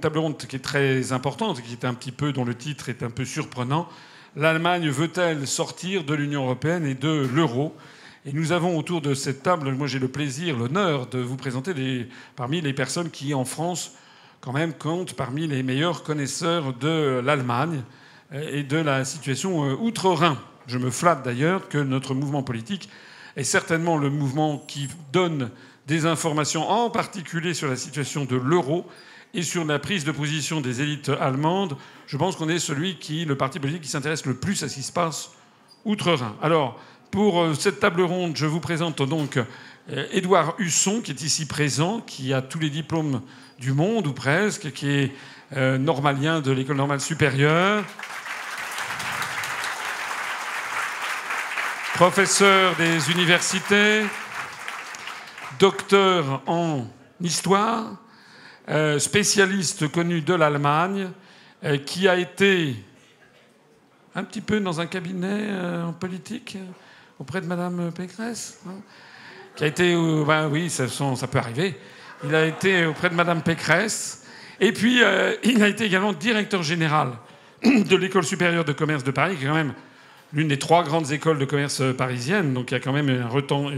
table ronde qui est très importante, qui est un petit peu, dont le titre est un peu surprenant. L'Allemagne veut-elle sortir de l'Union européenne et de l'euro? Et nous avons autour de cette table, moi j'ai le plaisir, l'honneur de vous présenter parmi les personnes qui, en France, quand même comptent parmi les meilleurs connaisseurs de l'Allemagne et de la situation euh, outre-Rhin. Je me flatte d'ailleurs que notre mouvement politique est certainement le mouvement qui donne des informations, en particulier sur la situation de l'euro et sur la prise de position des élites allemandes. Je pense qu'on est celui qui, le parti politique qui s'intéresse le plus à ce qui se passe outre-Rhin. Alors, pour euh, cette table ronde, je vous présente donc euh, Édouard Husson, qui est ici présent, qui a tous les diplômes du monde, ou presque, qui est euh, normalien de l'école normale supérieure. Professeur des universités, docteur en histoire, spécialiste connu de l'Allemagne, euh, qui a été un petit peu dans un cabinet euh, en politique auprès de Madame Pécresse, hein, qui a été, ben oui, ça, peut arriver. Il a été auprès de Madame Pécresse, et puis il a été également directeur général de l'école supérieure de commerce de Paris, qui est quand même l'une des trois grandes écoles de commerce parisiennes, donc il y a quand même une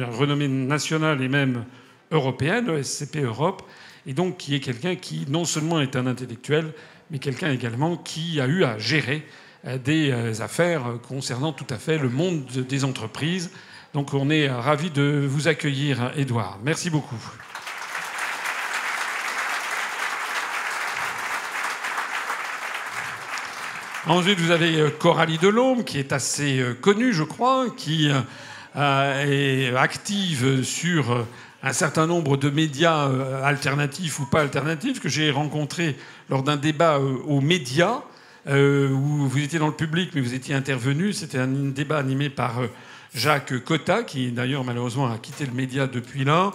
renommée nationale et même européenne, SCP Europe, et donc qui est quelqu'un qui non seulement est un intellectuel, mais quelqu'un également qui a eu à gérer euh, des euh, affaires concernant tout à fait le monde des entreprises. Donc on est ravi de vous accueillir, Édouard. Merci beaucoup. Ensuite, vous avez euh, Coralie Delhomme, qui est assez connue, je crois, qui est active sur un certain nombre de médias alternatifs ou pas alternatifs que j'ai rencontrés lors d'un débat aux médias où vous étiez dans le public mais vous étiez intervenu. C'était un débat animé par Jacques Cotta qui d'ailleurs malheureusement a quitté le média depuis là.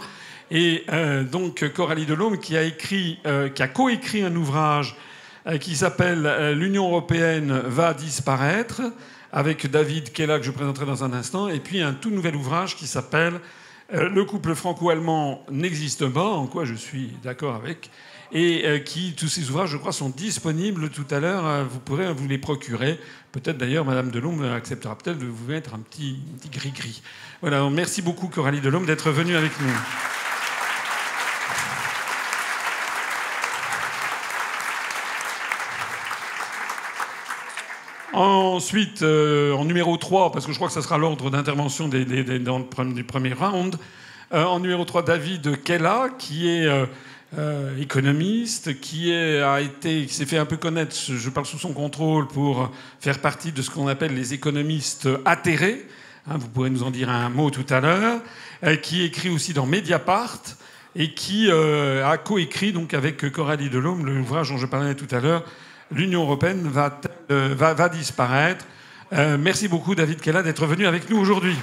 Et donc Coralie Delhomme qui a écrit, qui a coécrit un ouvrage euh, qui s'appelle euh, L'Union européenne va disparaître, avec David Kella, que je présenterai dans un instant, et puis un tout nouvel ouvrage qui s'appelle euh, Le couple franco-allemand n'existe pas, en quoi je suis d'accord avec, et qui, tous ces ouvrages, je crois, sont disponibles tout à l'heure. Vous pourrez vous les procurer. Peut-être d'ailleurs, Madame Delhomme acceptera peut-être de vous mettre un petit gris-gris. Voilà, merci beaucoup, Coralie Delhomme, d'être venue avec nous. Ensuite, euh, en numéro 3, parce que je crois que ça sera l'ordre d'intervention des, du premier round, euh, en numéro 3, David Kella, qui est euh, économiste, qui, a été, s'est fait un peu connaître, je parle sous son contrôle, pour faire partie de ce qu'on appelle les économistes atterrés. Hein, vous pourrez nous en dire un mot tout à l'heure. qui écrit aussi dans Mediapart et qui a coécrit donc avec Coralie Delhomme l'ouvrage dont je parlais tout à l'heure, l'Union européenne va, euh, disparaître. Euh, merci beaucoup, David Kella, d'être venu avec nous aujourd'hui.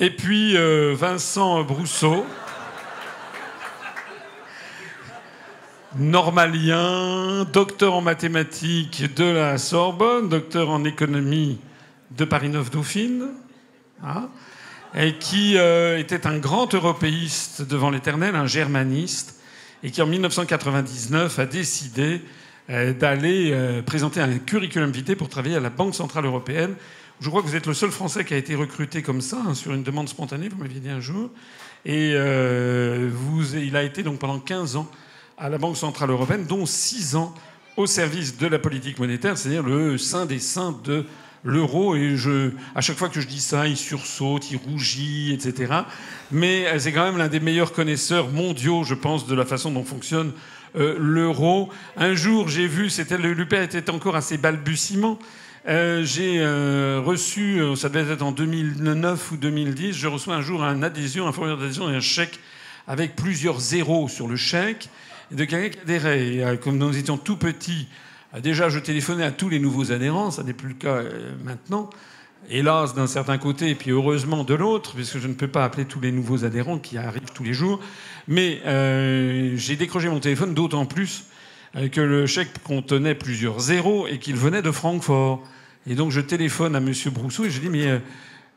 Et puis euh, Vincent Brousseau, normalien, docteur en mathématiques de la Sorbonne, docteur en économie de Paris-Neuf-Dauphine. Hein et qui euh, était un grand européiste devant l'éternel, un germaniste, et qui en 1999 a décidé euh, d'aller euh, présenter un curriculum vitae pour travailler à la Banque Centrale Européenne. Je crois que vous êtes le seul Français qui a été recruté comme ça, hein, sur une demande spontanée, vous m'aviez dit un jour. Et il a été donc pendant 15 ans à la Banque Centrale Européenne, dont 6 ans au service de la politique monétaire, c'est-à-dire le saint des saints de l'euro et je, à chaque fois que je dis ça, il sursaute, il rougit, etc. Mais euh, c'est quand même l'un des meilleurs connaisseurs mondiaux, je pense, de la façon dont fonctionne euh, l'euro. Un jour, j'ai vu, c'était l'UPA était encore à ses balbutiements. Euh, j'ai reçu, ça devait être en 2009 ou 2010, je reçois un jour un adhésion, un formulaire d'adhésion et un chèque avec plusieurs zéros sur le chèque de quelqu'un qui adhérait. comme nous étions tout petits, déjà, je téléphonais à tous les nouveaux adhérents, ça n'est plus le cas euh, maintenant. Hélas, d'un certain côté, et puis heureusement de l'autre, puisque je ne peux pas appeler tous les nouveaux adhérents qui arrivent tous les jours. Mais euh, j'ai décroché mon téléphone d'autant plus euh, que le chèque contenait plusieurs zéros et qu'il venait de Francfort. Et donc je téléphone à M. Brousseau et je dis Mais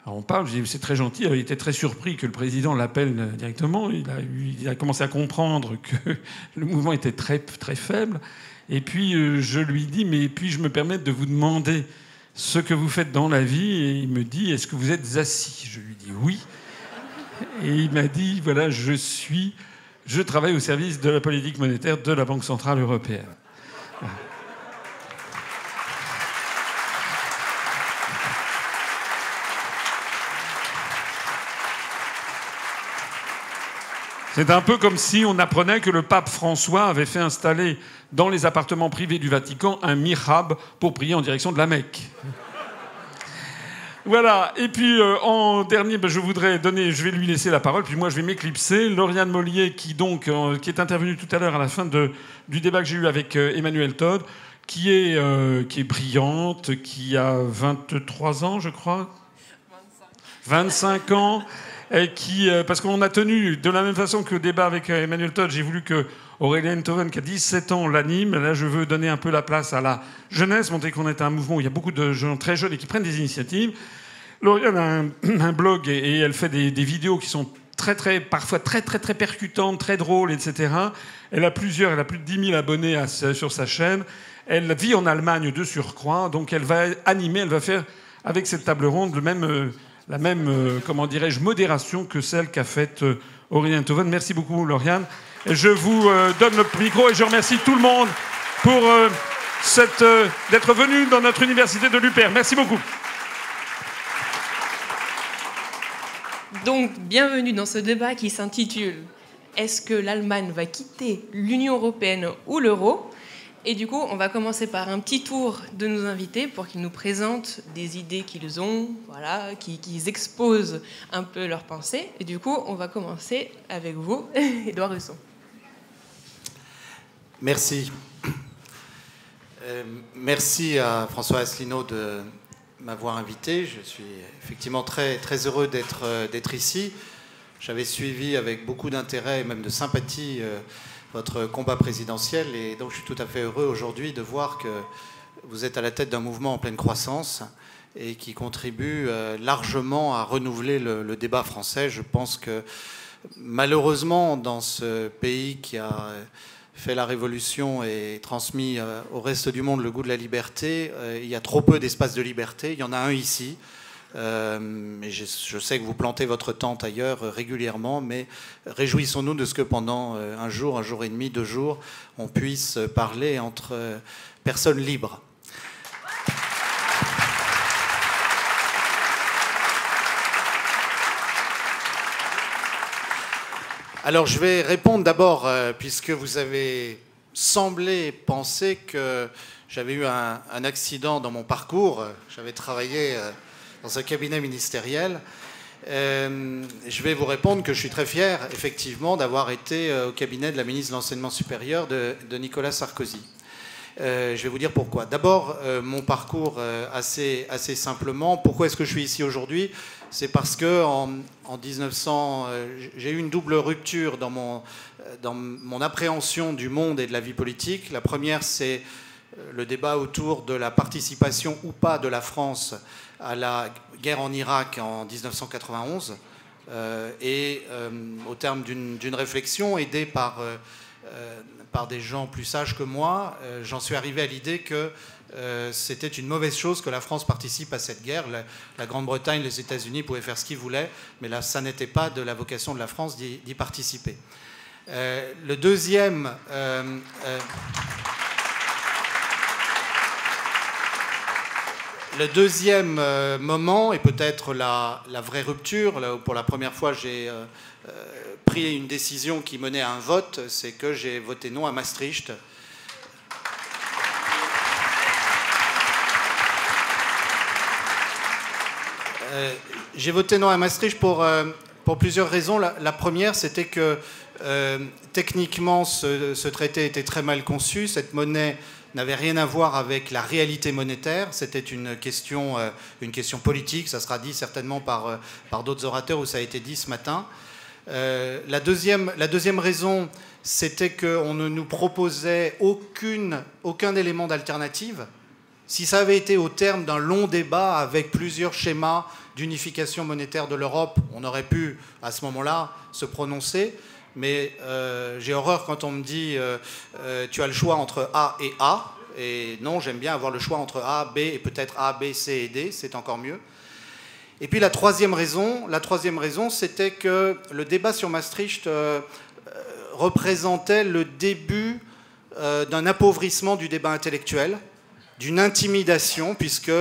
on parle, c'est très gentil. il était très surpris que le président l'appelle directement. Il a, il a, commencé à comprendre que le mouvement était très, très faible. Et puis euh, je lui dis, mais puis je me permets de vous demander ce que vous faites dans la vie. Et il me dit, est-ce que vous êtes assis? Je lui dis oui. Et il m'a dit, voilà, je suis, je travaille au service de la politique monétaire de la Banque centrale européenne. C'est un peu comme si on apprenait que le pape François avait fait installer dans les appartements privés du Vatican un mihrab pour prier en direction de la Mecque. Voilà. Et puis euh, en dernier, ben, je voudrais donner, je vais lui laisser la parole, puis moi je vais m'éclipser. Lauriane Mollier, qui donc, euh, qui est intervenue tout à l'heure à la fin du débat que j'ai eu avec euh, Emmanuel Todd, qui est, qui est brillante, qui a 23 ans, je crois. 25, 25 ans qui, euh, parce qu'on a tenu, de la même façon que le débat avec Emmanuel Todd, j'ai voulu que Aurélien Toven, qui a 17 ans, l'anime. Là, je veux donner un peu la place à la jeunesse, montrer qu'on est un mouvement où il y a beaucoup de gens très jeunes et qui prennent des initiatives. Lauriane a un, blog et, elle fait des, vidéos qui sont très, très, parfois très, très, très percutantes, très drôles, etc. Elle a plusieurs, elle a plus de 10 000 abonnés sur sa chaîne. Elle vit en Allemagne de surcroît, donc elle va animer, elle va faire avec cette table ronde. Euh, la même, euh, comment dirais-je, modération que celle qu'a faite euh, Aurélien Toven. Merci beaucoup, Lauriane. Je vous euh, donne le micro et je remercie tout le monde pour d'être venu dans notre université de l'UPR. Merci beaucoup. Donc, bienvenue dans ce débat qui s'intitule Est-ce que l'Allemagne va quitter l'Union européenne ou l'euro? Et du coup, on va commencer par un petit tour de nos invités pour qu'ils nous présentent des idées qu'ils ont, voilà, qu'ils exposent un peu leurs pensées. Et du coup, on va commencer avec vous, Edouard Russon. Merci. Euh, merci à François Asselineau de m'avoir invité. Je suis effectivement très, très heureux d'être euh, ici. J'avais suivi avec beaucoup d'intérêt et même de sympathie euh, votre combat présidentiel. Et donc je suis tout à fait heureux aujourd'hui de voir que vous êtes à la tête d'un mouvement en pleine croissance et qui contribue largement à renouveler le, débat français. Je pense que malheureusement, dans ce pays qui a fait la révolution et transmis euh, au reste du monde le goût de la liberté, euh, il y a trop peu d'espace de liberté. Il y en a un ici. Euh, je, sais que vous plantez votre tente ailleurs régulièrement, mais réjouissons-nous de ce que pendant un jour, un jour et demi, deux jours, on puisse parler entre personnes libres. Alors je vais répondre d'abord, puisque vous avez semblé penser que j'avais eu un, accident dans mon parcours. J'avais travaillé dans un cabinet ministériel. Euh, je vais vous répondre que je suis très fier, effectivement, d'avoir été euh, au cabinet de la ministre de l'Enseignement supérieur de, Nicolas Sarkozy. Euh, je vais vous dire pourquoi. D'abord, mon parcours assez simplement. Pourquoi est-ce que je suis ici aujourd'hui? C'est parce que en, 1900, j'ai eu une double rupture dans mon, dans mon appréhension du monde et de la vie politique. La première, c'est le débat autour de la participation ou pas de la France à la guerre en Irak en 1991 euh, et euh, au terme d'une réflexion aidée par, euh, par des gens plus sages que moi, j'en suis arrivé à l'idée que c'était une mauvaise chose que la France participe à cette guerre. La, Grande-Bretagne, les États-Unis pouvaient faire ce qu'ils voulaient, mais ça n'était pas de la vocation de la France d'y participer. le deuxième... Le deuxième euh, moment, et peut-être la, vraie rupture, là où pour la première fois j'ai euh, euh, pris une décision qui menait à un vote, c'est que j'ai voté non à Maastricht. J'ai voté non à Maastricht pour, pour plusieurs raisons. La, première, c'était que techniquement, ce, traité était très mal conçu. Cette monnaie n'avait rien à voir avec la réalité monétaire. C'était une question, euh, une question politique. Ça sera dit certainement par, euh, par d'autres orateurs où ça a été dit ce matin. Euh, la, deuxième, la deuxième raison, c'était qu'on ne nous proposait aucune, aucun élément d'alternative. Si ça avait été au terme d'un long débat avec plusieurs schémas d'unification monétaire de l'Europe, on aurait pu à ce moment-là se prononcer. Mais euh, j'ai horreur quand on me dit euh, euh, tu as le choix entre A et A. Et non, j'aime bien avoir le choix entre A, B et peut-être A, B, C et D, c'est encore mieux. Et puis la troisième raison, la troisième raison, c'était que le débat sur Maastricht représentait le début d'un appauvrissement du débat intellectuel, d'une intimidation, puisque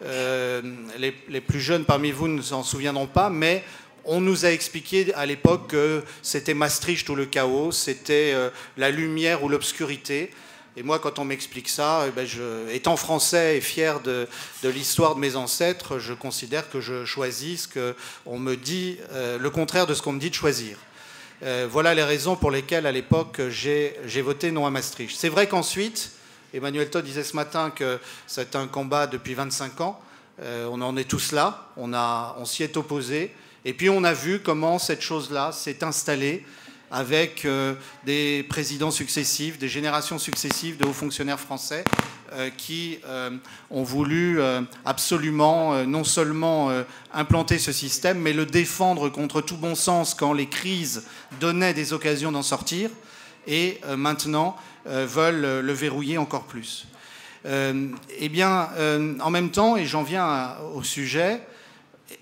les, les, plus jeunes parmi vous ne s'en souviendront pas, mais on nous a expliqué à l'époque que c'était Maastricht ou le chaos, c'était euh, la lumière ou l'obscurité. Et moi, quand on m'explique ça, eh ben, étant français et fier de, l'histoire de mes ancêtres, je considère que je choisis ce qu'on me dit, euh, le contraire de ce qu'on me dit de choisir. Euh, voilà les raisons pour lesquelles, à l'époque, j'ai voté non à Maastricht. C'est vrai qu'ensuite, Emmanuel Todd disait ce matin que c'est un combat depuis 25 ans. on en est tous là. On, s'y est opposé. Et puis on a vu comment cette chose-là s'est installée avec euh, des présidents successifs, des générations successives de hauts fonctionnaires français euh, qui euh, ont voulu absolument non seulement implanter ce système, mais le défendre contre tout bon sens quand les crises donnaient des occasions d'en sortir, et maintenant veulent le verrouiller encore plus. eh bien, en même temps, et j'en viens au sujet,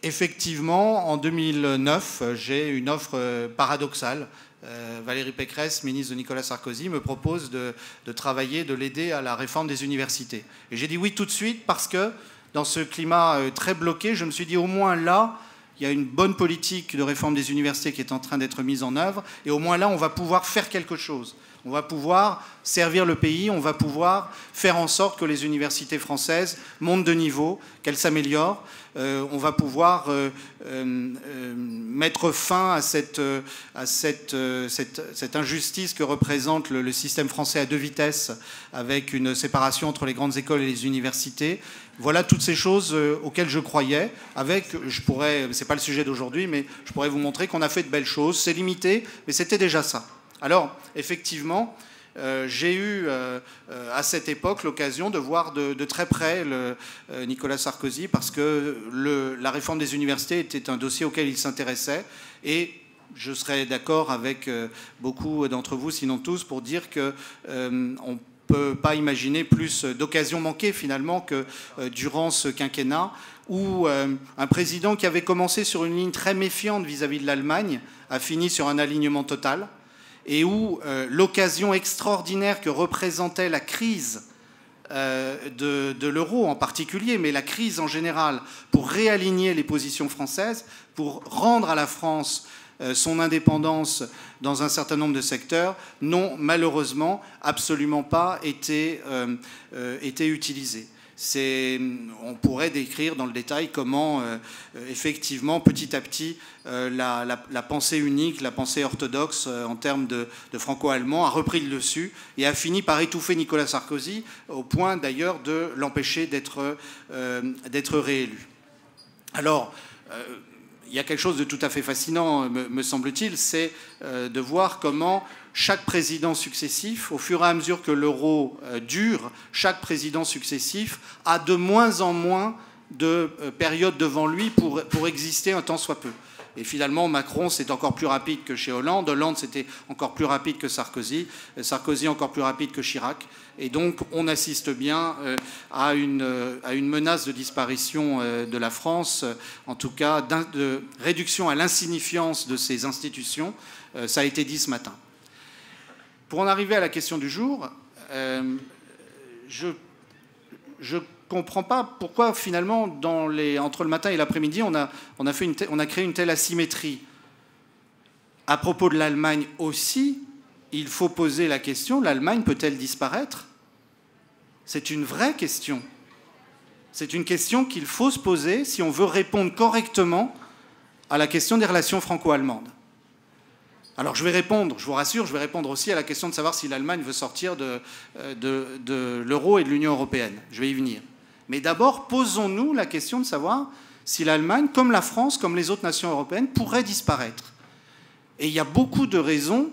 effectivement, en 2009, j'ai une offre euh, paradoxale. Euh, Valérie Pécresse, ministre de Nicolas Sarkozy, me propose de, travailler, de l'aider à la réforme des universités. Et j'ai dit oui tout de suite parce que dans ce climat euh, très bloqué, je me suis dit au moins là, il y a une bonne politique de réforme des universités qui est en train d'être mise en œuvre, et au moins là, on va pouvoir faire quelque chose. On va pouvoir servir le pays, on va pouvoir faire en sorte que les universités françaises montent de niveau, qu'elles s'améliorent. Euh, on va pouvoir euh, euh, mettre fin à, cette, injustice que représente le, système français à deux vitesses, avec une séparation entre les grandes écoles et les universités. Voilà toutes ces choses auxquelles je croyais. Avec, je pourrais, c'est pas le sujet d'aujourd'hui, mais je pourrais vous montrer qu'on a fait de belles choses. C'est limité, mais c'était déjà ça. Alors, effectivement, euh, j'ai eu euh, euh, à cette époque l'occasion de voir de, très près Nicolas Sarkozy parce que la réforme des universités était un dossier auquel il s'intéressait et je serais d'accord avec beaucoup d'entre vous, sinon tous, pour dire que on peut pas imaginer plus d'occasions manquées finalement que durant ce quinquennat où un président qui avait commencé sur une ligne très méfiante vis à -vis de l'Allemagne a fini sur un alignement total et où euh, l'occasion extraordinaire que représentait la crise euh, de, l'euro en particulier, mais la crise en général, pour réaligner les positions françaises, pour rendre à la France euh, son indépendance dans un certain nombre de secteurs, n'ont malheureusement absolument pas été, été utilisés on pourrait décrire dans le détail comment, euh, effectivement, petit à petit, euh, la, pensée unique, la pensée orthodoxe euh, en termes de, franco-allemand a repris le dessus et a fini par étouffer Nicolas Sarkozy, au point d'ailleurs de l'empêcher d'être réélu. Alors, il y a quelque chose de tout à fait fascinant, me semble-t-il, c'est de voir comment chaque président successif, au fur et à mesure que l'euro euh, dure, chaque président successif a de moins en moins de euh, périodes devant lui pour, pour exister un temps soit peu. Et finalement, Macron, c'est encore plus rapide que chez Hollande. Hollande, c'était encore plus rapide que Sarkozy. Euh, Sarkozy, encore plus rapide que Chirac. Et donc, on assiste bien à une, à une menace de disparition de la France, en tout cas de réduction à l'insignifiance de ces institutions. Ça a été dit ce matin. Pour en arriver à la question du jour, euh, je comprends pas pourquoi finalement, entre le matin et l'après-midi, on a, créé une telle asymétrie. À propos de l'Allemagne aussi, il faut poser la question, l'Allemagne peut-elle disparaître? C'est une vraie question. C'est une question qu'il faut se poser si on veut répondre correctement à la question des relations franco-allemandes. Alors je vais répondre, je vous rassure, je vais répondre aussi à la question de savoir si l'Allemagne veut sortir de, euh, de, l'euro et de l'Union européenne. Je vais y venir. Mais d'abord, posons-nous la question de savoir si l'Allemagne, comme la France, comme les autres nations européennes, pourrait disparaître. Et il y a beaucoup de raisons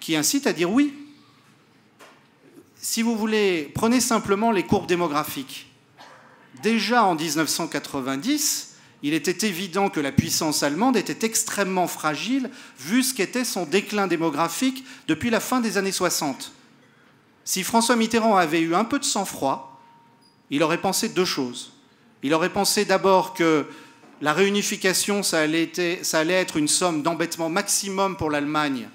qui incitent à dire oui. si vous voulez, prenez simplement les courbes démographiques. Déjà en 1990, il était évident que la puissance allemande était extrêmement fragile vu ce qu'était son déclin démographique depuis la fin des années 60. Si François Mitterrand avait eu un peu de sang-froid, il aurait pensé deux choses. Il aurait pensé d'abord que la réunification, ça allait, être une somme d'embêtement maximum pour l'Allemagne,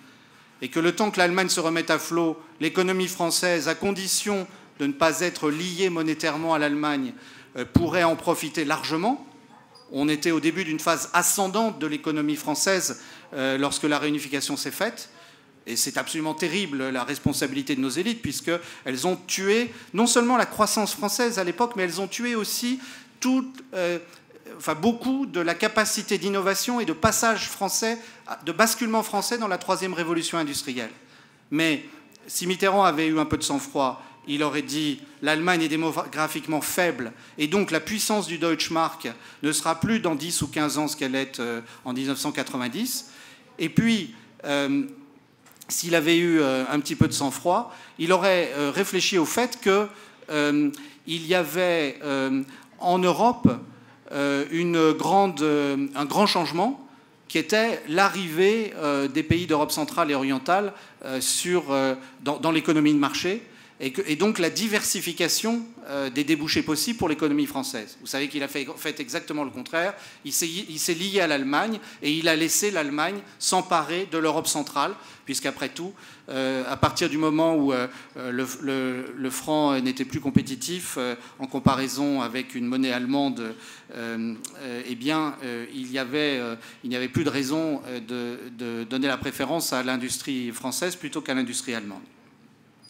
et que le temps que l'Allemagne se remette à flot, l'économie française, à condition de ne pas être liée monétairement à l'Allemagne, euh, pourrait en profiter largement. On était au début d'une phase ascendante de l'économie française euh, lorsque la réunification s'est faite. Et c'est absolument terrible la responsabilité de nos élites, puisqu'elles ont tué non seulement la croissance française à l'époque, mais elles ont tué aussi euh, beaucoup de la capacité d'innovation et de passage français, de basculement français dans la troisième révolution industrielle. Mais si Mitterrand avait eu un peu de sang-froid, il aurait dit l'Allemagne est démographiquement faible et donc la puissance du Deutschmark ne sera plus dans 10 ou 15 ans ce qu'elle est euh, en 1990. Et puis, euh, s'il avait eu un petit peu de sang-froid, il aurait réfléchi au fait qu'il y avait en Europe euh, euh, un grand changement qui était l'arrivée euh, des pays d'Europe centrale et orientale dans l'économie de marché et, donc la diversification euh, des débouchés possibles pour l'économie française. Vous savez qu'il a fait, exactement le contraire. Il s'est lié à l'Allemagne et il a laissé l'Allemagne s'emparer de l'Europe centrale, puisqu'après tout, euh, à partir du moment où euh, le, franc n'était plus compétitif en comparaison avec une monnaie allemande, eh bien, il n'y avait, plus de raison de donner la préférence à l'industrie française plutôt qu'à l'industrie allemande.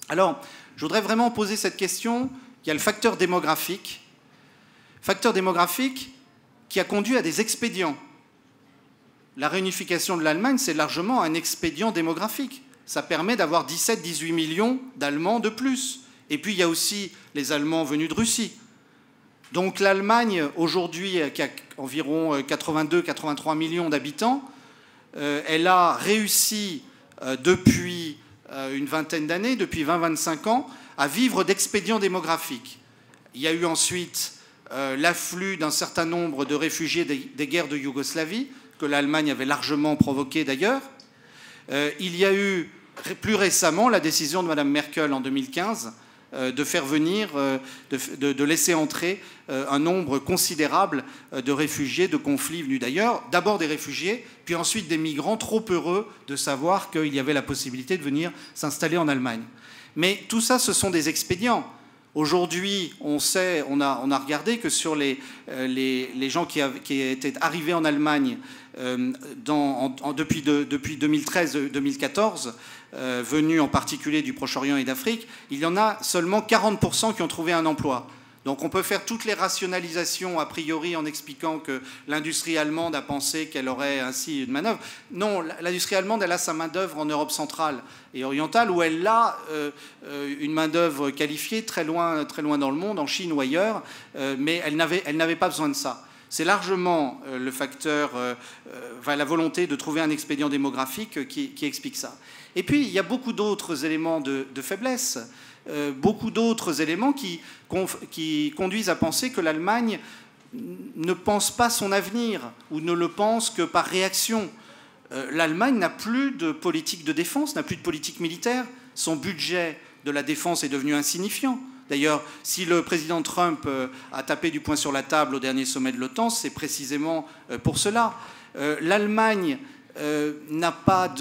Alors, je voudrais vraiment poser cette question. Il y a le facteur démographique. Facteur démographique qui a conduit à des expédients. La réunification de l'Allemagne, c'est largement un expédient démographique. Ça permet d'avoir 17-18 millions d'Allemands de plus. Et puis il y a aussi les Allemands venus de Russie. Donc l'Allemagne, aujourd'hui, qui a environ 82-83 euh, millions d'habitants, euh, elle a réussi euh, depuis euh, une vingtaine d'années, depuis 20-25 ans, à vivre d'expédients démographiques. Il y a eu ensuite euh, l'afflux d'un certain nombre de réfugiés des, guerres de Yougoslavie, que l'Allemagne avait largement provoqué d'ailleurs. Euh, il y a eu plus récemment la décision de Mme Merkel en 2015 euh, de faire venir, euh, de, laisser entrer euh, un nombre considérable de réfugiés de conflits venus d'ailleurs. D'abord des réfugiés, puis ensuite des migrants trop heureux de savoir qu'il y avait la possibilité de venir s'installer en Allemagne. Mais tout ça, ce sont des expédients. Aujourd'hui, on sait, on a, regardé que sur les, les, gens qui, étaient arrivés en Allemagne dans, depuis, depuis 2013-2014, euh, venus en particulier du Proche-Orient et d'Afrique, il y en a seulement 40% qui ont trouvé un emploi. Donc on peut faire toutes les rationalisations a priori en expliquant que l'industrie allemande a pensé qu'elle aurait ainsi une manœuvre. Non, l'industrie allemande, elle a sa main-d'œuvre en Europe centrale et orientale, où elle a euh, euh, une main-d'œuvre qualifiée très loin, très loin dans le monde, en Chine ou ailleurs, mais elle n'avait pas besoin de ça. C'est largement le facteur, la volonté de trouver un expédient démographique qui explique ça. Et puis, il y a beaucoup d'autres éléments de, faiblesse, euh, beaucoup d'autres éléments qui, conduisent à penser que l'Allemagne ne pense pas son avenir ou ne le pense que par réaction. Euh, L'Allemagne n'a plus de politique de défense, n'a plus de politique militaire. Son budget de la défense est devenu insignifiant. D'ailleurs, si le président Trump euh, a tapé du poing sur la table au dernier sommet de l'OTAN, c'est précisément pour cela. L'Allemagne n'a pas,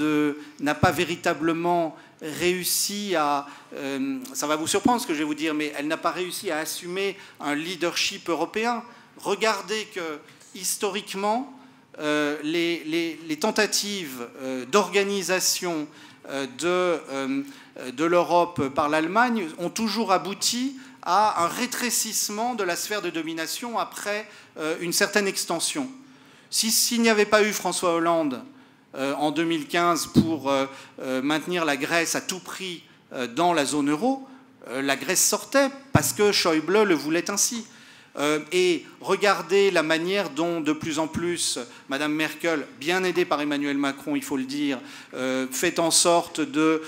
véritablement réussi à... Euh, ça va vous surprendre ce que je vais vous dire, mais elle n'a pas réussi à assumer un leadership européen. Regardez que historiquement, euh, les, tentatives d'organisation de, de l'Europe par l'Allemagne ont toujours abouti à un rétrécissement de la sphère de domination après une certaine extension. S'il n'y avait pas eu François Hollande euh, en 2015 pour euh, euh, maintenir la Grèce à tout prix dans la zone euro, la Grèce sortait parce que Schäuble le voulait ainsi. et regardez la manière dont de plus en plus Mme Merkel, bien aidée par Emmanuel Macron, il faut le dire, fait en sorte de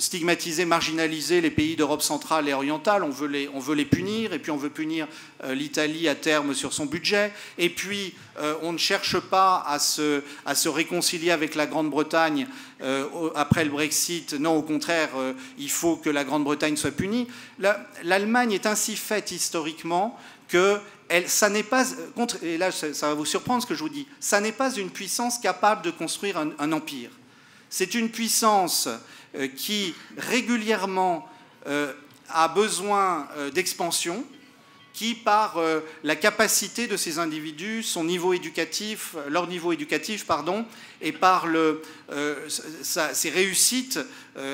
stigmatiser, marginaliser les pays d'Europe centrale et orientale. On veut les, punir, et puis on veut punir euh, l'Italie à terme sur son budget. Et puis, euh, on ne cherche pas à se, réconcilier avec la Grande-Bretagne après le Brexit. Non, au contraire, il faut que la Grande-Bretagne soit punie. L'Allemagne est ainsi faite historiquement que ça n'est pas, et là ça, va vous surprendre ce que je vous dis, ça n'est pas une puissance capable de construire un empire. C'est une puissance euh, qui régulièrement euh, a besoin euh, d'expansion, qui, par la capacité de ces individus, son niveau éducatif, leur niveau éducatif, pardon, et par ses réussites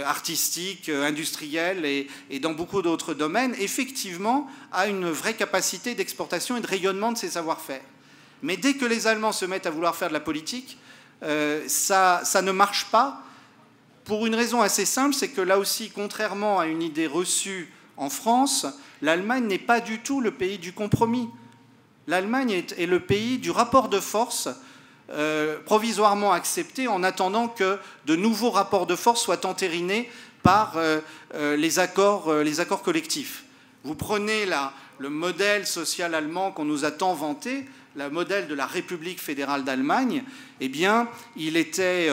artistiques, industrielles et, dans beaucoup d'autres domaines, effectivement, a une vraie capacité d'exportation et de rayonnement de ses savoir-faire. Mais dès que les Allemands se mettent à vouloir faire de la politique, ça ne marche pas pour une raison assez simple, c'est que là aussi, contrairement à une idée reçue en France, l'Allemagne n'est pas du tout le pays du compromis. L'Allemagne est, le pays du rapport de force euh, provisoirement accepté en attendant que de nouveaux rapports de force soient entérinés par euh, euh, les, accords, collectifs. Vous prenez le modèle social allemand qu'on nous a tant vanté, le modèle de la République fédérale d'Allemagne, eh bien, il était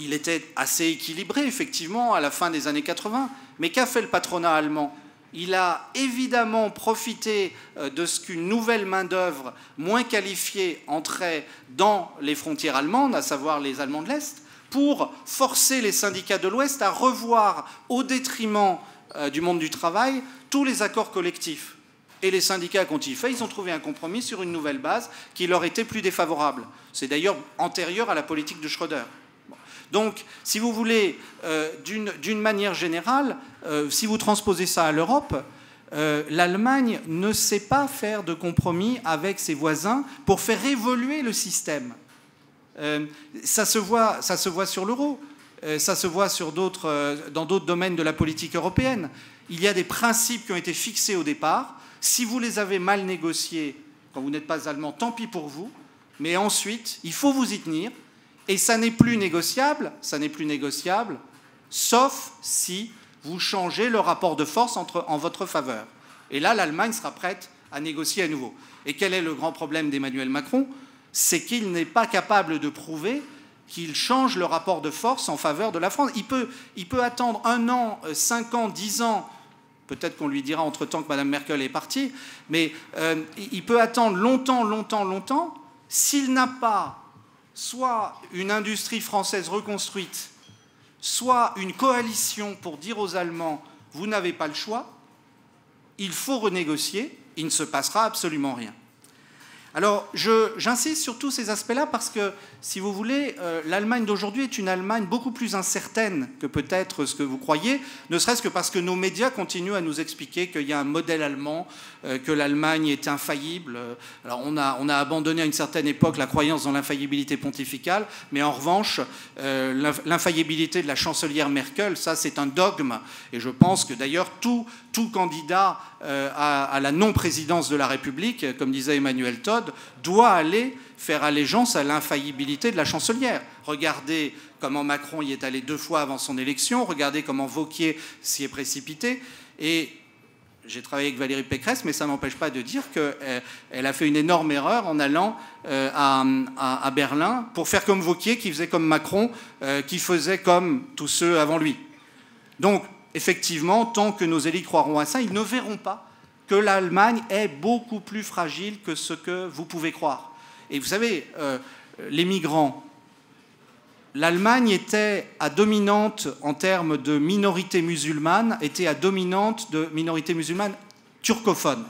il était assez équilibré, effectivement, à la fin des années 80. Mais qu'a fait le patronat allemand? Il a évidemment profité euh, de ce qu'une nouvelle main-d'œuvre moins qualifiée entrait dans les frontières allemandes, à savoir les Allemands de l'Est, pour forcer les syndicats de l'Ouest à revoir, au détriment euh, du monde du travail, tous les accords collectifs. Et les syndicats, quand ils fait, ils ont trouvé un compromis sur une nouvelle base qui leur était plus défavorable. C'est d'ailleurs antérieur à la politique de Schröder. Donc, si vous voulez, euh, d'une manière générale, euh, si vous transposez ça à l'Europe, euh, l'Allemagne ne sait pas faire de compromis avec ses voisins pour faire évoluer le système. ça, se voit, sur l'euro, ça se voit sur dans d'autres domaines de la politique européenne. Il y a des principes qui ont été fixés au départ. Si vous les avez mal négociés quand vous n'êtes pas allemand, tant pis pour vous. Mais ensuite, il faut vous y tenir. Et ça n'est plus négociable, ça n'est plus négociable, sauf si vous changez le rapport de force en votre faveur. Et là, l'Allemagne sera prête à négocier à nouveau. Et quel est le grand problème d'Emmanuel Macron? C'est qu'il n'est pas capable de prouver qu'il change le rapport de force en faveur de la France. Il peut, attendre un an, euh, cinq ans, dix ans, peut-être qu'on lui dira entre-temps que Mme Merkel est partie, mais euh, il peut attendre longtemps, longtemps, longtemps. S'il n'a pas soit une industrie française reconstruite, soit une coalition pour dire aux Allemands, vous n'avez pas le choix, il faut renégocier, il ne se passera absolument rien. Alors, j'insiste sur tous ces aspects-là parce que, si vous voulez, euh, l'Allemagne d'aujourd'hui est une Allemagne beaucoup plus incertaine que peut-être ce que vous croyez, ne serait-ce que parce que nos médias continuent à nous expliquer qu'il y a un modèle allemand, que l'Allemagne est infaillible. Alors, on a, on a, abandonné à une certaine époque la croyance dans l'infaillibilité pontificale, mais en revanche, euh, l'infaillibilité de la chancelière Merkel, ça, c'est un dogme. Et je pense que d'ailleurs, tout, tout candidat à, à la non-présidence de la République, comme disait Emmanuel Todd, doit aller faire allégeance à l'infaillibilité de la chancelière. Regardez comment Macron y est allé deux fois avant son élection, regardez comment Vauquier s'y est précipité. Et j'ai travaillé avec Valérie Pécresse, mais ça ne m'empêche pas de dire qu'elle a fait une énorme erreur en allant euh, à, Berlin pour faire comme Vauquier, qui faisait comme Macron, euh, qui faisait comme tous ceux avant lui. Donc, effectivement, tant que nos élites croiront à ça, ils ne verront pas que l'Allemagne est beaucoup plus fragile que ce que vous pouvez croire. Et vous savez, euh, les migrants, l'Allemagne était à dominante en termes de minorité musulmane, était à dominante de minorité musulmane turcophone.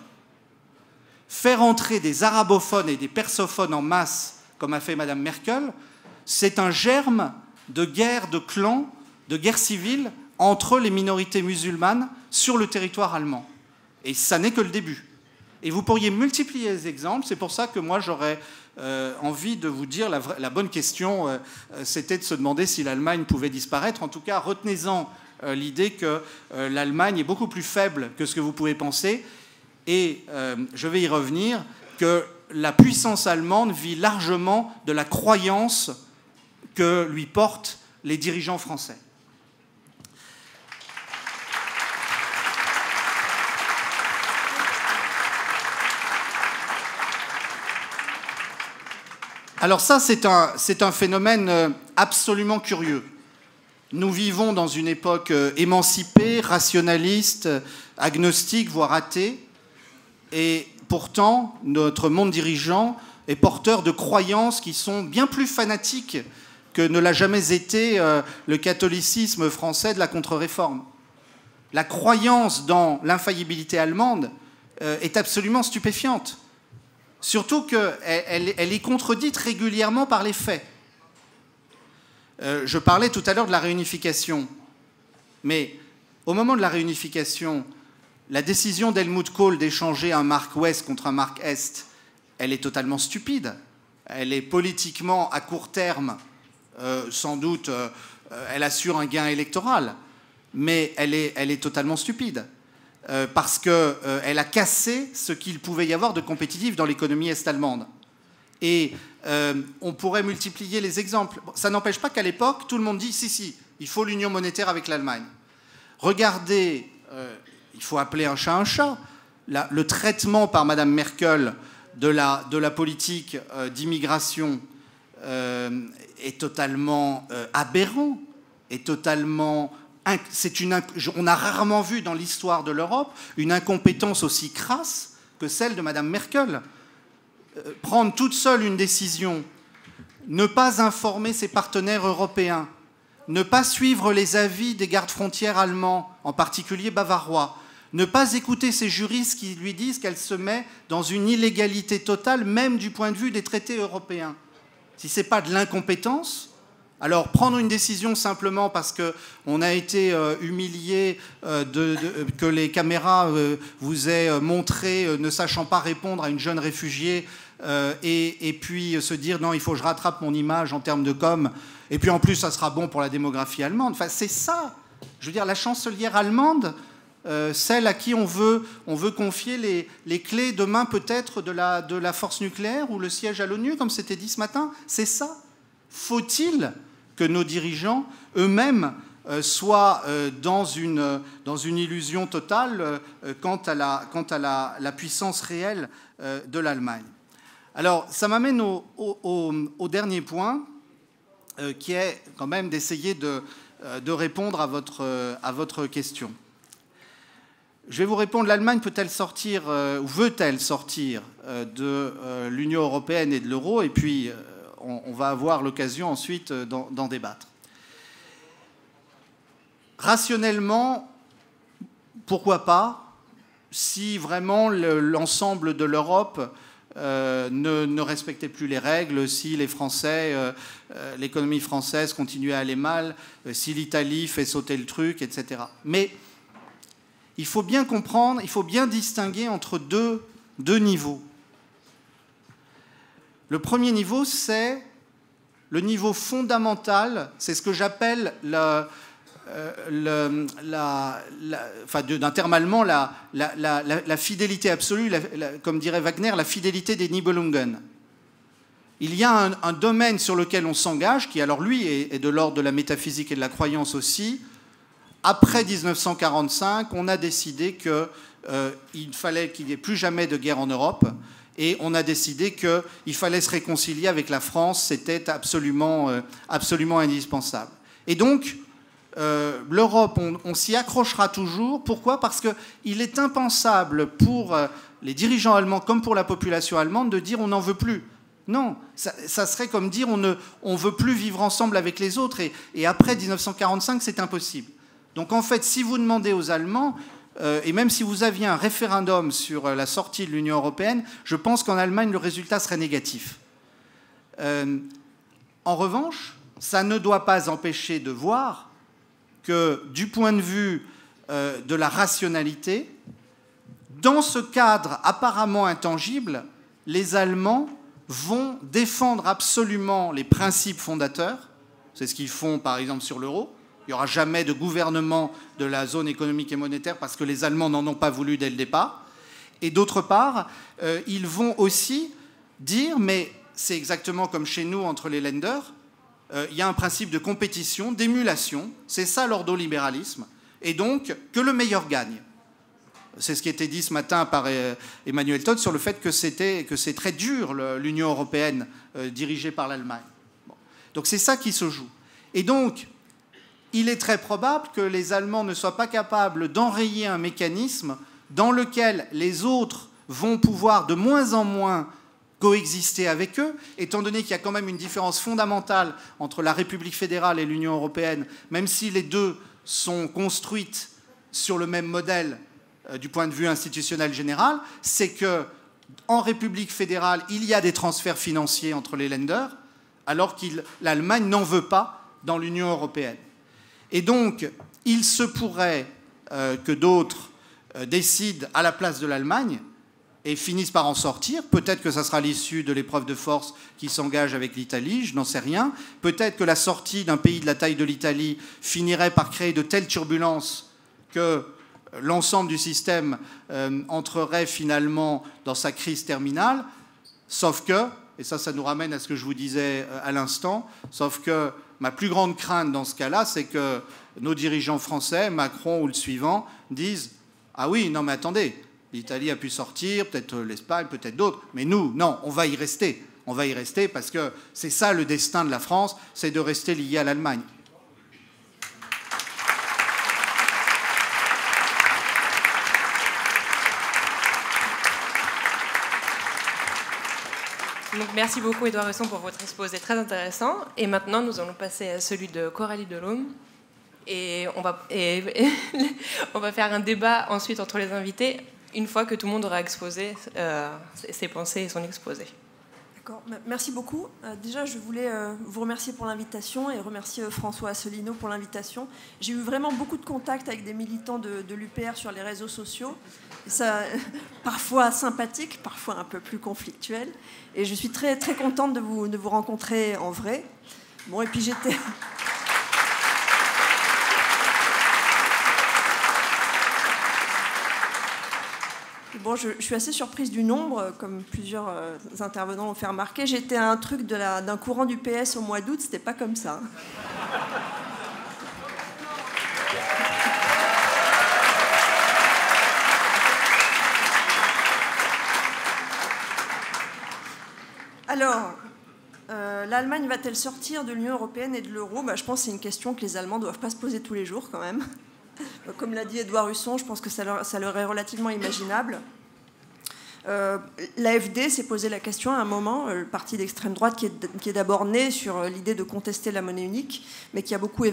Faire entrer des arabophones et des persophones en masse, comme a fait Mme Merkel, c'est un germe de guerre de clans, de guerre civile entre les minorités musulmanes sur le territoire allemand. Et ça n'est que le début. Et vous pourriez multiplier les exemples. C'est pour ça que moi, j'aurais euh, envie de vous dire la, bonne question, euh, euh, c'était de se demander si l'Allemagne pouvait disparaître. En tout cas, retenez-en l'idée que l'Allemagne est beaucoup plus faible que ce que vous pouvez penser. Et je vais y revenir, que la puissance allemande vit largement de la croyance que lui portent les dirigeants français. Alors ça, c'est un, un, phénomène euh, absolument curieux. Nous vivons dans une époque euh, émancipée, rationaliste, agnostique, voire athée, et pourtant, notre monde dirigeant est porteur de croyances qui sont bien plus fanatiques que ne l'a jamais été euh, le catholicisme français de la contre-réforme. La croyance dans l'infaillibilité allemande est absolument stupéfiante. Surtout qu'elle elle est contredite régulièrement par les faits. Euh, je parlais tout à l'heure de la réunification, mais au moment de la réunification, la décision d'Helmut Kohl d'échanger un marque Ouest contre un marque Est, elle est totalement stupide. Elle est politiquement à court terme, euh, sans doute, euh, elle assure un gain électoral, mais elle est totalement stupide. Euh, parce qu'elle euh, a cassé ce qu'il pouvait y avoir de compétitif dans l'économie est-allemande. Et euh, on pourrait multiplier les exemples. Ça n'empêche pas qu'à l'époque, tout le monde dit si, si, il faut l'union monétaire avec l'Allemagne. Regardez, il faut appeler un chat un chat, le traitement par Mme Merkel de la politique d'immigration est totalement aberrant, est totalement une, on a rarement vu dans l'histoire de l'Europe une incompétence aussi crasse que celle de Mme Merkel. Euh, prendre toute seule une décision, ne pas informer ses partenaires européens, ne pas suivre les avis des gardes frontières allemands, en particulier bavarois, ne pas écouter ces juristes qui lui disent qu'elle se met dans une illégalité totale, même du point de vue des traités européens. Si ce n'est pas de l'incompétence, alors prendre une décision simplement parce qu'on a été euh, humilié euh, que les caméras euh, vous aient montré ne sachant pas répondre à une jeune réfugiée et, et, puis se dire non il faut que je rattrape mon image en termes de com et puis en plus ça sera bon pour la démographie allemande. Enfin c'est ça. Je veux dire la chancelière allemande, celle à qui on veut, on veut confier les, les clés demain peut-être de la, de la force nucléaire ou le siège à l'ONU comme c'était dit ce matin, c'est ça. Faut-il que nos dirigeants eux-mêmes euh, soient euh, dans une, dans une illusion totale euh, quant à la, quant à la, puissance réelle de l'Allemagne. Alors, ça m'amène au, au, dernier point, qui est quand même d'essayer de, de, répondre à votre, à votre question. Je vais vous répondre, l'Allemagne peut-elle sortir, ou veut-elle sortir de l'Union européenne et de l'euro? Et puis, on, va avoir l'occasion ensuite euh, d'en débattre. Rationnellement, pourquoi pas si vraiment l'ensemble de l'Europe euh, ne, respectait plus les règles, si les Français, euh, l'économie française continuait à aller mal, si l'Italie fait sauter le truc, etc. Mais il faut bien comprendre, il faut bien distinguer entre deux niveaux. Le premier niveau, c'est le niveau fondamental, c'est ce que j'appelle euh, d'un terme allemand, la, fidélité absolue, comme dirait Wagner, la fidélité des Nibelungen. Il y a un, domaine sur lequel on s'engage, qui alors lui est, de l'ordre de la métaphysique et de la croyance aussi. Après 1945, on a décidé qu'il euh, fallait qu'il n'y ait plus jamais de guerre en Europe et on a décidé qu'il fallait se réconcilier avec la France, c'était absolument, euh, absolument indispensable. Et donc, euh, l'Europe, on, s'y accrochera toujours. Pourquoi? Parce qu'il est impensable pour euh, les dirigeants allemands comme pour la population allemande de dire on n'en veut plus. Non, ça, serait comme dire on ne on veut plus vivre ensemble avec les autres et, et après 1945 c'est impossible. Donc en fait, si vous demandez aux Allemands, euh, et même si vous aviez un référendum sur euh, la sortie de l'Union européenne, je pense qu'en Allemagne, le résultat serait négatif. Euh, en revanche, ça ne doit pas empêcher de voir que du point de vue de la rationalité, dans ce cadre apparemment intangible, les Allemands vont défendre absolument les principes fondateurs, c'est ce qu'ils font par exemple sur l'euro, il n'y aura jamais de gouvernement de la zone économique et monétaire parce que les Allemands n'en ont pas voulu dès le départ. Et d'autre part, euh, ils vont aussi dire, mais c'est exactement comme chez nous entre les lenders, euh, il y a un principe de compétition, d'émulation, c'est ça l'ordolibéralisme, et donc que le meilleur gagne. C'est ce qui été dit ce matin par Emmanuel Todd sur le fait que, c'était, que c'est très dur l'Union européenne dirigée par l'Allemagne. Donc c'est ça qui se joue. Et donc, il est très probable que les Allemands ne soient pas capables d'enrayer un mécanisme dans lequel les autres vont pouvoir de moins en moins coexister avec eux, étant donné qu'il y a quand même une différence fondamentale entre la République fédérale et l'Union européenne, même si les deux sont construites sur le même modèle euh, du point de vue institutionnel général, c'est que en République fédérale, il y a des transferts financiers entre les lenders, alors que l'Allemagne n'en veut pas dans l'Union européenne. Et donc, il se pourrait euh, que d'autres euh, décident à la place de l'Allemagne et finissent par en sortir. Peut-être que ça sera l'issue de l'épreuve de force qui s'engage avec l'Italie, je n'en sais rien. Peut-être que la sortie d'un pays de la taille de l'Italie finirait par créer de telles turbulences que l'ensemble du système euh, entrerait finalement dans sa crise terminale, sauf que, et ça ça nous ramène à ce que je vous disais à l'instant, sauf que ma plus grande crainte dans ce cas-là, c'est que nos dirigeants français, Macron ou le suivant, disent Ah oui, non mais attendez, l'Italie a pu sortir, peut-être l'Espagne, peut-être d'autres, mais nous, non, on va y rester. On va y rester parce que c'est ça le destin de la France, c'est de rester lié à l'Allemagne. Merci beaucoup, Edouard Resson, pour votre exposé très intéressant. Et maintenant, nous allons passer à celui de Coralie Delhomme. Et on va, on va faire un débat ensuite entre les invités, une fois que tout le monde aura exposé euh, ses pensées et son exposé. Merci beaucoup. Euh, déjà, je voulais euh, vous remercier pour l'invitation et remercier euh, François Asselineau pour l'invitation. J'ai eu vraiment beaucoup de contacts avec des militants de, l'UPR sur les réseaux sociaux. ça, parfois sympathique, parfois un peu plus conflictuel. Et je suis très, très contente de vous, de vous rencontrer en vrai. Bon, et puis j'étais. Bon, je, suis assez surprise du nombre, comme plusieurs euh, intervenants l'ont fait remarquer. J'étais à un truc d'un courant du PS au mois d'août, c'était pas comme ça. Alors, euh, l'Allemagne va-t-elle sortir de l'Union européenne et de l'euro? Bah, Je pense que c'est une question que les Allemands ne doivent pas se poser tous les jours quand même. Comme l'a dit Edouard Husson, je pense que ça leur, est relativement imaginable. Euh, L'AFD s'est posé la question à un moment, euh, le parti d'extrême droite qui est, d'abord né sur euh, l'idée de contester la monnaie unique, mais qui a beaucoup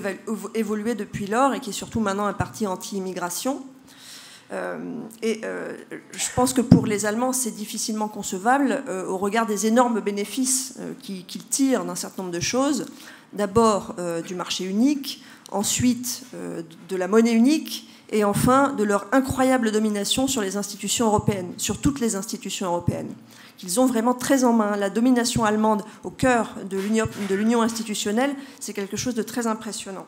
évolué depuis lors et qui est surtout maintenant un parti anti-immigration. et je pense que pour les Allemands, c'est difficilement concevable au regard des énormes bénéfices qu'ils tirent d'un certain nombre de choses. D'abord du marché unique, ensuite euh, de la monnaie unique et enfin de leur incroyable domination sur les institutions européennes, sur toutes les institutions européennes. Qu'ils ont vraiment très en main. La domination allemande au cœur de l'union institutionnelle, c'est quelque chose de très impressionnant.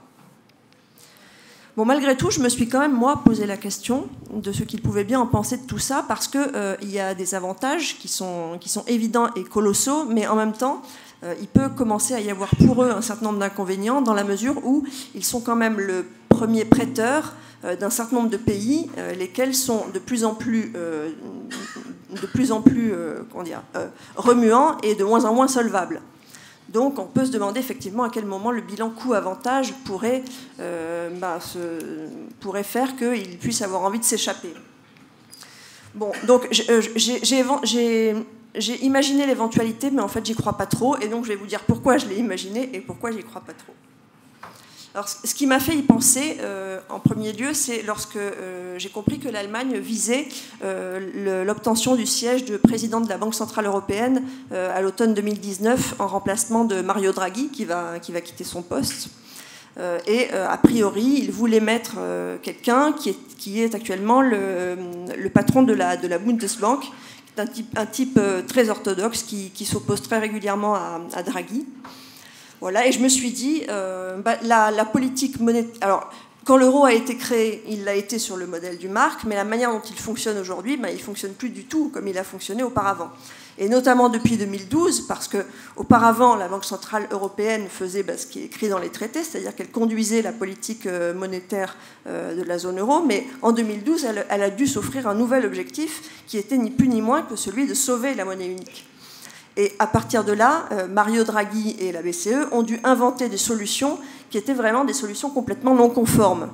Bon, malgré tout, je me suis quand même, moi, posé la question de ce qu'ils pouvaient bien en penser de tout ça, parce qu'il euh, y a des avantages qui sont, qui sont évidents et colossaux, mais en même temps, il peut commencer à y avoir pour eux un certain nombre d'inconvénients dans la mesure où ils sont quand même le premier prêteur euh, d'un certain nombre de pays, euh, lesquels sont de plus en plus, de plus, en plus dire, remuants et de moins en moins solvables. Donc on peut se demander effectivement à quel moment le bilan coût-avantage pourrait, bah, pourrait faire qu'ils puissent avoir envie de s'échapper. Bon, donc j'ai j'ai imaginé l'éventualité, mais en fait, j'y crois pas trop. Et donc, je vais vous dire pourquoi je l'ai imaginé et pourquoi j'y crois pas trop. Alors, ce qui m'a fait y penser, euh, en premier lieu, c'est lorsque euh, j'ai compris que l'Allemagne visait euh, l'obtention du siège de président de la Banque Centrale Européenne à l'automne 2019, en remplacement de Mario Draghi, qui va, qui va quitter son poste. et a priori, il voulait mettre quelqu'un qui est, qui est actuellement le, le, patron de la, de la Bundesbank, un type, un type euh, très orthodoxe qui, s'oppose très régulièrement à, Draghi. Voilà, et je me suis dit, euh, bah, la, politique monétaire. Alors, quand l'euro a été créé, il l'a été sur le modèle du marque, mais la manière dont il fonctionne aujourd'hui, ben, il ne fonctionne plus du tout comme il a fonctionné auparavant et notamment depuis 2012, parce que auparavant la Banque centrale européenne faisait ben, ce qui est écrit dans les traités, c'est-à-dire qu'elle conduisait la politique euh, monétaire euh, de la zone euro, mais en 2012, elle, a dû s'offrir un nouvel objectif qui était ni plus ni moins que celui de sauver la monnaie unique. Et à partir de là, euh, Mario Draghi et la BCE ont dû inventer des solutions qui étaient vraiment des solutions complètement non conformes.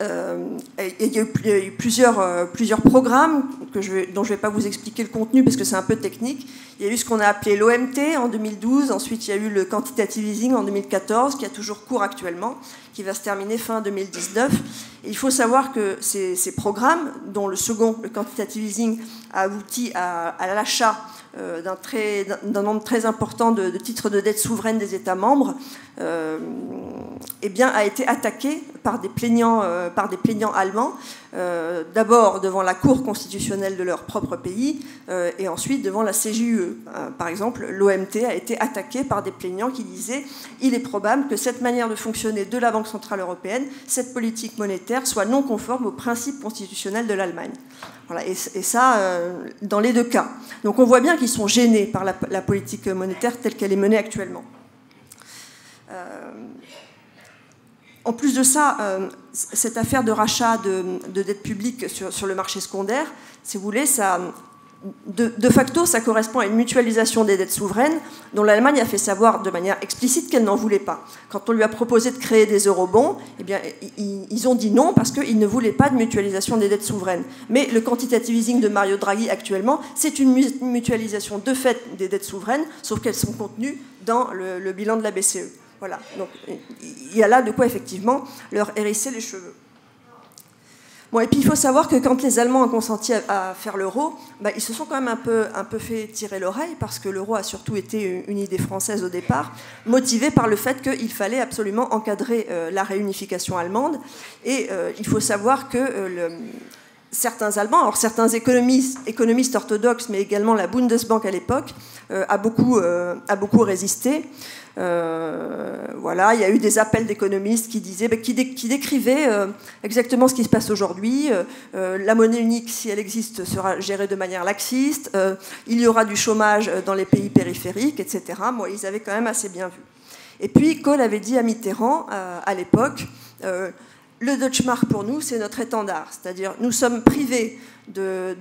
Euh, il y a eu plusieurs, euh, plusieurs programmes dont je ne vais pas vous expliquer le contenu parce que c'est un peu technique. Il y a eu ce qu'on a appelé l'OMT en 2012, ensuite il y a eu le quantitative easing en 2014, qui a toujours cours actuellement, qui va se terminer fin 2019. Et il faut savoir que ces, programmes, dont le second, le quantitative easing, a abouti à, à l'achat d'un nombre très important de, titres de dette souveraine des États membres, euh, eh a été attaqué par des plaignants, euh, par des plaignants allemands, d'abord devant la Cour constitutionnelle de leur propre pays, et ensuite devant la CJUE. par exemple, l'OMT a été attaqué par des plaignants qui disaient il est probable que cette manière de fonctionner de la Banque centrale européenne, cette politique monétaire, soit non conforme aux principes constitutionnels de l'Allemagne. Voilà, et, ça, dans les deux cas. Donc on voit bien qu'ils sont gênés par la, politique monétaire telle qu'elle est menée actuellement. Euh, en plus de ça, euh, cette affaire de rachat de, dette publique sur, le marché secondaire, si vous voulez, de, facto, ça correspond à une mutualisation des dettes souveraines dont l'Allemagne a fait savoir de manière explicite qu'elle n'en voulait pas. Quand on lui a proposé de créer des eurobonds, eh bien, ils ont dit non parce qu'ils ne voulaient pas de mutualisation des dettes souveraines. Mais le quantitative easing de Mario Draghi actuellement, c'est une mutualisation de fait des dettes souveraines, sauf qu'elles sont contenues dans le bilan de la BCE. Voilà. Donc il y a là de quoi effectivement leur hérisser les cheveux. Bon, et puis il faut savoir que quand les Allemands ont consenti à, faire l'euro, bah, ils se sont quand même un peu, un peu fait tirer l'oreille parce que l'euro a surtout été une idée française au départ, motivée par le fait qu'il fallait absolument encadrer euh, la réunification allemande. Et euh, il faut savoir que euh, certains Allemands, alors certains économistes, économistes orthodoxes, mais également la Bundesbank à l'époque, a, beaucoup, a beaucoup résisté. Euh, voilà, il y a eu des appels d'économistes qui disaient, bah, qui, décrivaient euh, exactement ce qui se passe aujourd'hui. Euh, la monnaie unique, si elle existe, sera gérée de manière laxiste. il y aura du chômage dans les pays périphériques, etc. Moi, ils avaient quand même assez bien vu. Et puis, Kohl avait dit à Mitterrand, à l'époque, le Deutsche Mark pour nous, c'est notre étendard. C'est-à-dire, nous sommes privés de,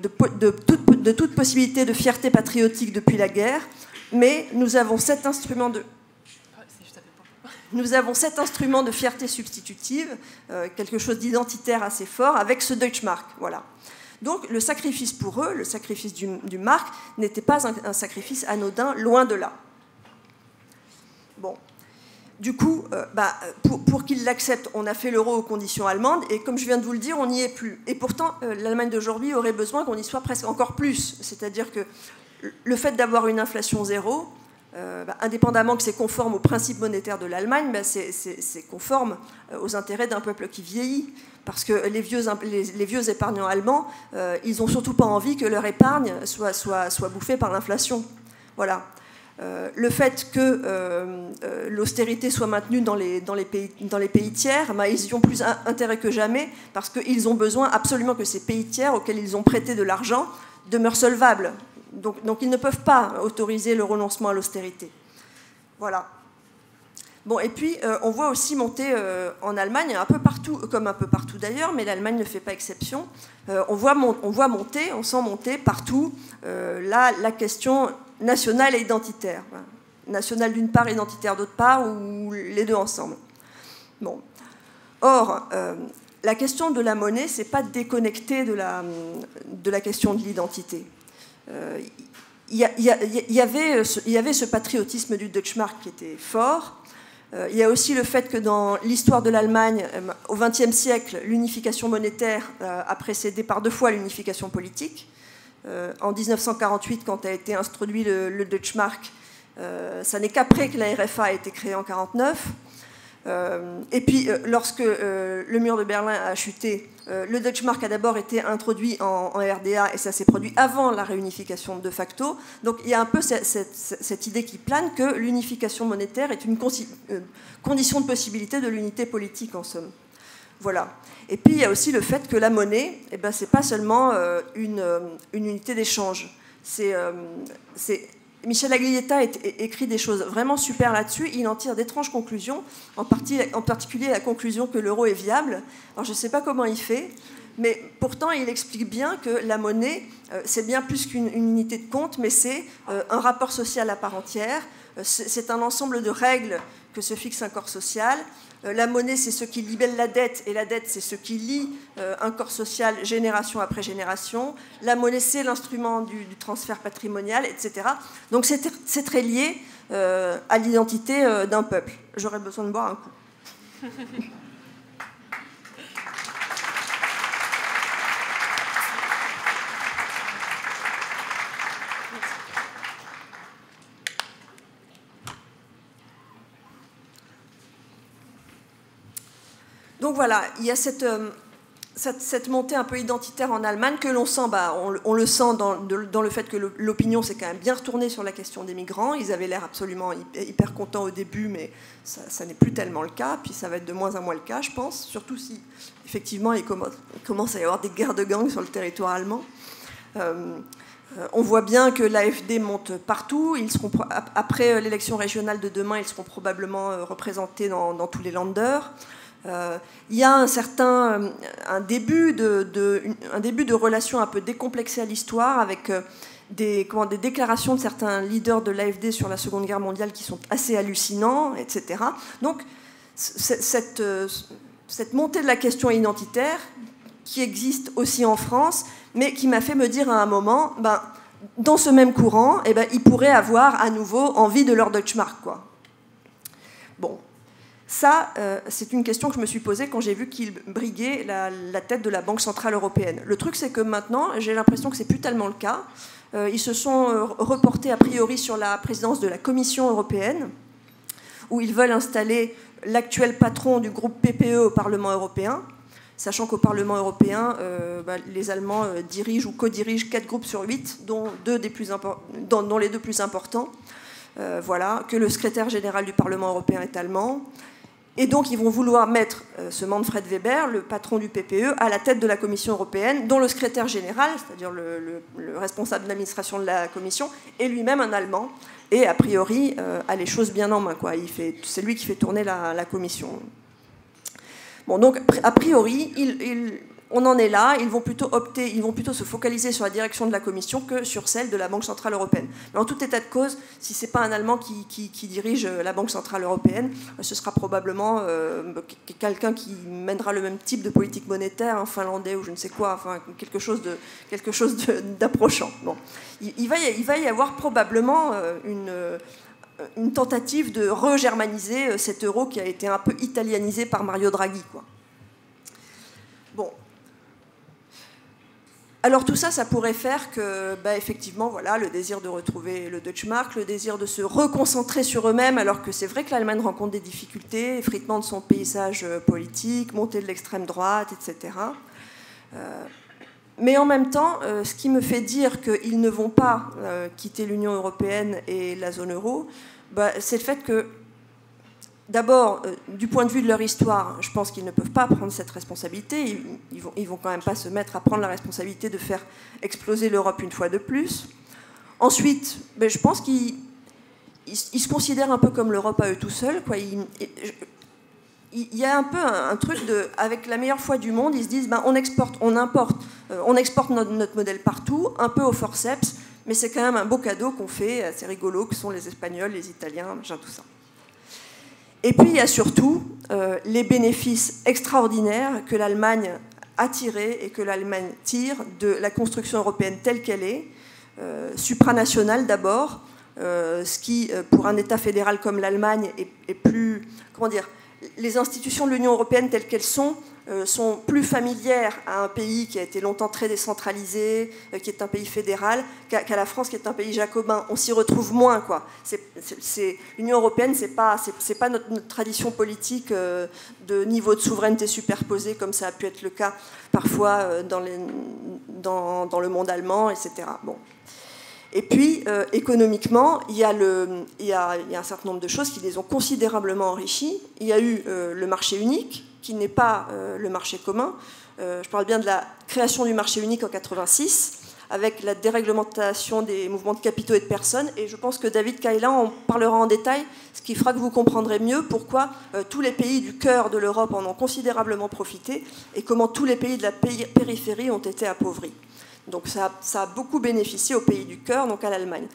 toute, possibilité de fierté patriotique depuis la guerre, mais nous avons cet instrument de nous avons cet instrument de fierté substitutive, euh, quelque chose d'identitaire assez fort, avec ce Deutschmark. Voilà. Donc le sacrifice pour eux, le sacrifice du, du mark, n'était pas un, sacrifice anodin, loin de là. Bon. Du coup, euh, bah, pour, pour qu'ils l'acceptent, on a fait l'euro aux conditions allemandes, et comme je viens de vous le dire, on n'y est plus. Et pourtant, euh, l'Allemagne d'aujourd'hui aurait besoin qu'on y soit presque encore plus. C'est-à-dire que le fait d'avoir une inflation zéro, euh, bah, indépendamment que c'est conforme aux principes monétaires de l'Allemagne, bah, c'est conforme aux intérêts d'un peuple qui vieillit. Parce que les vieux, épargnants allemands, ils n'ont surtout pas envie que leur épargne soit, soit bouffée par l'inflation. Voilà. Le fait que l'austérité soit maintenue dans les, dans les, pays, dans les pays tiers, bah, ils y ont plus intérêt que jamais parce qu'ils ont besoin absolument que ces pays tiers auxquels ils ont prêté de l'argent demeurent solvables donc, ils ne peuvent pas autoriser le renoncement à l'austérité. Voilà. Bon, et puis euh, on voit aussi monter euh, en Allemagne, un peu partout, comme un peu partout d'ailleurs, mais l'Allemagne ne fait pas exception. Euh, on, voit on, voit monter, on sent monter partout là, la question nationale et identitaire. Nationale d'une part, identitaire d'autre part, ou les deux ensemble. Bon. Or, la question de la monnaie, c'est pas déconnecté de la, de la question de l'identité il y, avait, ce patriotisme du Deutschmark qui était fort. Euh, il y a aussi le fait que dans l'histoire de l'Allemagne, euh, au XXe siècle, l'unification monétaire euh, a précédé par deux fois l'unification politique. En 1948, quand a été introduit le, Deutschmark, ça n'est qu'après que la RFA a été créée en 1949. Euh, et puis, euh, lorsque euh, le mur de Berlin a chuté, le Deutsche Mark a d'abord été introduit en, RDA et ça s'est produit avant la réunification de facto. Donc, il y a un peu cette, idée qui plane que l'unification monétaire est une condition de possibilité de l'unité politique, en somme. Voilà. Et puis il y a aussi le fait que la monnaie, eh ben, c'est pas seulement une, une, unité d'échange. C'est Michel Aglietta écrit des choses vraiment super là-dessus. Il en tire d'étranges conclusions, en, en, particulier la conclusion que l'euro est viable. Alors je ne sais pas comment il fait, mais pourtant il explique bien que la monnaie, euh, c'est bien plus qu'une unité de compte, mais c'est euh, un rapport social à part entière. Euh, c'est un ensemble de règles que se fixe un corps social. Euh, la monnaie, c'est ce qui libelle la dette, et la dette, c'est ce qui lie euh, un corps social génération après génération. La monnaie, c'est l'instrument du, transfert patrimonial, etc. Donc c'est très lié euh, à l'identité d'un peuple. J'aurais besoin de boire un coup. donc voilà, il y a euh, cette, montée un peu identitaire en Allemagne que l'on sent, bah, on, le sent dans, dans le fait que l'opinion s'est quand même bien retournée sur la question des migrants. Ils avaient l'air absolument hyper, contents au début, mais ça, n'est plus tellement le cas. Puis ça va être de moins en moins le cas, je pense, surtout si effectivement il commence, à y avoir des guerres de gangs sur le territoire allemand. Euh, euh, on voit bien que l'AFD monte partout. Ils seront, après l'élection régionale de demain, ils seront probablement représentés dans, dans tous les landers. Euh, il y a un certain euh, un début de, un début de relation un peu décomplexée à l'histoire avec euh, des, comment, des déclarations de certains leaders de l'AFD sur la Seconde Guerre mondiale qui sont assez hallucinants, etc. Donc cette, cette montée de la question identitaire qui existe aussi en France, mais qui m'a fait me dire à un moment, ben, dans ce même courant, eh ben, ils pourraient avoir à nouveau envie de leur Deutschmark. Quoi. Ça, euh, c'est une question que je me suis posée quand j'ai vu qu'il briguait la, tête de la Banque Centrale Européenne. Le truc, c'est que maintenant, j'ai l'impression que c'est plus tellement le cas. Euh, ils se sont euh, reportés a priori sur la présidence de la Commission européenne, où ils veulent installer l'actuel patron du groupe PPE au Parlement européen, sachant qu'au Parlement européen, bah, les Allemands dirigent ou co-dirigent quatre groupes sur huit, dont, deux des plus dont les deux plus importants. voilà, que le secrétaire général du Parlement européen est allemand, et donc, ils vont vouloir mettre euh, ce Manfred Weber, le patron du PPE, à la tête de la Commission européenne, dont le secrétaire général, c'est-à-dire le, responsable d'administration de la Commission, est lui-même un Allemand. Et a priori, euh, a les choses bien en main. C'est lui qui fait tourner la, la Commission. Bon, donc, a priori, il, on en est là, ils vont plutôt opter, ils vont plutôt se focaliser sur la direction de la Commission que sur celle de la Banque Centrale Européenne. Mais en tout état de cause, si ce n'est pas un Allemand qui, dirige la Banque Centrale Européenne, ce sera probablement euh, quelqu'un qui mènera le même type de politique monétaire, un Finlandais ou je ne sais quoi, enfin quelque chose de quelque chose d'approchant. Bon. Il, va y, avoir probablement euh, une tentative de regermaniser euh, cet euro qui a été un peu italianisé par Mario Draghi. Quoi. Alors tout ça, ça pourrait faire que, bah, effectivement, voilà, le désir de retrouver le Deutschmark, le désir de se reconcentrer sur eux-mêmes, alors que c'est vrai que l'Allemagne rencontre des difficultés, effritement de son paysage euh, politique, montée de l'extrême droite, etc. Euh, mais en même temps, euh, ce qui me fait dire qu'ils ne vont pas quitter l'Union européenne et la zone euro, bah, c'est le fait que D'abord, euh, du point de vue de leur histoire, je pense qu'ils ne peuvent pas prendre cette responsabilité. Ils, vont, vont quand même pas se mettre à prendre la responsabilité de faire exploser l'Europe une fois de plus. Ensuite, ben, je pense qu'ils se considèrent un peu comme l'Europe à eux tout seuls. Il, y a un peu un, truc de, avec la meilleure foi du monde, ils se disent, ben, on exporte, on importe, euh, on exporte notre, modèle partout, un peu au forceps, mais c'est quand même un beau cadeau qu'on fait, assez rigolo, que sont les Espagnols, les Italiens, tout ça. Et puis il y a surtout euh, les bénéfices extraordinaires que l'Allemagne a tirés et que l'Allemagne tire de la construction européenne telle qu'elle est, euh, supranationale d'abord, euh, ce qui, pour un État fédéral comme l'Allemagne, est, est, plus. Comment dire Les institutions de l'Union européenne telles qu'elles sont euh, sont plus familières à un pays qui a été longtemps très décentralisé, euh, qui est un pays fédéral, qu'à la France qui est un pays jacobin. On s'y retrouve moins. Quoi. L'Union européenne, ce n'est pas, pas notre, tradition politique euh, de niveau de souveraineté superposé, comme ça a pu être le cas parfois dans, dans le monde allemand, etc. Bon. Et puis, économiquement, il y, a un certain nombre de choses qui les ont considérablement enrichis. Il y a eu le marché unique, qui n'est pas le marché commun. je parle bien de la création du marché unique en 86 avec la déréglementation des mouvements de capitaux et de personnes. Et je pense que David Kailan en parlera en détail, ce qui fera que vous comprendrez mieux pourquoi euh, tous les pays du cœur de l'Europe en ont considérablement profité et comment tous les pays de la périphérie ont été appauvris. Donc ça, a beaucoup bénéficié aux pays du cœur, donc à l'Allemagne.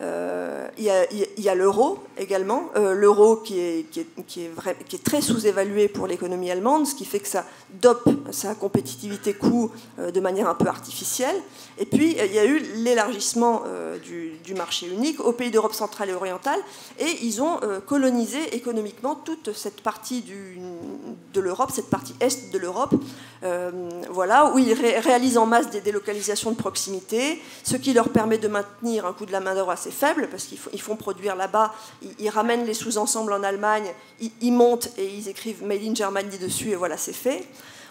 Euh, il y a, l'euro également, euh, l'euro qui est, très sous-évalué pour l'économie allemande, ce qui fait que ça dope sa compétitivité coût euh, de manière un peu artificielle. Et puis il y a eu l'élargissement du, du, marché unique aux pays d'Europe centrale et orientale, et ils ont colonisé économiquement toute cette partie de l'Europe, cette partie est de l'Europe, voilà, où ils réalisent en masse des délocalisations de proximité, ce qui leur permet de maintenir un coût de la main-d'œuvre assez faible parce qu'ils font produire là-bas, ils, ramènent les sous-ensembles en Allemagne, ils, montent et ils écrivent Made in Germany dessus et voilà, c'est fait.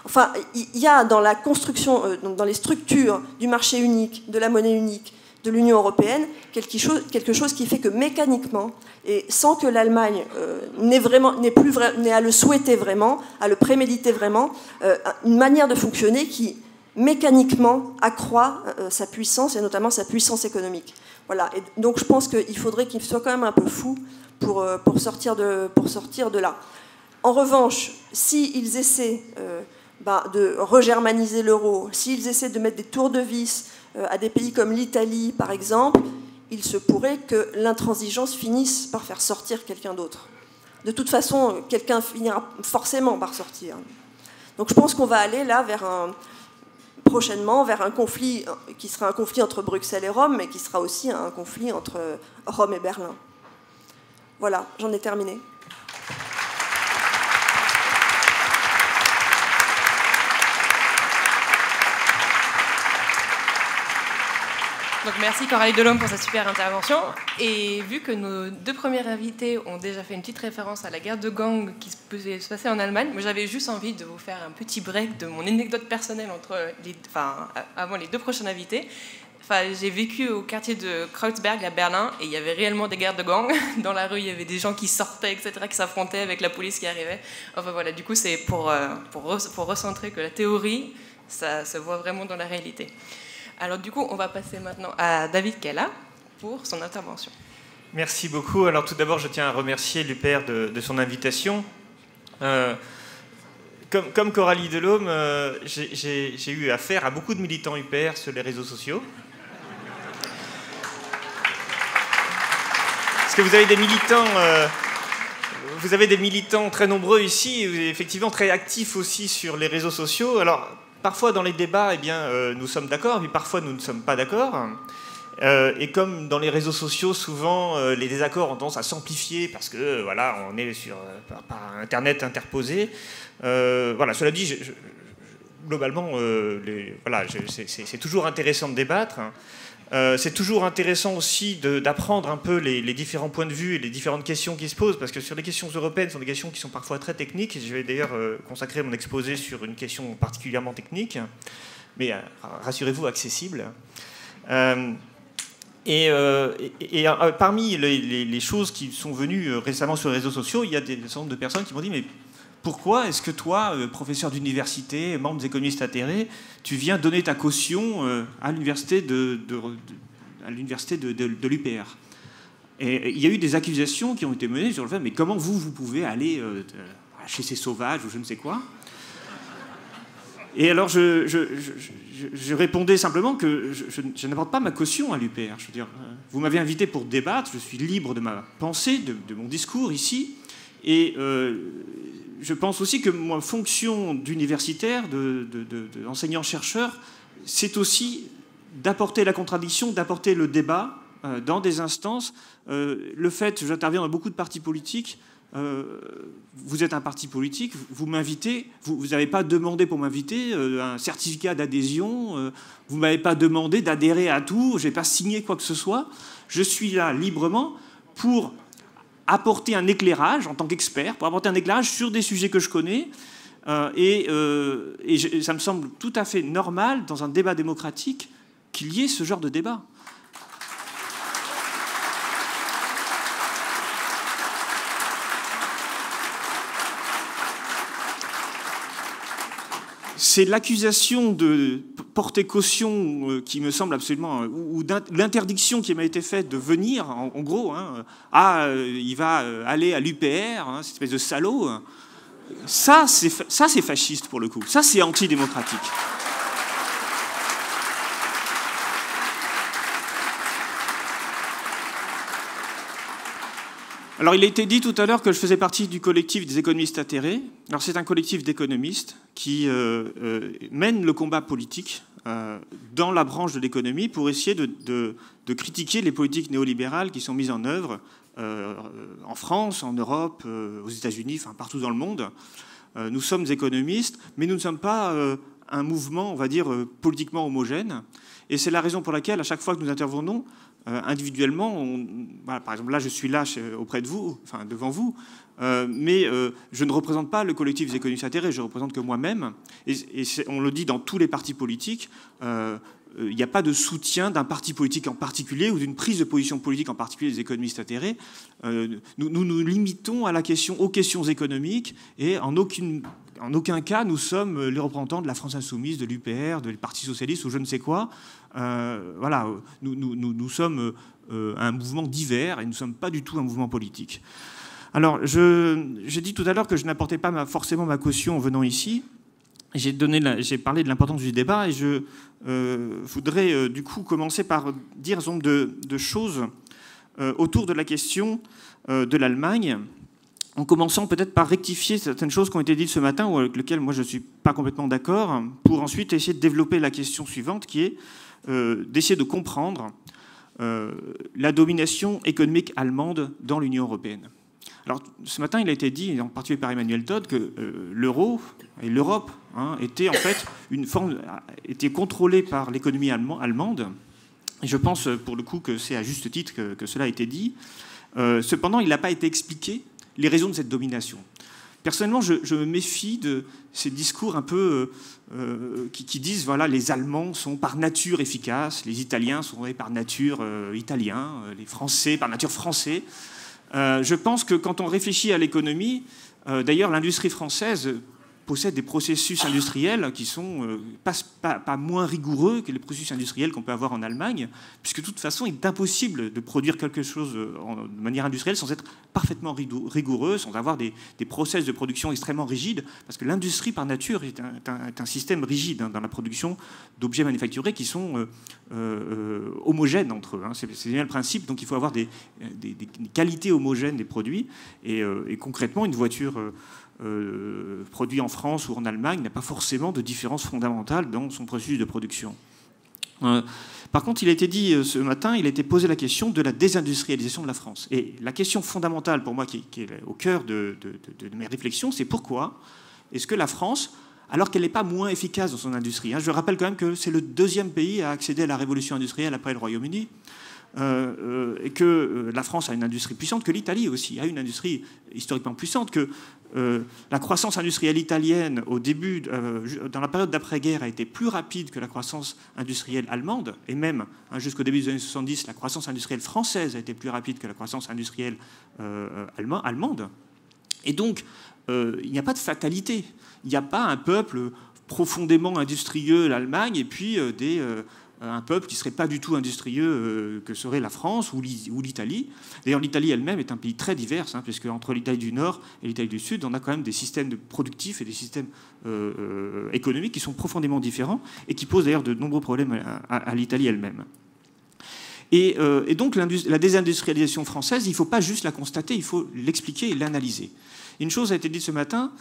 Enfin, il y a dans la construction, euh, dans les structures du marché unique, de la monnaie unique, de l'Union européenne, quelque chose, qui fait que mécaniquement, et sans que l'Allemagne euh, n'ait n'ait à le souhaiter vraiment, à le préméditer vraiment, euh, une manière de fonctionner qui mécaniquement accroît sa puissance et notamment sa puissance économique. Voilà. Et donc je pense qu'il faudrait qu'il soit quand même un peu fou pour, euh, sortir, de, là. En revanche, s'ils essaient euh, bah, de regermaniser l'euro, s'ils essaient de mettre des tours de vis euh, à des pays comme l'Italie, par exemple, il se pourrait que l'intransigeance finisse par faire sortir quelqu'un d'autre. De toute façon, quelqu'un finira forcément par sortir. Donc je pense qu'on va aller là vers un, prochainement vers un conflit qui sera un conflit entre Bruxelles et Rome, mais qui sera aussi un conflit entre Rome et Berlin. Voilà, j'en ai terminé. Donc merci Coralie Delhomme pour sa super intervention. Et vu que nos deux premiers invités ont déjà fait une petite référence à la guerre de gang qui se passer en Allemagne, moi j'avais juste envie de vous faire un petit break de mon anecdote personnelle entre avant les deux prochains invités. Enfin, j'ai vécu au quartier de Kreuzberg à Berlin et il y avait réellement des guerres de gang. Dans la rue, il y avait des gens qui sortaient, etc., qui s'affrontaient avec la police qui arrivait. Enfin voilà, du coup, c'est pour, euh, pour recentrer que la théorie, ça se voit vraiment dans la réalité. Alors du coup, on va passer maintenant à David Kella pour son intervention. Merci beaucoup. Alors tout d'abord, je tiens à remercier l'UPR de, son invitation. Euh, comme, Coralie Delhomme, euh, j'ai eu affaire à beaucoup de militants UPR sur les réseaux sociaux. Parce que vous avez des militants, euh, vous avez des militants très nombreux ici, effectivement très actifs aussi sur les réseaux sociaux. Alors parfois dans les débats, eh bien, euh, nous sommes d'accord, mais parfois nous ne sommes pas d'accord. Euh, et comme dans les réseaux sociaux, souvent euh, les désaccords ont tendance à s'amplifier parce que voilà, on est sur, par, Internet interposé. voilà, cela dit, globalement, voilà, c'est toujours intéressant de débattre. Euh, c'est toujours intéressant aussi d'apprendre un peu les, différents points de vue et les différentes questions qui se posent, parce que sur les questions européennes, ce sont des questions qui sont parfois très techniques. Je vais d'ailleurs euh, consacrer mon exposé sur une question particulièrement technique, mais euh, rassurez-vous, accessible. et, parmi les, choses qui sont venues récemment sur les réseaux sociaux, il y a des certain de personnes qui m'ont dit mais pourquoi est-ce que toi, professeur d'université, membre des communistes atterrés, tu viens donner ta caution euh, à l'université de, l'UPR Et il y a eu des accusations qui ont été menées sur le fait, mais comment vous, vous pouvez aller euh, chez ces sauvages ou je ne sais quoi? Et alors, je, je, répondais simplement que je, n'apporte pas ma caution à l'UPR. Je veux dire, vous m'avez invité pour débattre, je suis libre de ma pensée, de, mon discours ici, et je pense aussi que ma fonction d'universitaire, d'enseignant-chercheur, c'est aussi d'apporter la contradiction, d'apporter le débat euh, dans des instances. Euh, le fait, j'interviens dans beaucoup de partis politiques, euh, vous êtes un parti politique, vous m'invitez, vous n'avez pas demandé pour m'inviter un certificat d'adhésion, vous ne m'avez pas demandé d'adhérer à tout, je n'ai pas signé quoi que ce soit. Je suis là librement pour apporter un éclairage en tant qu'expert, pour apporter un éclairage sur des sujets que je connais. Euh, et, euh, ça me semble tout à fait normal dans un débat démocratique qu'il y ait ce genre de débat. C'est l'accusation de porter caution euh, qui me semble absolument, ou l'interdiction qui m'a été faite de venir, en, gros, ah, il va aller à l'UPR, hein, cette espèce de salaud. Ça, c'est fasciste pour le coup. Ça, c'est antidémocratique. Alors, il a été dit tout à l'heure que je faisais partie du collectif des économistes atterrés. Alors, c'est un collectif d'économistes qui euh, euh, mène le combat politique euh, dans la branche de l'économie pour essayer de, critiquer les politiques néolibérales qui sont mises en œuvre en France, en Europe, aux États-Unis, enfin partout dans le monde. nous sommes économistes, mais nous ne sommes pas un mouvement, on va dire, politiquement homogène. Et c'est la raison pour laquelle, à chaque fois que nous intervenons, euh, individuellement, par exemple, là, je suis là auprès de vous, enfin devant vous, euh, mais euh, je ne représente pas le collectif des économistes atterrés, je représente que moi-même. Et, on le dit dans tous les partis politiques, il n'y a pas de soutien d'un parti politique en particulier ou d'une prise de position politique en particulier des économistes atterrés. nous, nous, limitons à la question, aux questions économiques et en en aucun cas nous sommes les représentants de la France insoumise, de l'UPR, de Parti socialiste ou je ne sais quoi. Euh, voilà, nous, nous, sommes euh, un mouvement divers et nous ne sommes pas du tout un mouvement politique. Alors, j'ai dit tout à l'heure que je n'apportais pas forcément ma caution en venant ici. J'ai parlé de l'importance du débat et je euh, voudrais du coup commencer par dire un nombre de, choses autour de la question de l'Allemagne en commençant peut-être par rectifier certaines choses qui ont été dites ce matin, ou avec lesquelles moi je ne suis pas complètement d'accord, pour ensuite essayer de développer la question suivante, qui est d'essayer de comprendre euh, la domination économique allemande dans l'Union européenne. Alors ce matin, il a été dit, en particulier par Emmanuel Todd, que euh, l'euro et l'Europe hein, étaient en fait une forme, étaient contrôlés par l'économie allemande. Je pense pour le coup que c'est à juste titre que, cela a été dit. cependant, il n'a pas été expliqué les raisons de cette domination. Personnellement, je, me méfie de ces discours un peu euh, euh, qui, disent voilà, les Allemands sont par nature efficaces, les Italiens sont par nature euh, italiens, les Français par nature français. je pense que quand on réfléchit à l'économie, d'ailleurs, l'industrie française possède des processus industriels qui sont euh, pas, moins rigoureux que les processus industriels qu'on peut avoir en Allemagne, puisque de toute façon, il est impossible de produire quelque chose euh, de manière industrielle sans être parfaitement rigoureux, sans avoir des, des process de production extrêmement rigides, parce que l'industrie par nature est un, système rigide hein, dans la production d'objets manufacturés qui sont euh, homogènes entre eux. Hein. C'est bien le principe, donc il faut avoir des, qualités homogènes des produits, et concrètement, une voiture euh, produit en France ou en Allemagne n'a pas forcément de différence fondamentale dans son processus de production. Euh, par contre, il a été dit euh, ce matin, il a été posé la question de la désindustrialisation de la France. Et la question fondamentale pour moi, qui, est au cœur de, mes réflexions, c'est pourquoi est-ce que la France, alors qu'elle n'est pas moins efficace dans son industrie, hein, je rappelle quand même que c'est le deuxième pays à accéder à la révolution industrielle après le Royaume-Uni, et que la France a une industrie puissante, que l'Italie aussi a une industrie historiquement puissante, que euh, la croissance industrielle italienne, au début, euh, dans la période d'après-guerre, a été plus rapide que la croissance industrielle allemande, et même hein, jusqu'au début des années 70, la croissance industrielle française a été plus rapide que la croissance industrielle euh, allemande. Et donc, il n'y a pas de fatalité. Il n'y a pas un peuple profondément industrieux, l'Allemagne, et puis des un peuple qui ne serait pas du tout industrieux euh, que serait la France ou l'Italie. D'ailleurs, l'Italie elle-même est un pays très divers, hein, puisque entre l'Italie du Nord et l'Italie du Sud, on a quand même des systèmes productifs et des systèmes euh, euh, économiques qui sont profondément différents et qui posent d'ailleurs de nombreux problèmes à, l'Italie elle-même. Et, donc la désindustrialisation française, il ne faut pas juste la constater, il faut l'expliquer et l'analyser. Une chose a été dite ce matin,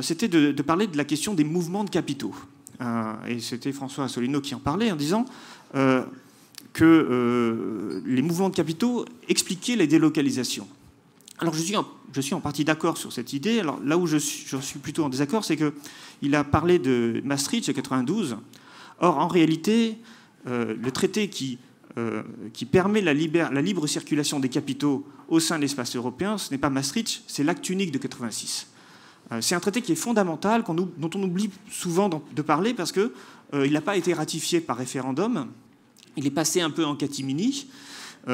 c'était de, de parler de la question des mouvements de capitaux. Euh, et c'était François Asselineau qui en parlait en disant euh, que euh, les mouvements de capitaux expliquaient les délocalisations. Alors je suis en, partie d'accord sur cette idée. Alors là où je suis, plutôt en désaccord, c'est qu'il a parlé de Maastricht en 92. Or, en réalité, le traité qui, qui permet la, la, libre circulation des capitaux au sein de l'espace européen, ce n'est pas Maastricht, c'est l'acte unique de 86. Euh, c'est un traité qui est fondamental, dont on oublie souvent de parler parce qu'il euh, n'a pas été ratifié par référendum. Il est passé un peu en catimini.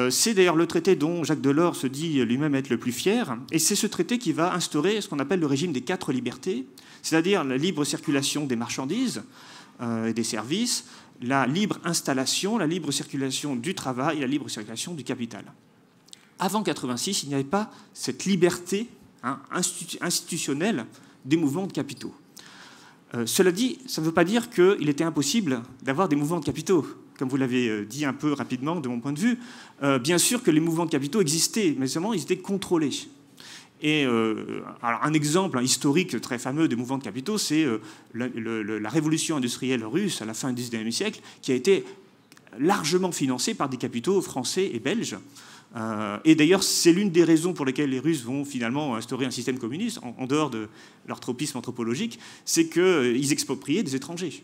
c'est d'ailleurs le traité dont Jacques Delors se dit lui-même être le plus fier, et c'est ce traité qui va instaurer ce qu'on appelle le régime des quatre libertés, c'est-à-dire la libre circulation des marchandises et des services, la libre installation, la libre circulation du travail et la libre circulation du capital. Avant 86, il n'y avait pas cette liberté hein, des mouvements de capitaux. Euh, cela dit, ça ne veut pas dire qu'il était impossible d'avoir des mouvements de capitaux. Comme vous l'avez euh, dit un peu rapidement de mon point de vue, euh, bien sûr que les mouvements de capitaux existaient, mais seulement ils étaient contrôlés. Et alors un exemple historique très fameux des mouvements de capitaux, c'est la, la, révolution industrielle russe à la fin du XIXe siècle, qui a été largement financée par des capitaux français et belges. Euh, et d'ailleurs, c'est l'une des raisons pour lesquelles les Russes vont finalement instaurer un système communiste, en, dehors de leur tropisme anthropologique, c'est qu'ils euh, expropriaient des étrangers.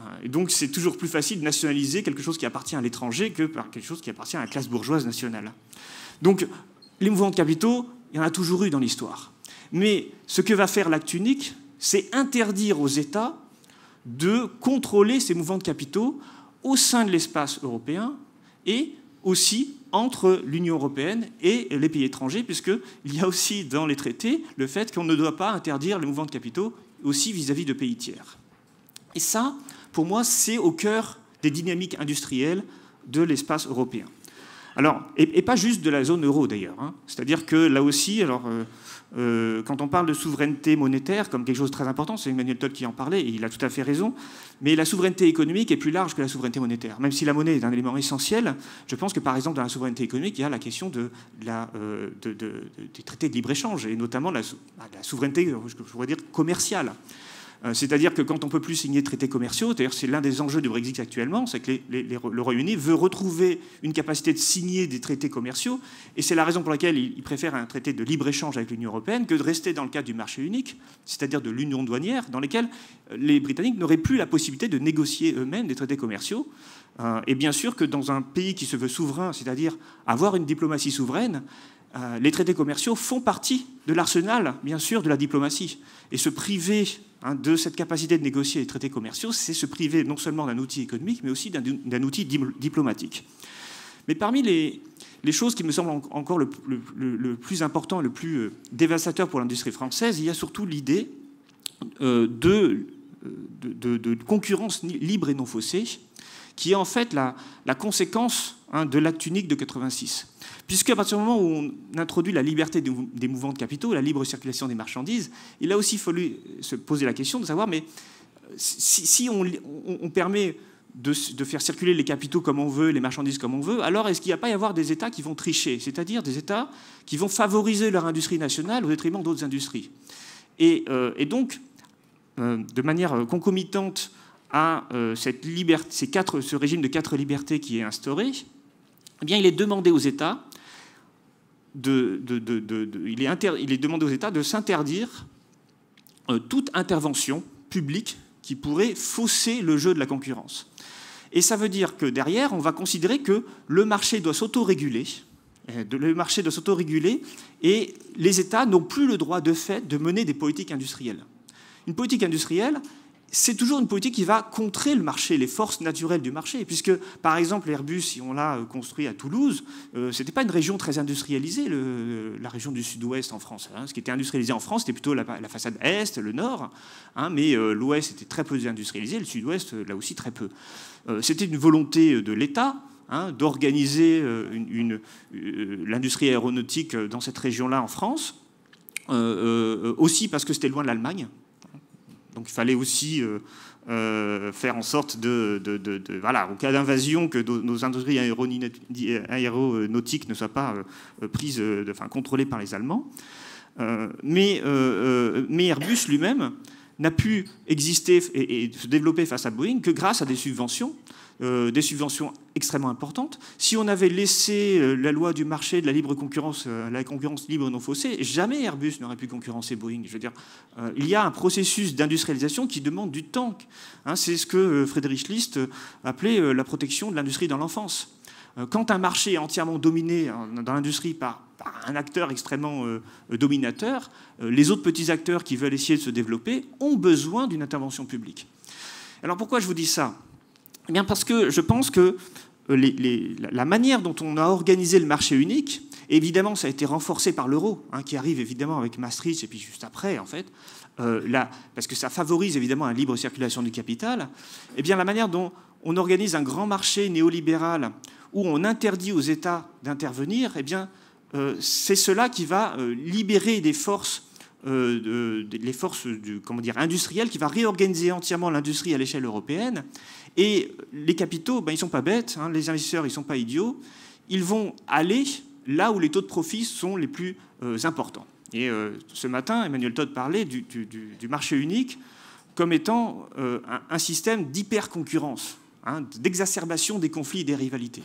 Euh, et donc, c'est toujours plus facile de nationaliser quelque chose qui appartient à l'étranger que par quelque chose qui appartient à la classe bourgeoise nationale. Donc, les mouvements de capitaux, il y en a toujours eu dans l'histoire. Mais ce que va faire l'acte unique, c'est interdire aux États de contrôler ces mouvements de capitaux au sein de l'espace européen et aussi entre l'Union européenne et les pays étrangers, puisqu'il y a aussi dans les traités le fait qu'on ne doit pas interdire les mouvements de capitaux aussi vis-à-vis de pays tiers. Et ça, pour moi, c'est au cœur des dynamiques industrielles de l'espace européen. Alors, et, pas juste de la zone euro d'ailleurs. Hein. C'est-à-dire que là aussi, alors, euh, euh, quand on parle de souveraineté monétaire comme quelque chose de très important, c'est Emmanuel Todd qui en parlait, et il a tout à fait raison, mais la souveraineté économique est plus large que la souveraineté monétaire. Même si la monnaie est un élément essentiel, je pense que par exemple dans la souveraineté économique, il y a la question euh, des traités de libre-échange, et notamment la, la souveraineté, je pourrais dire, commerciale. Euh, c'est-à-dire que quand on ne peut plus signer de traités commerciaux, c'est l'un des enjeux du Brexit actuellement, c'est que le Royaume-Uni veut retrouver une capacité de signer des traités commerciaux, et c'est la raison pour laquelle il, préfère un traité de libre-échange avec l'Union européenne que de rester dans le cadre du marché unique, c'est-à-dire de l'union douanière, dans lequel euh, les Britanniques n'auraient plus la possibilité de négocier eux-mêmes des traités commerciaux. Euh, et bien sûr que dans un pays qui se veut souverain, c'est-à-dire avoir une diplomatie souveraine, les traités commerciaux font partie de l'arsenal, bien sûr, de la diplomatie. Et se priver Hein, de cette capacité de négocier les traités commerciaux, c'est se priver non seulement d'un outil économique, mais aussi d'un outil diplomatique. Mais parmi les, choses qui me semblent encore le, plus important, le plus euh, dévastateur pour l'industrie française, il y a surtout l'idée euh, de, de, concurrence libre et non faussée, qui est en fait la, conséquence hein, de l'acte unique de 86. Puisqu'à partir du moment où on introduit la liberté des mouvements de capitaux, la libre circulation des marchandises, il a aussi fallu se poser la question de savoir, mais si, on, permet de, faire circuler les capitaux comme on veut, les marchandises comme on veut, alors est-ce qu'il n'y a pas y avoir des États qui vont tricher, c'est-à-dire des États qui vont favoriser leur industrie nationale au détriment d'autres industries? Et, euh, donc, euh, de manière concomitante à cette liberté, ce régime de quatre libertés qui est instauré, eh bien, il est demandé aux États de s'interdire euh, toute intervention publique qui pourrait fausser le jeu de la concurrence. Et ça veut dire que derrière, on va considérer que le marché doit s'autoréguler, euh, le marché doit s'autoréguler, et les États n'ont plus le droit de fait de mener des politiques industrielles. Une politique industrielle, c'est toujours une politique qui va contrer le marché, les forces naturelles du marché. Puisque, par exemple, Airbus, si on l'a euh, construit à Toulouse, euh, ce n'était pas une région très industrialisée, la région du sud-ouest en France. Hein. Ce qui était industrialisé en France, c'était plutôt la, façade est, le nord, hein, mais euh, l'ouest était très peu industrialisé, le sud-ouest, là aussi, très peu. c'était une volonté de l'État. Hein, d'organiser l'industrie aéronautique dans cette région-là en France, aussi parce que c'était loin de l'Allemagne, donc il fallait aussi euh, euh, faire en sorte de, voilà, au cas d'invasion, que nos industries aéronautiques ne soient pas euh, prises, enfin contrôlées par les Allemands. mais, mais Airbus lui-même n'a pu exister et, se développer face à Boeing que grâce à des subventions euh, des subventions extrêmement importantes. Si on avait laissé euh, la loi du marché de la libre concurrence, euh, la concurrence libre non faussée, jamais Airbus n'aurait pu concurrencer Boeing. Je veux dire, il y a un processus d'industrialisation qui demande du temps. Hein, c'est ce que Frédéric List appelait la protection de l'industrie dans l'enfance. Quand un marché est entièrement dominé dans l'industrie par, un acteur extrêmement dominateur, les autres petits acteurs qui veulent essayer de se développer ont besoin d'une intervention publique. Alors pourquoi je vous dis ça? Eh bien parce que je pense que la manière dont on a organisé le marché unique, évidemment ça a été renforcé par l'euro, hein, qui arrive évidemment avec Maastricht et puis juste après en fait, là, parce que ça favorise évidemment une libre circulation du capital, eh bien la manière dont on organise un grand marché néolibéral où on interdit aux États d'intervenir, eh bien c'est cela qui va libérer des forces euh, les forces industrielles, qui va réorganiser entièrement l'industrie à l'échelle européenne. Et les capitaux, ben, ils ne sont pas bêtes, hein, les investisseurs, ils ne sont pas idiots. Ils vont aller là où les taux de profit sont les plus euh, importants. Et euh, ce matin, Emmanuel Todd parlait du, marché unique comme étant un, système d'hyper-concurrence, hein, d'exacerbation des conflits et des rivalités.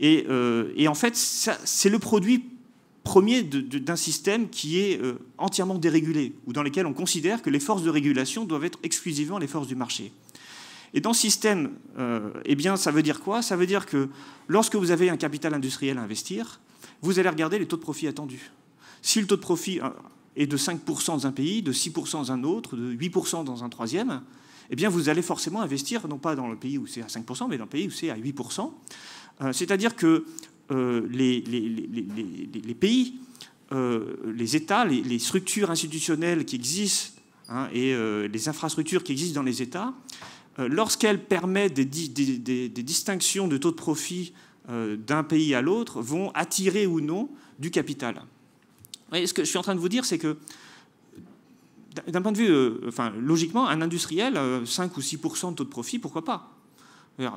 Et, en fait, c'est le produit premier d'un système qui est euh, entièrement dérégulé, ou dans lequel on considère que les forces de régulation doivent être exclusivement les forces du marché. Et dans ce système, euh, eh bien, ça veut dire quoi? Ça veut dire que lorsque vous avez un capital industriel à investir, vous allez regarder les taux de profit attendus. Si le taux de profit euh, est de 5% dans un pays, de 6% dans un autre, de 8% dans un troisième, eh bien, vous allez forcément investir, non pas dans le pays où c'est à 5%, mais dans le pays où c'est à 8%. C'est-à-dire que euh, les, pays, euh, les États, les, structures institutionnelles qui existent hein, et euh, les infrastructures qui existent dans les États, lorsqu'elles permettent des, distinctions de taux de profit d'un pays à l'autre, vont attirer ou non du capital. ce que je suis en train de vous dire, c'est que d'un point de vue, enfin, logiquement, un industriel, 5 ou 6% de taux de profit, pourquoi pas?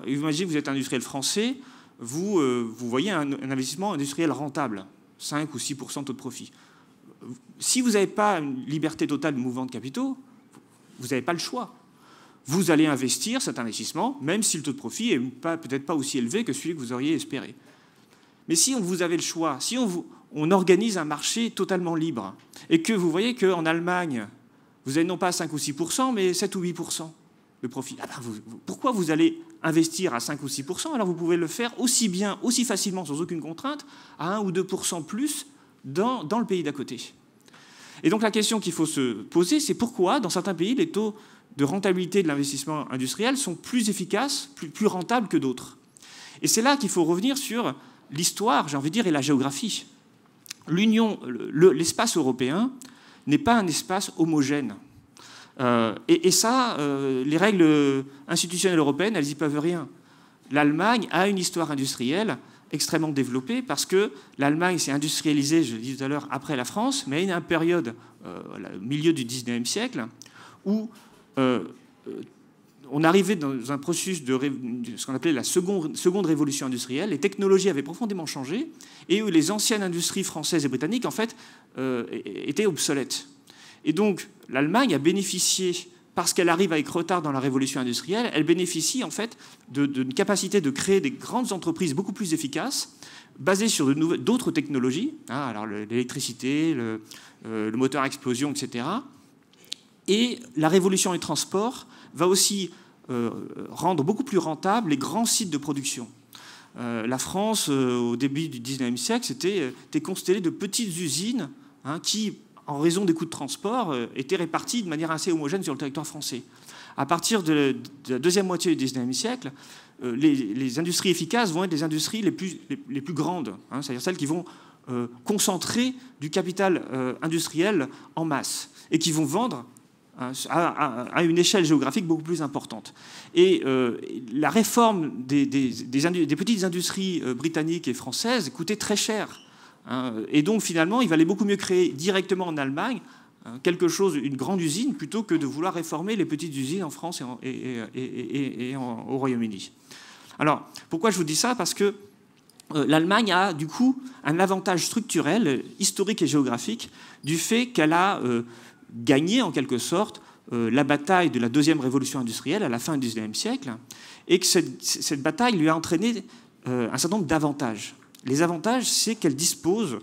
Imaginez que vous êtes industriel français, vous, euh, vous voyez un, investissement industriel rentable, 5 ou 6% de taux de profit. Si vous n'avez pas une liberté totale de mouvement de capitaux, vous n'avez pas le choix. Vous allez investir cet investissement, même si le taux de profit n'est peut-être pas aussi élevé que celui que vous auriez espéré. Mais si vous avez le choix, si on, on organise un marché totalement libre, et que vous voyez qu'en Allemagne, vous avez non pas 5 ou 6% mais 7 ou 8% de profit, ah ben pourquoi vous allez investir à 5 ou 6% alors vous pouvez le faire aussi bien, aussi facilement, sans aucune contrainte, à 1 ou 2% plus dans, dans le pays d'à côté. Et donc la question qu'il faut se poser, c'est pourquoi dans certains pays, les taux de rentabilité de l'investissement industriel sont plus efficaces, plus, rentables que d'autres. Et c'est là qu'il faut revenir sur l'histoire, j'ai envie de dire, et la géographie. L'Union, l'espace européen n'est pas un espace homogène. Euh, et, ça, euh, les règles institutionnelles européennes, elles n'y peuvent rien. L'Allemagne a une histoire industrielle extrêmement développée parce que l'Allemagne s'est industrialisée, je le disais tout à l'heure, après la France, mais a une période, euh, au milieu du 19e siècle, où on arrivait dans un processus de ce qu'on appelait la seconde, révolution industrielle. Les technologies avaient profondément changé et les anciennes industries françaises et britanniques, en fait, étaient obsolètes. Et donc, l'Allemagne a bénéficié, parce qu'elle arrive avec retard dans la révolution industrielle, elle bénéficie en fait d'une capacité de créer des grandes entreprises beaucoup plus efficaces, basées sur d'autres technologies, hein, alors l'électricité, le, euh, le, moteur à explosion, etc. Et la révolution des transports va aussi euh, rendre beaucoup plus rentables les grands sites de production. Euh, la France, au début du 19e siècle, c'était constellée de petites usines hein, qui en raison des coûts de transport, euh, étaient répartis de manière assez homogène sur le territoire français. À partir de, la deuxième moitié du XIXe siècle, euh, les, industries efficaces vont être les industries les plus, grandes, hein, c'est-à-dire celles qui vont euh, concentrer du capital industriel en masse et qui vont vendre à, une échelle géographique beaucoup plus importante. Et la réforme des, petites industries britanniques et françaises coûtait très cher Hein. Et donc finalement, il valait beaucoup mieux créer directement en Allemagne hein, quelque chose, une grande usine, plutôt que de vouloir réformer les petites usines en France et, au Royaume-Uni. Alors, pourquoi je vous dis ça? Parce que euh, l'Allemagne a du coup un avantage structurel, historique et géographique, du fait qu'elle a euh, gagné en quelque sorte euh, la bataille de la deuxième révolution industrielle à la fin du XIXe siècle, et que cette bataille lui a entraîné un certain nombre d'avantages. Les avantages, c'est qu'elle dispose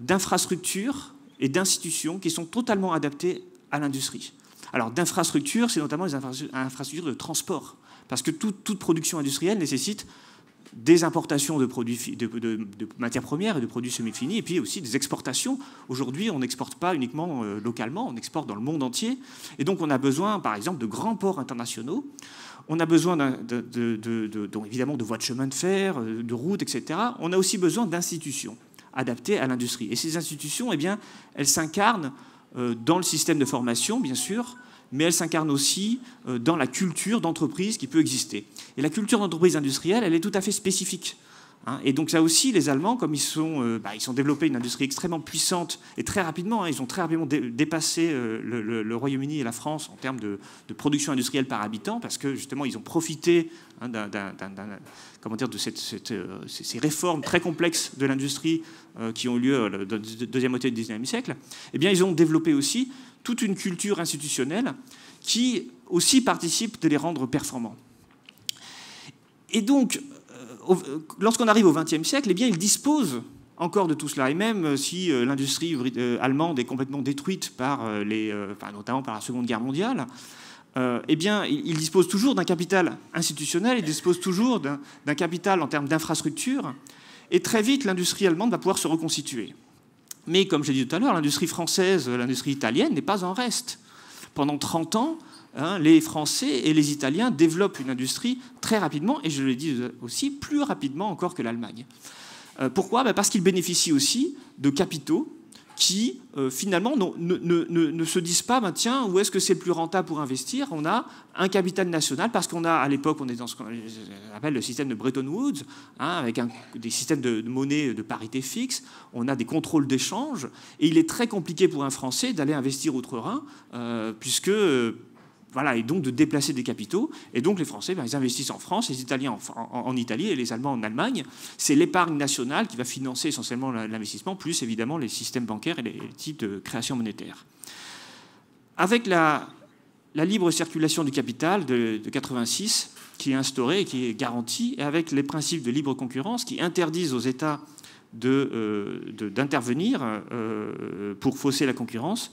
d'infrastructures et d'institutions qui sont totalement adaptées à l'industrie. Alors d'infrastructures, c'est notamment les infrastructures de transport, parce que toute, production industrielle nécessite des importations de, produits, de, matières premières et de produits semi-finis, et puis aussi des exportations. Aujourd'hui, on n'exporte pas uniquement euh, localement, on exporte dans le monde entier. Et donc, on a besoin, par exemple, de grands ports internationaux. On a besoin, évidemment, de voies de chemin de fer, euh, de routes, etc. On a aussi besoin d'institutions adaptées à l'industrie. Et ces institutions, eh bien, elles s'incarnent euh, dans le système de formation, bien sûr, mais elle s'incarne aussi euh, dans la culture d'entreprise qui peut exister. Et la culture d'entreprise industrielle, elle est tout à fait spécifique. Hein. Et donc ça aussi, les Allemands, comme ils sont, euh, bah, ils ont développé une industrie extrêmement puissante et très rapidement, hein, ils ont très rapidement dépassé euh, le, Royaume-Uni et la France en termes de, production industrielle par habitant, parce que justement ils ont profité hein, comment dire, de ces réformes très complexes de l'industrie qui ont eu lieu dans la deuxième moitié du XIXe siècle. Eh bien, ils ont développé aussi toute une culture institutionnelle qui aussi participe de les rendre performants. Et donc, euh, lorsqu'on arrive au XXe siècle, eh bien, ils disposent encore de tout cela. Et même si euh, l'industrie euh, allemande est complètement détruite par les, notamment par la Seconde Guerre mondiale, eh bien, ils disposent toujours d'un capital institutionnel, ils disposent toujours d'un capital en termes d'infrastructure, et très vite, l'industrie allemande va pouvoir se reconstituer. Mais comme j'ai dit tout à l'heure, l'industrie française, l'industrie italienne n'est pas en reste. Pendant 30 ans, hein, les Français et les Italiens développent une industrie très rapidement, et je le dis aussi, plus rapidement encore que l'Allemagne. Euh, pourquoi? Ben, Parce qu'ils bénéficient aussi de capitaux qui euh, finalement ne, se disent pas, ben, tiens, où est-ce que c'est le plus rentable pour investir? On a un capital national, parce qu'on a, à l'époque, on est dans ce qu'on appelle le système de Bretton Woods, hein, avec des systèmes de, monnaie de parité fixe, on a des contrôles d'échange, et il est très compliqué pour un Français d'aller investir outre-Rhin, euh, puisque voilà, et donc de déplacer des capitaux. Et donc les Français, ben, ils investissent en France, les Italiens en, Italie et les Allemands en Allemagne. C'est l'épargne nationale qui va financer essentiellement l'investissement, plus évidemment les systèmes bancaires et les, types de création monétaire. Avec la, libre circulation du capital de, 86, qui est instaurée et qui est garantie, et avec les principes de libre concurrence qui interdisent aux États d'intervenir de, euh, pour fausser la concurrence,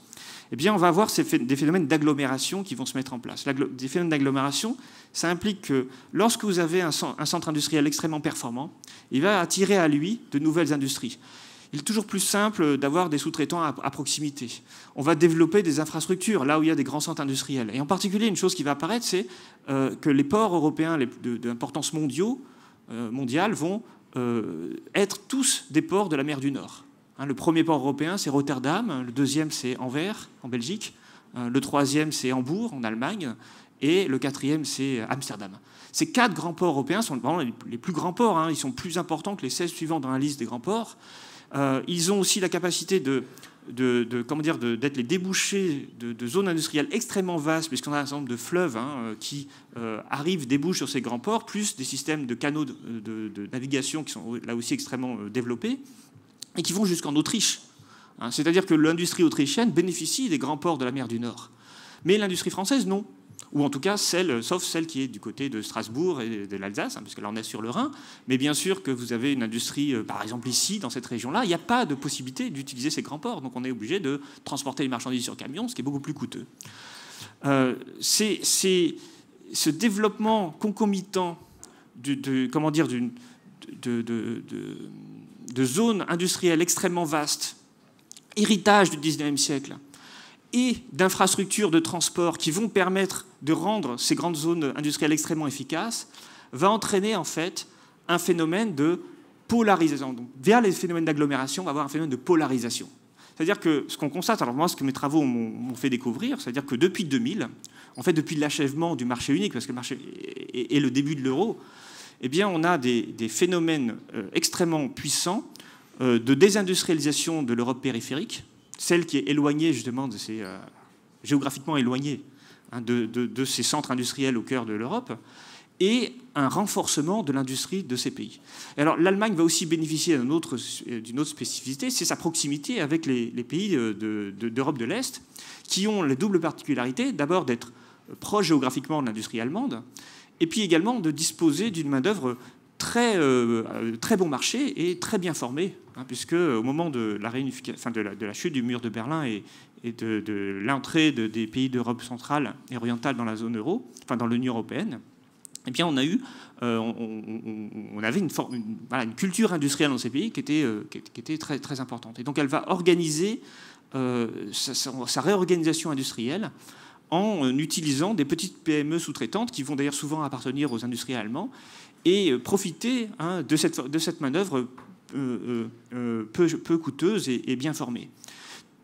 eh bien, on va avoir des phénomènes d'agglomération qui vont se mettre en place. Des phénomènes d'agglomération, ça implique que lorsque vous avez un centre industriel extrêmement performant, il va attirer à lui de nouvelles industries. Il est toujours plus simple d'avoir des sous-traitants à, proximité. On va développer des infrastructures là où il y a des grands centres industriels. Et en particulier, une chose qui va apparaître, c'est euh, que les ports européens d'importance euh, mondiale vont euh, être tous des ports de la mer du Nord. Hein, le premier port européen, c'est Rotterdam. Le deuxième, c'est Anvers, en Belgique. Euh, le troisième, c'est Hambourg, en Allemagne. Et le quatrième, c'est Amsterdam. Ces quatre grands ports européens sont vraiment les plus grands ports. Hein. Ils sont plus importants que les 16 suivants dans la liste des grands ports. Euh, ils ont aussi la capacité de, comment dire, d'être les débouchés de, zones industrielles extrêmement vastes, puisqu'on a un certain nombre de fleuves hein, euh, qui arrivent, débouchent sur ces grands ports, plus des systèmes de canaux de, navigation qui sont là aussi extrêmement développés et qui vont jusqu'en Autriche. Hein, c'est-à-dire que l'industrie autrichienne bénéficie des grands ports de la mer du Nord. Mais l'industrie française, non. Ou en tout cas, celle, sauf celle qui est du côté de Strasbourg et de l'Alsace, hein, puisque là on est sur le Rhin. Mais bien sûr que vous avez une industrie, euh, par exemple ici, dans cette région-là, il n'y a pas de possibilité d'utiliser ces grands ports. Donc on est obligé de transporter les marchandises sur camion, ce qui est beaucoup plus coûteux. Euh, c'est ce développement concomitant de, comment dire, de zones industrielles extrêmement vastes, héritage du 19e siècle, et d'infrastructures de transport qui vont permettre de rendre ces grandes zones industrielles extrêmement efficaces, va entraîner en fait un phénomène de polarisation. Vers les phénomènes d'agglomération, on va avoir un phénomène de polarisation. C'est-à-dire que ce qu'on constate, alors moi, ce que mes travaux m'ont fait découvrir, c'est-à-dire que depuis 2000, en fait, depuis l'achèvement du marché unique, parce que le marché est le début de l'euro, eh bien, on a des, phénomènes euh, extrêmement puissants euh, de désindustrialisation de l'Europe périphérique, celle qui est éloignée justement de euh, géographiquement éloignée hein, de, ces centres industriels au cœur de l'Europe, et un renforcement de l'industrie de ces pays. alors l'Allemagne va aussi bénéficier d'une autre, spécificité, c'est sa proximité avec les, pays d'Europe de, de l'Est, qui ont la double particularité d'abord d'être proches géographiquement de l'industrie allemande, et puis également de disposer d'une main-d'œuvre très, euh, très bon marché et très bien formée, hein, puisque au moment de la, chute du mur de Berlin et, de, l'entrée des pays d'Europe centrale et orientale dans la zone euro, enfin dans l'Union européenne, eh bien, on a eu, euh, on, avait une, culture industrielle dans ces pays qui était, euh, très, très importante. Et donc, elle va organiser euh, sa, réorganisation industrielle en utilisant des petites PME sous-traitantes qui vont d'ailleurs souvent appartenir aux industriels allemands et profiter hein, de, cette, de cette manœuvre peu, peu, coûteuse et, et bien formée.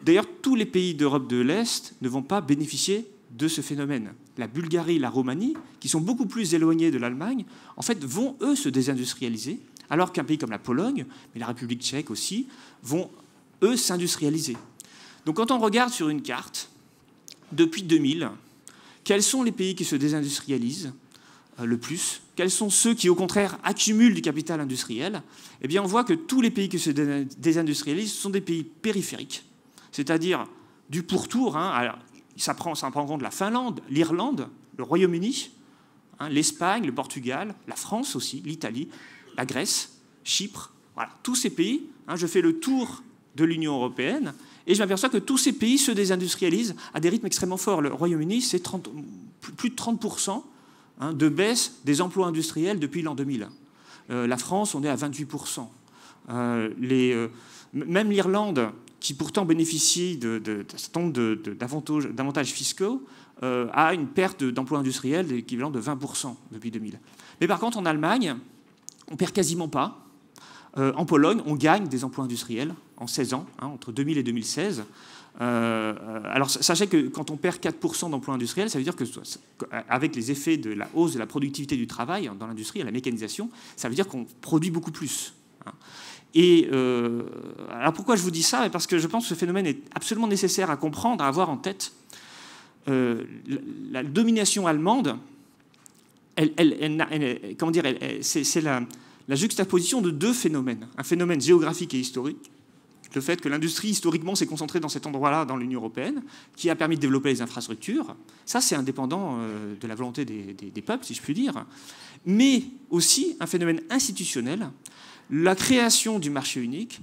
D'ailleurs, tous les pays d'Europe de l'Est ne vont pas bénéficier de ce phénomène. La Bulgarie, la Roumanie, qui sont beaucoup plus éloignés de l'Allemagne, en fait, vont, eux, se désindustrialiser, alors qu'un pays comme la Pologne, mais la République tchèque aussi, vont, eux, s'industrialiser. Donc quand on regarde sur une carte, depuis 2000, quels sont les pays qui se désindustrialisent euh, le plus? Quels sont ceux qui, au contraire, accumulent du capital industriel? Eh bien, on voit que tous les pays qui se désindustrialisent sont des pays périphériques, c'est-à-dire du pourtour. Hein, ça prend, ça prend en compte la Finlande, l'Irlande, le Royaume-Uni, hein, l'Espagne, le Portugal, la France aussi, l'Italie, la Grèce, Chypre. Voilà, tous ces pays. Hein, je fais le tour de l'Union européenne et je m'aperçois que tous ces pays se désindustrialisent à des rythmes extrêmement forts. Le Royaume-Uni, c'est plus de 30% hein, de baisse des emplois industriels depuis l'an 2000. Euh, la France, on est à 28%. Euh, euh, même l'Irlande, qui pourtant bénéficie d'un de, de, d'avantages fiscaux, a une perte d'emplois industriels équivalent de 20% depuis 2000. Mais par contre, en Allemagne, on perd quasiment pas. En Pologne, on gagne des emplois industriels en 16 ans, hein, entre 2000 et 2016. Euh, alors sachez que quand on perd 4% d'emplois industriels, ça veut dire que avec les effets de la hausse de la productivité du travail dans l'industrie, la mécanisation, ça veut dire qu'on produit beaucoup plus. Hein. Et euh, alors pourquoi je vous dis ça? Parce que je pense que ce phénomène est absolument nécessaire à comprendre, à avoir en tête. Euh, la, domination allemande, comment dire, c'est la, juxtaposition de deux phénomènes. Un phénomène géographique et historique, le fait que l'industrie historiquement s'est concentrée dans cet endroit-là, dans l'Union européenne, qui a permis de développer les infrastructures. Ça, c'est indépendant euh, de la volonté des, peuples, si je puis dire. Mais aussi un phénomène institutionnel la création du marché unique,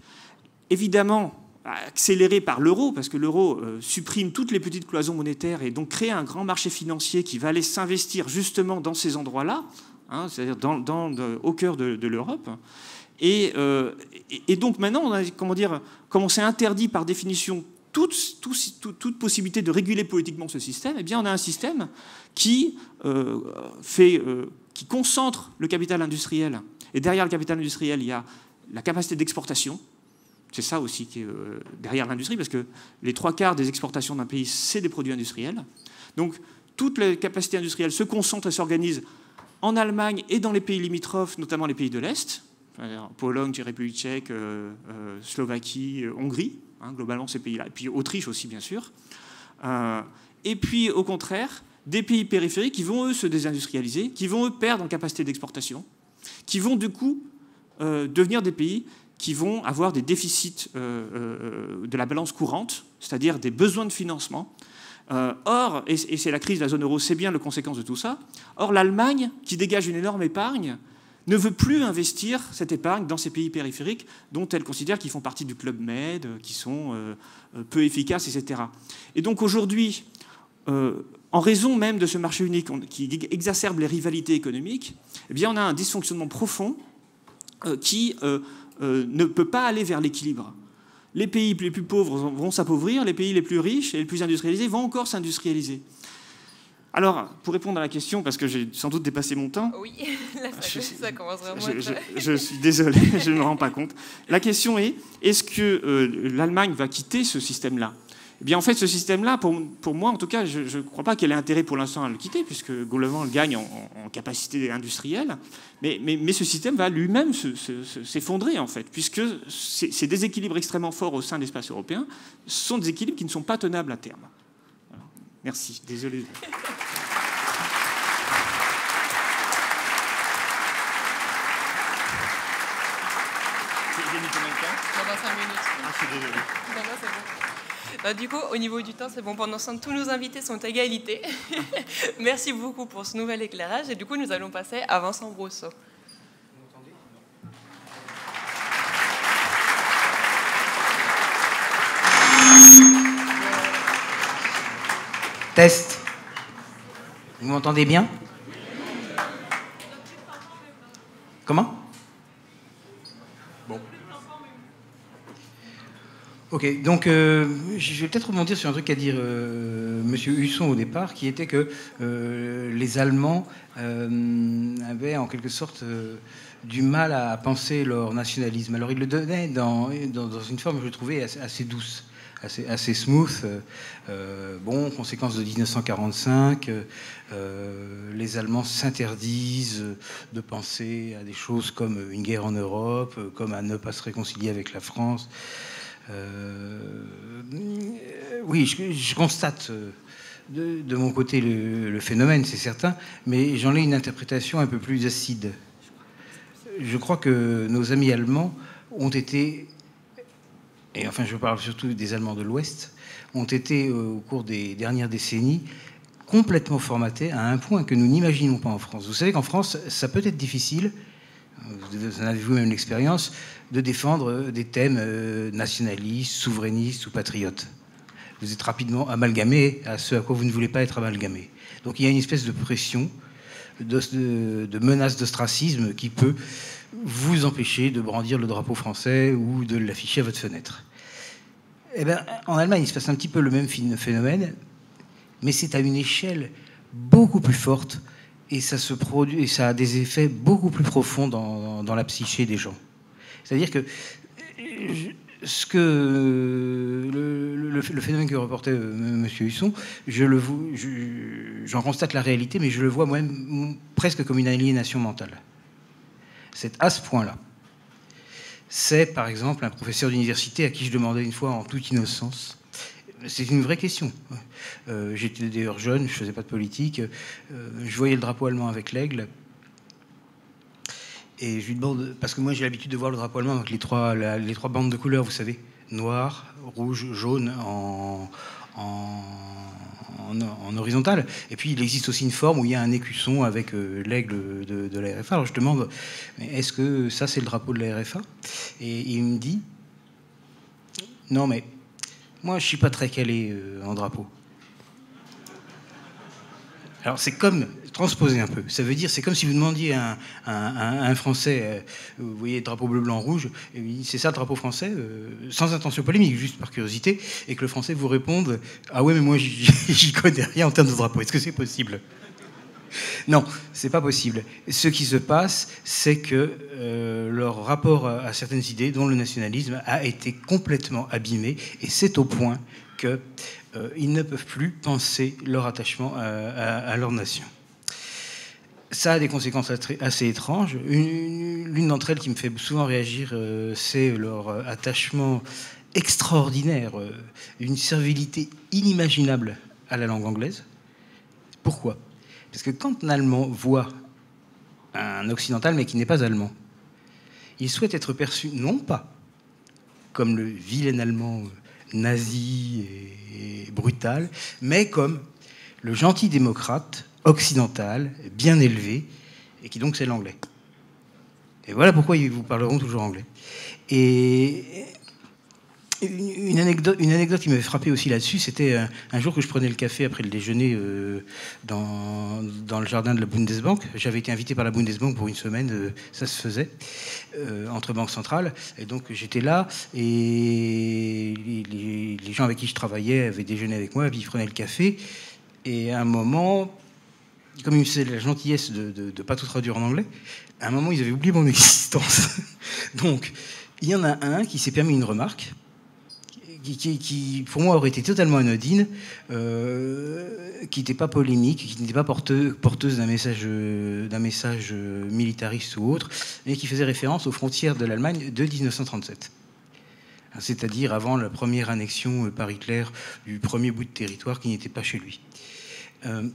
évidemment accélérée par l'euro, parce que l'euro euh, supprime toutes les petites cloisons monétaires et donc crée un grand marché financier qui va aller s'investir justement dans ces endroits-là, hein, c'est-à-dire au cœur de, l'Europe. Euh, et, donc maintenant, comment dire, comme on s'est interdit par définition toute, possibilité de réguler politiquement ce système, eh bien on a un système qui, euh, fait, qui concentre le capital industriel et derrière le capital industriel, il y a la capacité d'exportation. C'est ça aussi qui est euh, derrière l'industrie, parce que les trois quarts des exportations d'un pays, c'est des produits industriels. Donc, toutes les capacités industrielles se concentrent et s'organisent en Allemagne et dans les pays limitrophes, notamment les pays de l'Est, Pologne, République tchèque, euh, euh, Slovaquie, Hongrie, hein, globalement ces pays-là, et puis Autriche aussi, bien sûr. et puis, au contraire, des pays périphériques qui vont, eux, se désindustrialiser, qui vont, eux, perdre en capacité d'exportation, qui vont du coup euh, devenir des pays qui vont avoir des déficits euh, euh, de la balance courante, c'est-à-dire des besoins de financement. or, et, c'est la crise de la zone euro, c'est bien le conséquence de tout ça, or l'Allemagne, qui dégage une énorme épargne, ne veut plus investir cette épargne dans ces pays périphériques dont elle considère qu'ils font partie du Club Med, qui sont peu efficaces, etc. Et donc aujourd'hui, en raison même de ce marché unique qui exacerbe les rivalités économiques, eh bien, on a un dysfonctionnement profond euh, qui euh, euh, ne peut pas aller vers l'équilibre. Les pays les plus pauvres vont s'appauvrir, les pays les plus riches et les plus industrialisés vont encore s'industrialiser. Alors, pour répondre à la question, parce que j'ai sans doute dépassé mon temps. Oui, ça, commence vraiment je, je, suis désolé, je ne me rends pas compte. La question est est-ce que l'Allemagne va quitter ce système-là? Eh bien, en fait, ce système-là, pour, pour, moi, en tout cas, je ne crois pas qu'elle ait intérêt pour l'instant à le quitter, puisque globalement, elle gagne en, capacité industrielle. Mais, mais, mais, ce système va lui-même s'effondrer, en fait, puisque ces, déséquilibres extrêmement forts au sein de l'espace européen sont des équilibres qui ne sont pas tenables à terme. C'est bon. Bah, du coup, au niveau du temps, c'est bon. Pendant ce temps, tous nos invités sont à égalité. Merci beaucoup pour ce nouvel éclairage. Et du coup, nous allons passer à Vincent Brousseau. Test. Vous m'entendez bien? Comment? Bon. Ok, donc euh, je vais peut-être rebondir sur un truc à dire euh, Monsieur Husson au départ, qui était que euh, les Allemands avaient en quelque sorte du mal à penser leur nationalisme. Alors ils le donnaient dans, dans, une forme que je trouvais assez douce assez, smooth. Euh, euh, bon, conséquence de 1945, euh, les Allemands s'interdisent de penser à des choses comme une guerre en Europe, comme à ne pas se réconcilier avec la France. oui, je, constate de, mon côté le phénomène, c'est certain, mais j'en ai une interprétation un peu plus acide. Je crois que nos amis allemands ont été et enfin je parle surtout des Allemands de l'Ouest, ont été euh, au cours des dernières décennies complètement formatés à un point que nous n'imaginons pas en France. Vous savez qu'en France, ça peut être difficile, vous en avez vous-même l'expérience, de défendre euh, des thèmes euh, nationalistes, souverainistes ou patriotes. Vous êtes rapidement amalgamé à ce à quoi vous ne voulez pas être amalgamé. Donc il y a une espèce de pression, de, de, de menace d'ostracisme qui peut vous empêcher de brandir le drapeau français ou de l'afficher à votre fenêtre. Eh bien, en Allemagne, il se passe un petit peu le même phénomène, mais c'est à une échelle beaucoup plus forte et ça, se produit, et ça a des effets beaucoup plus profonds dans, dans la psyché des gens. C'est-à-dire que ce que le, phénomène que reportait euh, M. Husson, je le, j'en constate la réalité, mais je le vois moi-même presque comme une aliénation mentale. C'est à ce point-là. C'est par exemple un professeur d'université à qui je demandais une fois en toute innocence. C'est une vraie question. Euh, j'étais d'ailleurs jeune, je ne faisais pas de politique. Euh, je voyais le drapeau allemand avec l'aigle. Et je lui demande, parce que moi j'ai l'habitude de voir le drapeau allemand avec les trois, bandes de couleurs, vous savez, noir, rouge, jaune en en, horizontal. Et puis il existe aussi une forme où il y a un écusson avec euh, l'aigle de, la RFA. Alors je demande, est-ce que ça c'est le drapeau de la RFA Et il me dit, non mais moi je suis pas très calé euh, en drapeau. Alors c'est comme transposer un peu. Ça veut dire, c'est comme si vous demandiez à un, Français, euh, vous voyez, drapeau bleu, blanc, rouge, c'est ça le drapeau français, euh, sans intention polémique, juste par curiosité, et que le Français vous réponde, ah ouais, mais moi j'y connais rien en termes de drapeau. Est-ce que c'est possible? Non, c'est pas possible. Ce qui se passe, c'est que euh, leur rapport à, certaines idées, dont le nationalisme, a été complètement abîmé, et c'est au point qu'ils ne peuvent plus penser leur attachement à leur nation ça a des conséquences assez étranges. L'une d'entre elles qui me fait souvent réagir, euh, c'est leur euh, attachement extraordinaire, euh, une servilité inimaginable à la langue anglaise. Pourquoi? Parce que quand un Allemand voit un Occidental, mais qui n'est pas allemand, il souhaite être perçu non pas comme le vilain Allemand nazi et brutal, mais comme le gentil démocrate occidental, bien élevé, et qui donc c'est l'anglais. Et voilà pourquoi ils vous parleront toujours anglais. Et une anecdote, une qui m'avait frappé aussi là-dessus, c'était un, jour que je prenais le café après le déjeuner euh, dans, le jardin de la Bundesbank. J'avais été invité par la Bundesbank pour une semaine, euh, ça se faisait, euh, entre banques centrales. Et donc j'étais là, et les, les, gens avec qui je travaillais avaient déjeuné avec moi, puis ils prenaient le café. Et à un moment, comme ils me la gentillesse de ne pas tout traduire en anglais, à un moment, ils avaient oublié mon existence. Donc, il y en a un qui s'est permis une remarque qui, pour moi, aurait été totalement anodine, euh, qui n'était pas polémique, qui n'était pas porteuse d'un message, d'un message militariste ou autre, mais qui faisait référence aux frontières de l'Allemagne de 1937 c'est-à-dire avant la première annexion par Hitler du premier bout de territoire qui n'était pas chez lui. Euh,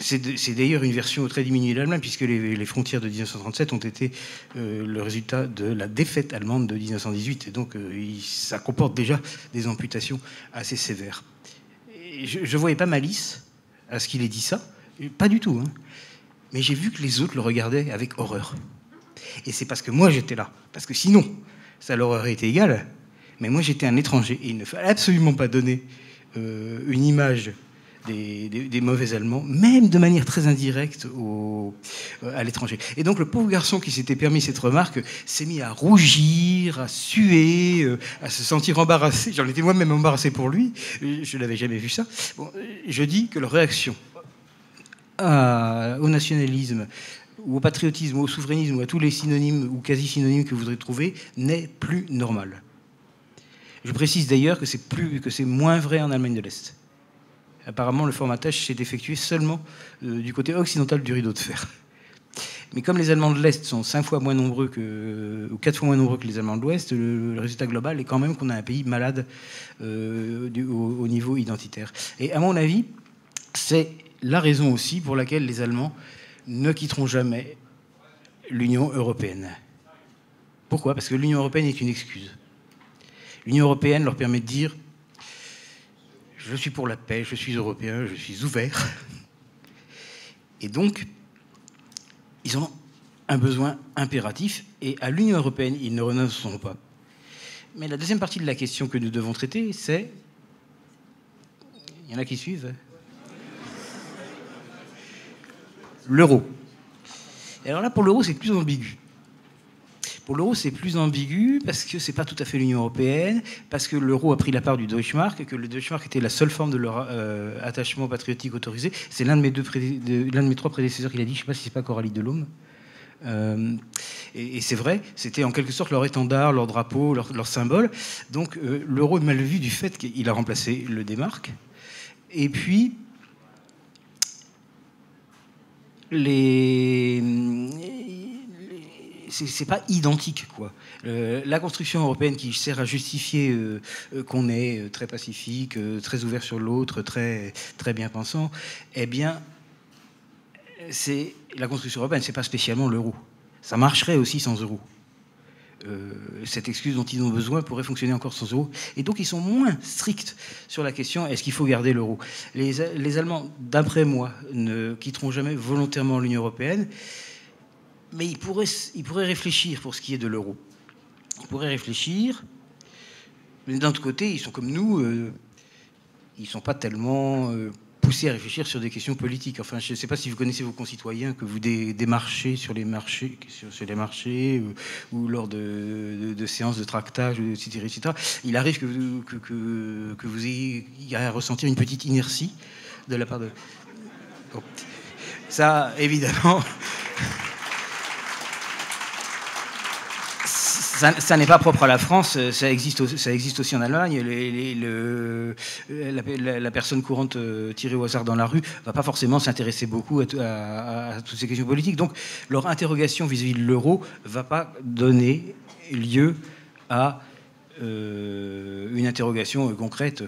c'est d'ailleurs une version très diminuée de l'Allemagne, puisque les, frontières de 1937 ont été euh, le résultat de la défaite allemande de 1918. Et donc, euh, ça comporte déjà des amputations assez sévères. je ne voyais pas malice à ce qu'il ait dit ça, pas du tout. Hein. Mais j'ai vu que les autres le regardaient avec horreur. Et c'est parce que moi j'étais là. Parce que sinon, ça leur aurait été égal. Mais moi j'étais un étranger et il ne fallait absolument pas donner euh, une image des, mauvais Allemands, même de manière très indirecte au, à l'étranger. Et donc le pauvre garçon qui s'était permis cette remarque s'est mis à rougir, à suer, à se sentir embarrassé. J'en étais moi-même embarrassé pour lui. Je n'avais jamais vu ça. Je dis que leur réaction au nationalisme, ou au patriotisme, ou au souverainisme, ou à tous les synonymes ou quasi-synonymes que vous voudrez trouver, n'est plus normal. Je précise d'ailleurs que c'est moins vrai en Allemagne de l'Est. Apparemment, le formatage s'est effectué seulement euh, du côté occidental du rideau de fer. Mais comme les Allemands de l'Est sont cinq fois moins nombreux ou quatre fois moins nombreux que les Allemands de l'Ouest, le, résultat global est quand même qu'on a un pays malade euh, au, niveau identitaire. Et à mon avis, c'est la raison aussi pour laquelle les Allemands ne quitteront jamais l'Union européenne. Pourquoi? Parce que l'Union européenne est une excuse. L'Union européenne leur permet de dire je suis pour la paix, je suis européen, je suis ouvert. Et donc, ils ont un besoin impératif, et à l'Union européenne, ils ne renonceront pas. Mais la deuxième partie de la question que nous devons traiter, c'est... Il y en a qui suivent L'euro. Alors là, pour l'euro, c'est plus ambigu. Pour l'euro, c'est plus ambigu parce que c'est pas tout à fait l'Union européenne, parce que l'euro a pris la part du Deutschmark et que le Deutschmark était la seule forme de leur euh, attachement patriotique autorisé. C'est l'un de de mes trois prédécesseurs qui l'a dit. Je sais pas si c'est pas Coralie Delhomme. Euh, et, c'est vrai, c'était en quelque sorte leur étendard, leur drapeau, leur, symbole. Donc euh, l'euro est mal vu du fait qu'il a remplacé le D-Mark. Et puis, les c'est pas identique quoi. Euh, la construction européenne qui sert à justifier euh, euh, qu'on est très pacifique, très ouvert sur l'autre, très très bien pensant, eh bien c'est la construction européenne, c'est pas spécialement l'euro. Ça marcherait aussi sans euro. cette excuse dont ils ont besoin pourrait fonctionner encore sans euro. Et donc ils sont moins stricts sur la question est-ce qu'il faut garder l'euro? Les, les Allemands, d'après moi, ne quitteront jamais volontairement l'Union européenne mais il pourrait, il pourrait réfléchir pour ce qui est de l'euro. Il pourrait réfléchir, mais d'un autre côté, ils sont comme nous, euh, ils ne sont pas tellement euh, poussés à réfléchir sur des questions politiques. Enfin, je ne sais pas si vous connaissez vos concitoyens que vous démarchez sur les marchés, sur, les marchés ou, lors de, séances de tractage, etc.. Il arrive que vous, que, que, vous ayez à ressentir une petite inertie de la part de... Ça, évidemment... ça, n'est pas propre à la France, ça existe, ça existe aussi en Allemagne. le, la, personne courante euh, tirée au hasard dans la rue va pas forcément s'intéresser beaucoup à, toutes ces questions politiques. Donc leur interrogation vis-à-vis de l'euro va pas donner lieu à euh, une interrogation euh, concrète.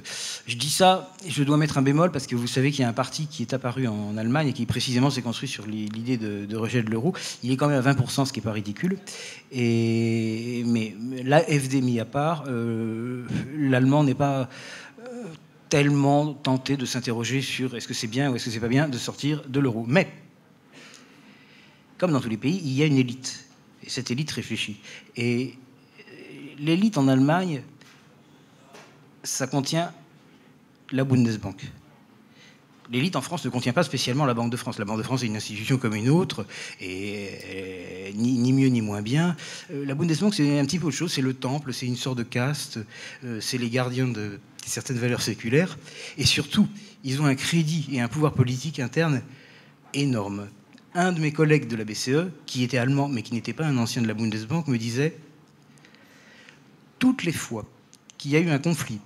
Je dis ça, je dois mettre un bémol parce que vous savez qu'il y a un parti qui est apparu en Allemagne et qui précisément s'est construit sur l'idée de, rejet de l'euro. Il est quand même à 20%, ce qui n'est pas ridicule. Et, mais la FD mis à part, euh, l'allemand n'est pas tellement tenté de s'interroger sur est-ce que c'est bien ou est-ce que c'est pas bien de sortir de l'euro. Mais, comme dans tous les pays, il y a une élite. Et cette élite réfléchit. Et l'élite en Allemagne, ça contient la Bundesbank. L'élite en France ne contient pas spécialement la Banque de France. La Banque de France est une institution comme une autre, et, ni, mieux ni moins bien. Euh, la Bundesbank, c'est un petit peu autre chose. C'est le temple, c'est une sorte de caste, euh, c'est les gardiens de certaines valeurs séculaires. Et surtout, ils ont un crédit et un pouvoir politique interne énorme. Un de mes collègues de la BCE, qui était allemand mais qui n'était pas un ancien de la Bundesbank, me disait toutes les fois qu'il y a eu un conflit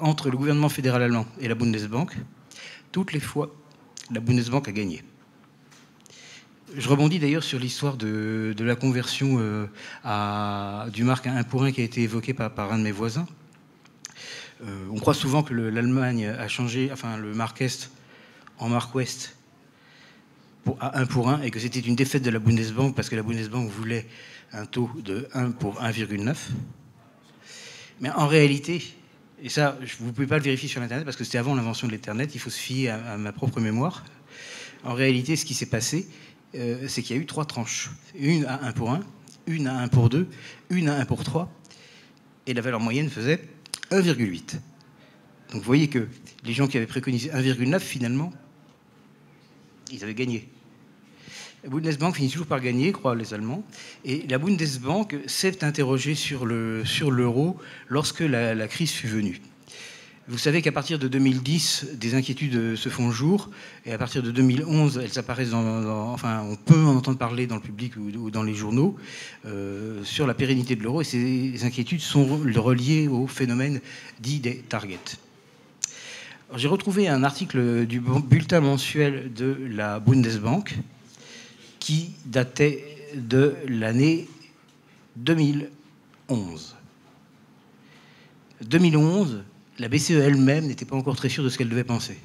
entre le gouvernement fédéral allemand et la Bundesbank, toutes les fois, la Bundesbank a gagné. Je rebondis d'ailleurs sur l'histoire de, la conversion euh, à, du marque 1 pour 1 qui a été évoquée par, un de mes voisins. Euh, on croit souvent que l'Allemagne a changé, enfin le marque Est en marque Ouest à 1 pour 1 et que c'était une défaite de la Bundesbank parce que la Bundesbank voulait un taux de 1 pour 1,9. Mais en réalité, et ça, vous ne pouvez pas le vérifier sur Internet parce que c'était avant l'invention de l'Internet, il faut se fier à, ma propre mémoire. En réalité, ce qui s'est passé, euh, c'est qu'il y a eu trois tranches. Une à 1 pour 1, une à 1 pour 2, une à 1 pour 3, et la valeur moyenne faisait 1,8. Donc vous voyez que Les gens qui avaient préconisé 1,9, finalement, ils avaient gagné. La Bundesbank finit toujours par gagner, croient les Allemands. Et la Bundesbank s'est interrogée sur l'euro lorsque la, crise fut venue. Vous savez qu'à partir de 2010, des inquiétudes se font jour, et à partir de 2011, elles apparaissent enfin, on peut en entendre parler dans le public ou, dans les journaux euh, sur la pérennité de l'euro, et ces inquiétudes sont reliées au phénomène dit des targets. J'ai retrouvé un article du bulletin mensuel de la Bundesbank qui datait de l'année 2011. 2011, la BCE elle-même n'était pas encore très sûre de ce qu'elle devait penser.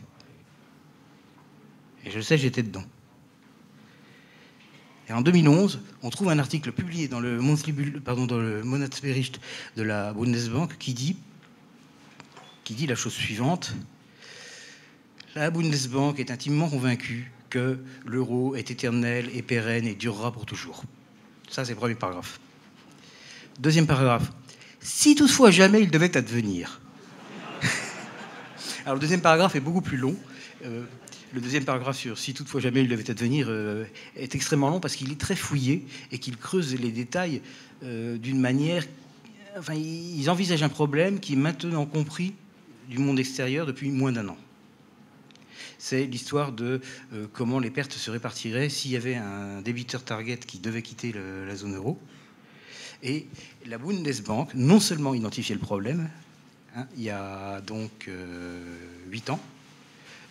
Et je sais, j'étais dedans. Et en 2011, on trouve un article publié dans le, le Monatsbericht de la Bundesbank qui dit, qui dit la chose suivante. La Bundesbank est intimement convaincue que l'euro est éternel et pérenne et durera pour toujours. Ça, c'est le premier paragraphe. Deuxième paragraphe. Si toutefois jamais il devait advenir alors le deuxième paragraphe est beaucoup plus long. Euh, le deuxième paragraphe sur si toutefois jamais il devait advenir euh, est extrêmement long parce qu'il est très fouillé et qu'il creuse les détails euh, d'une manière. Enfin, ils envisagent un problème qui est maintenant compris du monde extérieur depuis moins d'un an. C'est l'histoire de comment les pertes se répartiraient s'il y avait un débiteur target qui devait quitter la zone euro. Et la Bundesbank non seulement identifiait le problème, Hein, il y a donc euh, huit ans.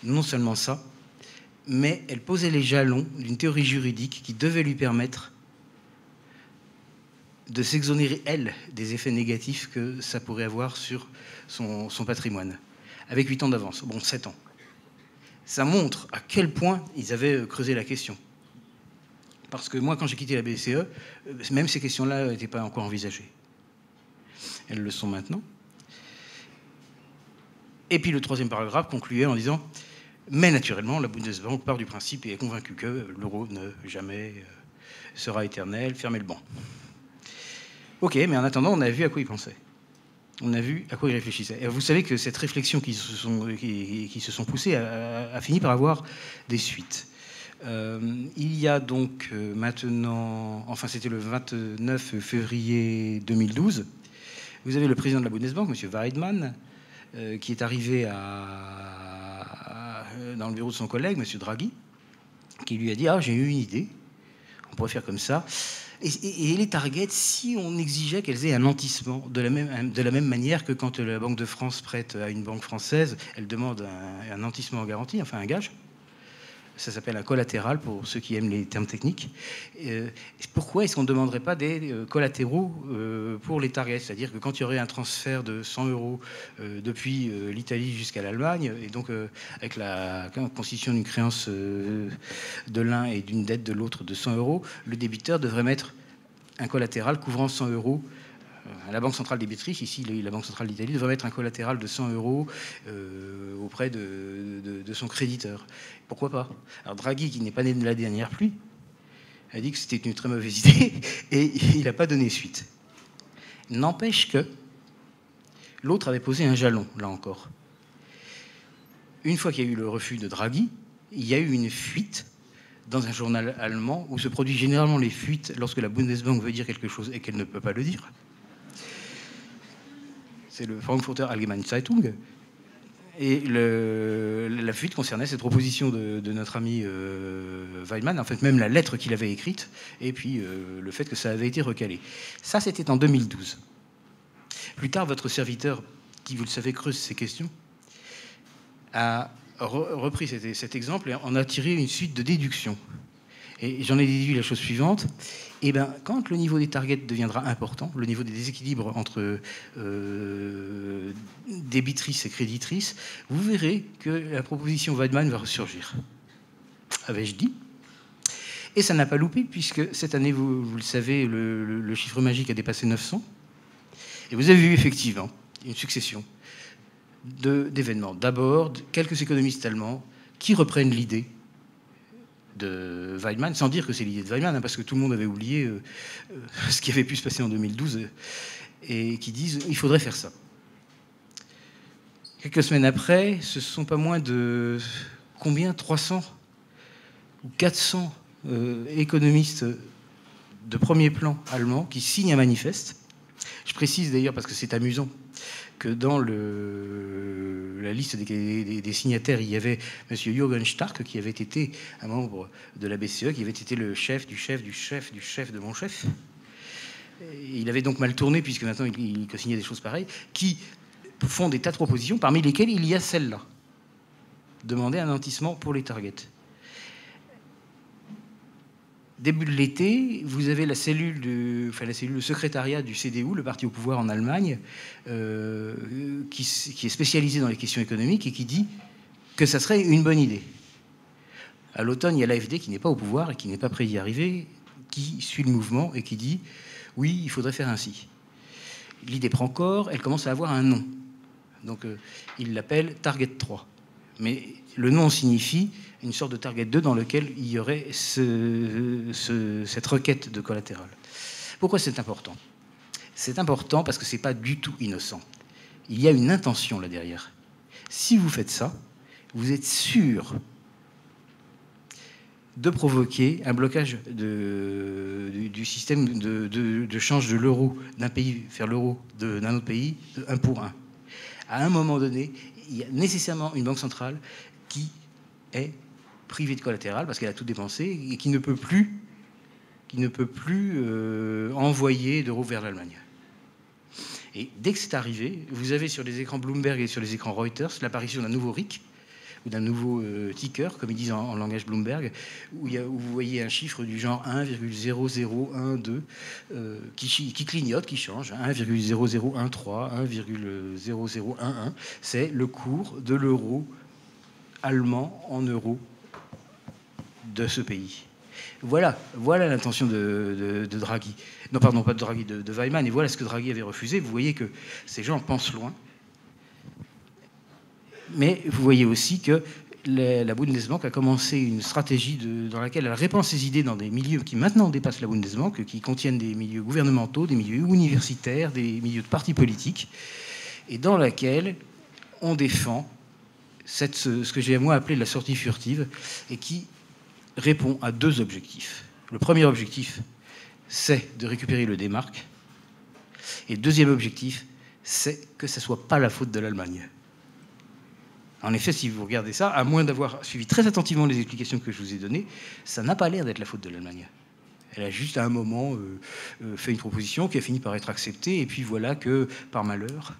Non seulement ça, mais elle posait les jalons d'une théorie juridique qui devait lui permettre de s'exonérer, elle, des effets négatifs que ça pourrait avoir sur son, patrimoine, avec huit ans d'avance, bon, sept ans. Ça montre à quel point ils avaient euh, creusé la question. Parce que moi, quand j'ai quitté la BCE, euh, même ces questions-là n'étaient pas encore envisagées. Elles le sont maintenant. Et puis le troisième paragraphe concluait en disant Mais naturellement, la Bundesbank part du principe et est convaincue que l'euro ne jamais euh, sera éternel. Fermez le banc. Ok, mais en attendant, on a vu à quoi il pensait. On a vu à quoi il réfléchissait. Et vous savez que cette réflexion qui se sont, qui, se sont poussées a, fini par avoir des suites. Euh, il y a donc euh, maintenant, enfin c'était le 29 février 2012, vous avez le président de la Bundesbank, M. Weidmann, euh, qui est arrivé dans le bureau de son collègue, M. Draghi, qui lui a dit Ah, j'ai eu une idée, on pourrait faire comme ça. Et, les targets, si on exigeait qu'elles aient un nantissement, de la, même, manière que quand la Banque de France prête à une banque française, elle demande un, un en garantie, enfin un gage. Ça s'appelle un collatéral pour ceux qui aiment les termes techniques. Euh, pourquoi est-ce qu'on ne demanderait pas des euh, collatéraux euh, pour les targets C'est-à-dire que quand il y aurait un transfert de 100 euros depuis l'Italie jusqu'à l'Allemagne, et donc avec la constitution d'une créance de l'un et d'une dette de l'autre de 100 euros, le débiteur devrait mettre un collatéral couvrant 100 euros la Banque centrale débitrice, ici la Banque centrale d'Italie, devrait mettre un collatéral de 100 euros auprès de, son créditeur. Pourquoi pas Alors Draghi, qui n'est pas né de la dernière pluie, a dit que c'était une très mauvaise idée et il n'a pas donné suite. N'empêche que l'autre avait posé un jalon, là encore. Une fois qu'il y a eu le refus de Draghi, il y a eu une fuite dans un journal allemand où se produisent généralement les fuites lorsque la Bundesbank veut dire quelque chose et qu'elle ne peut pas le dire c'est le Frankfurter Allgemeine Zeitung. Et la fuite concernait cette proposition de, notre ami euh, Weidmann, en fait même la lettre qu'il avait écrite, et puis euh, le fait que ça avait été recalé. Ça, c'était en 2012. Plus tard, votre serviteur, qui, vous le savez, creuse ces questions, a repris cet, cet exemple et en a tiré une suite de déductions. Et j'en ai déduit la chose suivante. Eh ben, quand le niveau des targets deviendra important, le niveau des déséquilibres entre euh, débitrices et créditrices, vous verrez que la proposition Weidmann va ressurgir. Avais-je dit? Et ça n'a pas loupé, puisque cette année, vous, le savez, le, chiffre magique a dépassé 900. Et vous avez vu effectivement une succession d'événements. D'abord, quelques économistes allemands qui reprennent l'idée de Weidmann, sans dire que c'est l'idée de Weidmann, hein, parce que tout le monde avait oublié euh, euh, ce qui avait pu se passer en 2012, et qui disent il faudrait faire ça. Quelques semaines après, ce sont pas moins de combien 300 ou 400 euh, économistes de premier plan allemands qui signent un manifeste. Je précise d'ailleurs parce que c'est amusant que dans la liste des, signataires, il y avait M. Jürgen Stark, qui avait été un membre de la BCE, qui avait été le chef du chef du chef du chef de mon chef. Il avait donc mal tourné, puisque maintenant il, il signait des choses pareilles, qui font des tas de propositions, parmi lesquelles il y a celle-là. Demander un nantissement pour les targets début de l'été, vous avez la cellule, de, enfin, la cellule, le secrétariat du CDU, le parti au pouvoir en Allemagne, euh, qui, est spécialisé dans les questions économiques et qui dit que ça serait une bonne idée. À l'automne, il y a l'AFD qui n'est pas au pouvoir et qui n'est pas prêt d'y arriver, qui suit le mouvement et qui dit oui, il faudrait faire ainsi. L'idée prend corps, elle commence à avoir un nom. Donc euh, il l'appelle Target 3. Mais le nom signifie une sorte de target 2 dans lequel il y aurait cette requête de collatéral. Pourquoi c'est important? C'est important parce que ce n'est pas du tout innocent. Il y a une intention là derrière. Si vous faites ça, vous êtes sûr de provoquer un blocage du, système de, change de l'euro d'un pays vers l'euro d'un autre pays, un pour un. À un moment donné, il y a nécessairement une banque centrale qui est privée de collatéral parce qu'elle a tout dépensé et qui ne peut plus, qui ne peut plus euh, envoyer d'euros vers l'Allemagne. Et dès que c'est arrivé, vous avez sur les écrans Bloomberg et sur les écrans Reuters l'apparition d'un nouveau RIC ou d'un nouveau euh, ticker, comme ils disent en, langage Bloomberg, où, il vous voyez un chiffre du genre 1,0012 euh, qui, qui, clignote, qui change, 1,0013, 1,0011. C'est le cours de l'euro allemand en euros de ce pays. Voilà, l'intention de, Draghi. Non, pardon, pas de Draghi, de, de Weimann. Et voilà ce que Draghi avait refusé. Vous voyez que ces gens pensent loin. Mais vous voyez aussi que la Bundesbank a commencé une stratégie dans laquelle elle répand ses idées dans des milieux qui maintenant dépassent la Bundesbank, qui contiennent des milieux gouvernementaux, des milieux universitaires, des milieux de partis politiques, et dans laquelle on défend ce que j'ai moi appelé la sortie furtive, et qui répond à deux objectifs. Le premier objectif, c'est de récupérer le démarque. Et deuxième objectif, c'est que ce ne soit pas la faute de l'Allemagne. En effet, si vous regardez ça, à moins d'avoir suivi très attentivement les explications que je vous ai données, ça n'a pas l'air d'être la faute de l'Allemagne. Elle a juste à un moment euh, euh, fait une proposition qui a fini par être acceptée, et puis voilà que, par malheur,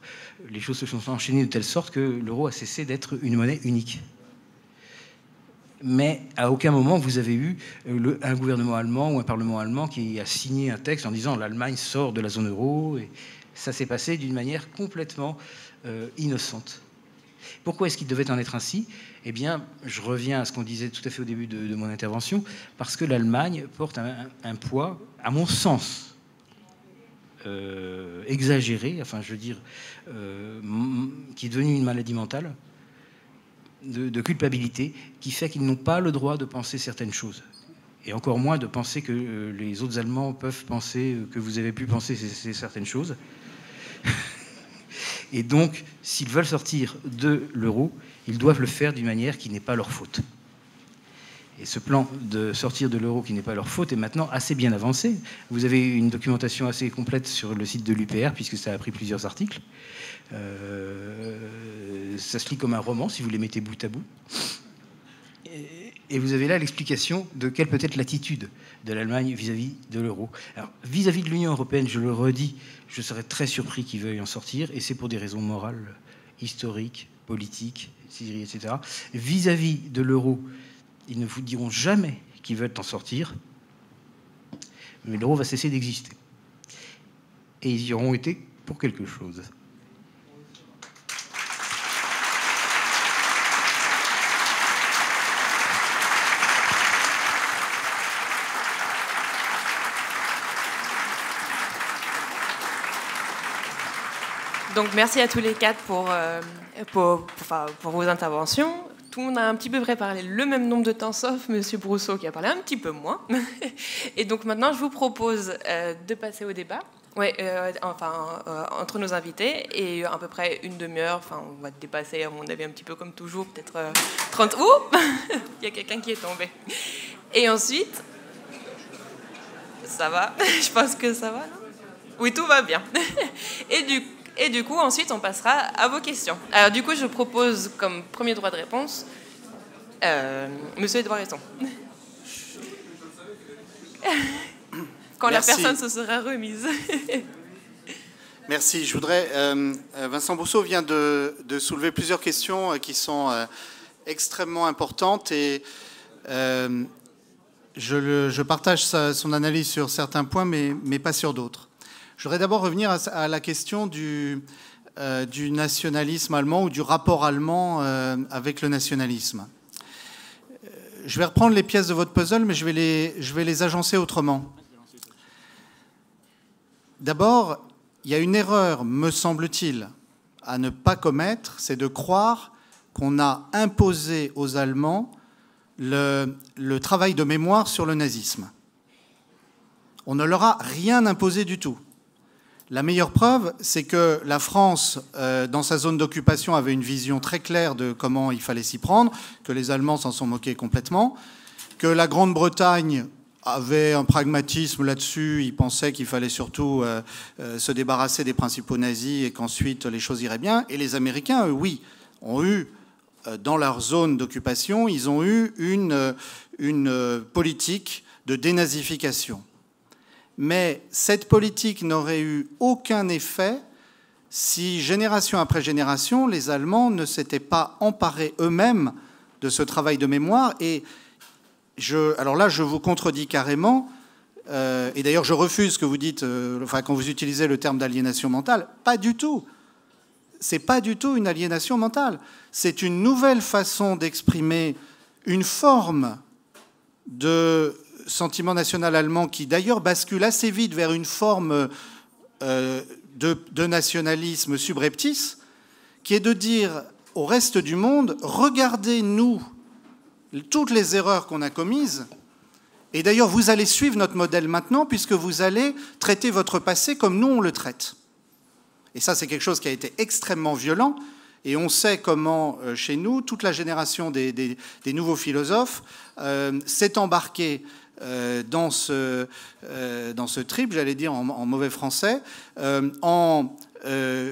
les choses se sont enchaînées de telle sorte que l'euro a cessé d'être une monnaie unique mais à aucun moment vous avez eu euh, un gouvernement allemand ou un parlement allemand qui a signé un texte en disant l'Allemagne sort de la zone euro. Et ça s'est passé d'une manière complètement euh, innocente. Pourquoi est-ce qu'il devait en être ainsi? Eh bien, je reviens à ce qu'on disait tout à fait au début de, mon intervention, parce que l'Allemagne porte un, poids, à mon sens, euh, exagéré, enfin je veux dire, qui est devenu une maladie mentale, de, culpabilité qui fait qu'ils n'ont pas le droit de penser certaines choses. Et encore moins de penser que euh, les autres Allemands peuvent penser euh, que vous avez pu penser certaines choses. Et donc, s'ils veulent sortir de l'euro, ils doivent le faire d'une manière qui n'est pas leur faute. Et ce plan de sortir de l'euro qui n'est pas leur faute est maintenant assez bien avancé. Vous avez une documentation assez complète sur le site de l'UPR, puisque ça a pris plusieurs articles. Euh, ça se lit comme un roman si vous les mettez bout à bout. Et, vous avez là l'explication de quelle peut être l'attitude de l'Allemagne vis-à-vis de l'euro. Alors, vis-à-vis de l'Union européenne, je le redis, je serais très surpris qu'ils veuillent en sortir, et c'est pour des raisons morales, historiques, politiques, etc. Vis-à-vis de l'euro, ils ne vous diront jamais qu'ils veulent en sortir, mais l'euro va cesser d'exister. Et ils y auront été pour quelque chose. Donc merci à tous les quatre pour, euh, pour, pour, vos interventions. Tout le monde a un petit peu préparé le même nombre de temps, sauf Monsieur Brousseau qui a parlé un petit peu moins. Et donc maintenant, je vous propose euh, de passer au débat. Euh, enfin, euh, entre nos invités, et à peu près une demi-heure, enfin, on va dépasser, à mon avis, un petit peu comme toujours, peut-être 30... Ouh Il y a quelqu'un qui est tombé. Et ensuite, ça va? Je pense que ça va, non? Oui, tout va bien. Et du et du coup, ensuite, on passera à vos questions. Alors, du coup, je propose comme premier droit de réponse euh, Monsieur Edouard Resson. Quand la personne se sera remise. Merci. Je voudrais. Euh, euh, Vincent Bousseau vient de, soulever plusieurs questions qui sont extrêmement importantes et je, je, partage son analyse sur certains points, mais, mais pas sur d'autres. Je voudrais d'abord revenir à, la question du, euh, du, nationalisme allemand ou du rapport allemand euh, avec le nationalisme. Euh, je vais reprendre les pièces de votre puzzle, mais je vais les, agencer autrement. D'abord, il y a une erreur, me semble-t-il, à ne pas commettre, c'est de croire qu'on a imposé aux Allemands le, le, travail de mémoire sur le nazisme. On ne leur a rien imposé du tout. La meilleure preuve, c'est que la France, euh, dans sa zone d'occupation, avait une vision très claire de comment il fallait s'y prendre, que les Allemands s'en sont moqués complètement, que la Grande-Bretagne avait un pragmatisme là-dessus, ils pensaient qu'il fallait surtout euh, euh, se débarrasser des principaux nazis et qu'ensuite les choses iraient bien. Et les Américains, oui, ont eu, dans leur zone d'occupation, ils ont eu une politique de dénazification. Mais cette politique n'aurait eu aucun effet si, génération après génération, les Allemands ne s'étaient pas emparés eux-mêmes de ce travail de mémoire. Et alors là, je vous contredis carrément. Euh, et d'ailleurs, je refuse que vous dites, euh, enfin, quand vous utilisez le terme d'aliénation mentale, pas du tout. C'est pas du tout une aliénation mentale. C'est une nouvelle façon d'exprimer une forme de sentiment national allemand qui d'ailleurs bascule assez vite vers une forme euh, de, nationalisme subreptice, qui est de dire au reste du monde, regardez-nous toutes les erreurs qu'on a commises, et d'ailleurs vous allez suivre notre modèle maintenant puisque vous allez traiter votre passé comme nous on le traite. Et ça c'est quelque chose qui a été extrêmement violent, et on sait comment, euh, chez nous, toute la génération des, nouveaux philosophes euh, s'est embarquée dans, ce, euh, dans ce trip, j'allais dire en, mauvais français, euh, en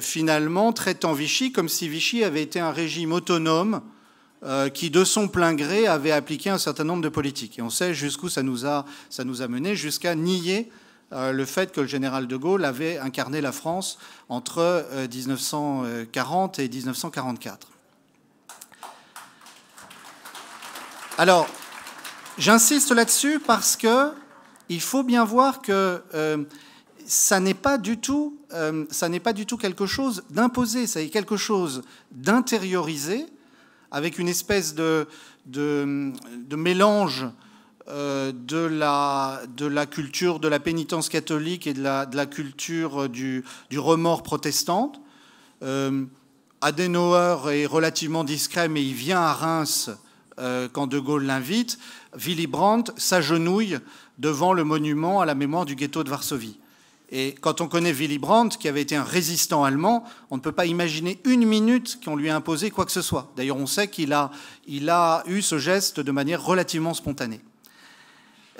finalement traitant Vichy comme si Vichy avait été un régime autonome qui, de son plein gré, avait appliqué un certain nombre de politiques. Et on sait jusqu'où ça nous a, ça nous a mené, jusqu'à nier le fait que le général de Gaulle avait incarné la France entre 1940 et 1944. Alors, J'insiste là-dessus parce que il faut bien voir que euh, ça n'est pas du tout, euh, ça n'est pas du tout quelque chose d'imposé, ça est quelque chose d'intériorisé, avec une espèce de, de, mélange euh, de, la, de la culture de la pénitence catholique et de la, de la culture du, du remords protestante. Adenauer est relativement discret, mais il vient à Reims quand De Gaulle l'invite. Willy Brandt s'agenouille devant le monument à la mémoire du ghetto de Varsovie. Et quand on connaît Willy Brandt, qui avait été un résistant allemand, on ne peut pas imaginer une minute qu'on lui a imposé quoi que ce soit. D'ailleurs, on sait qu'il a, il a eu ce geste de manière relativement spontanée.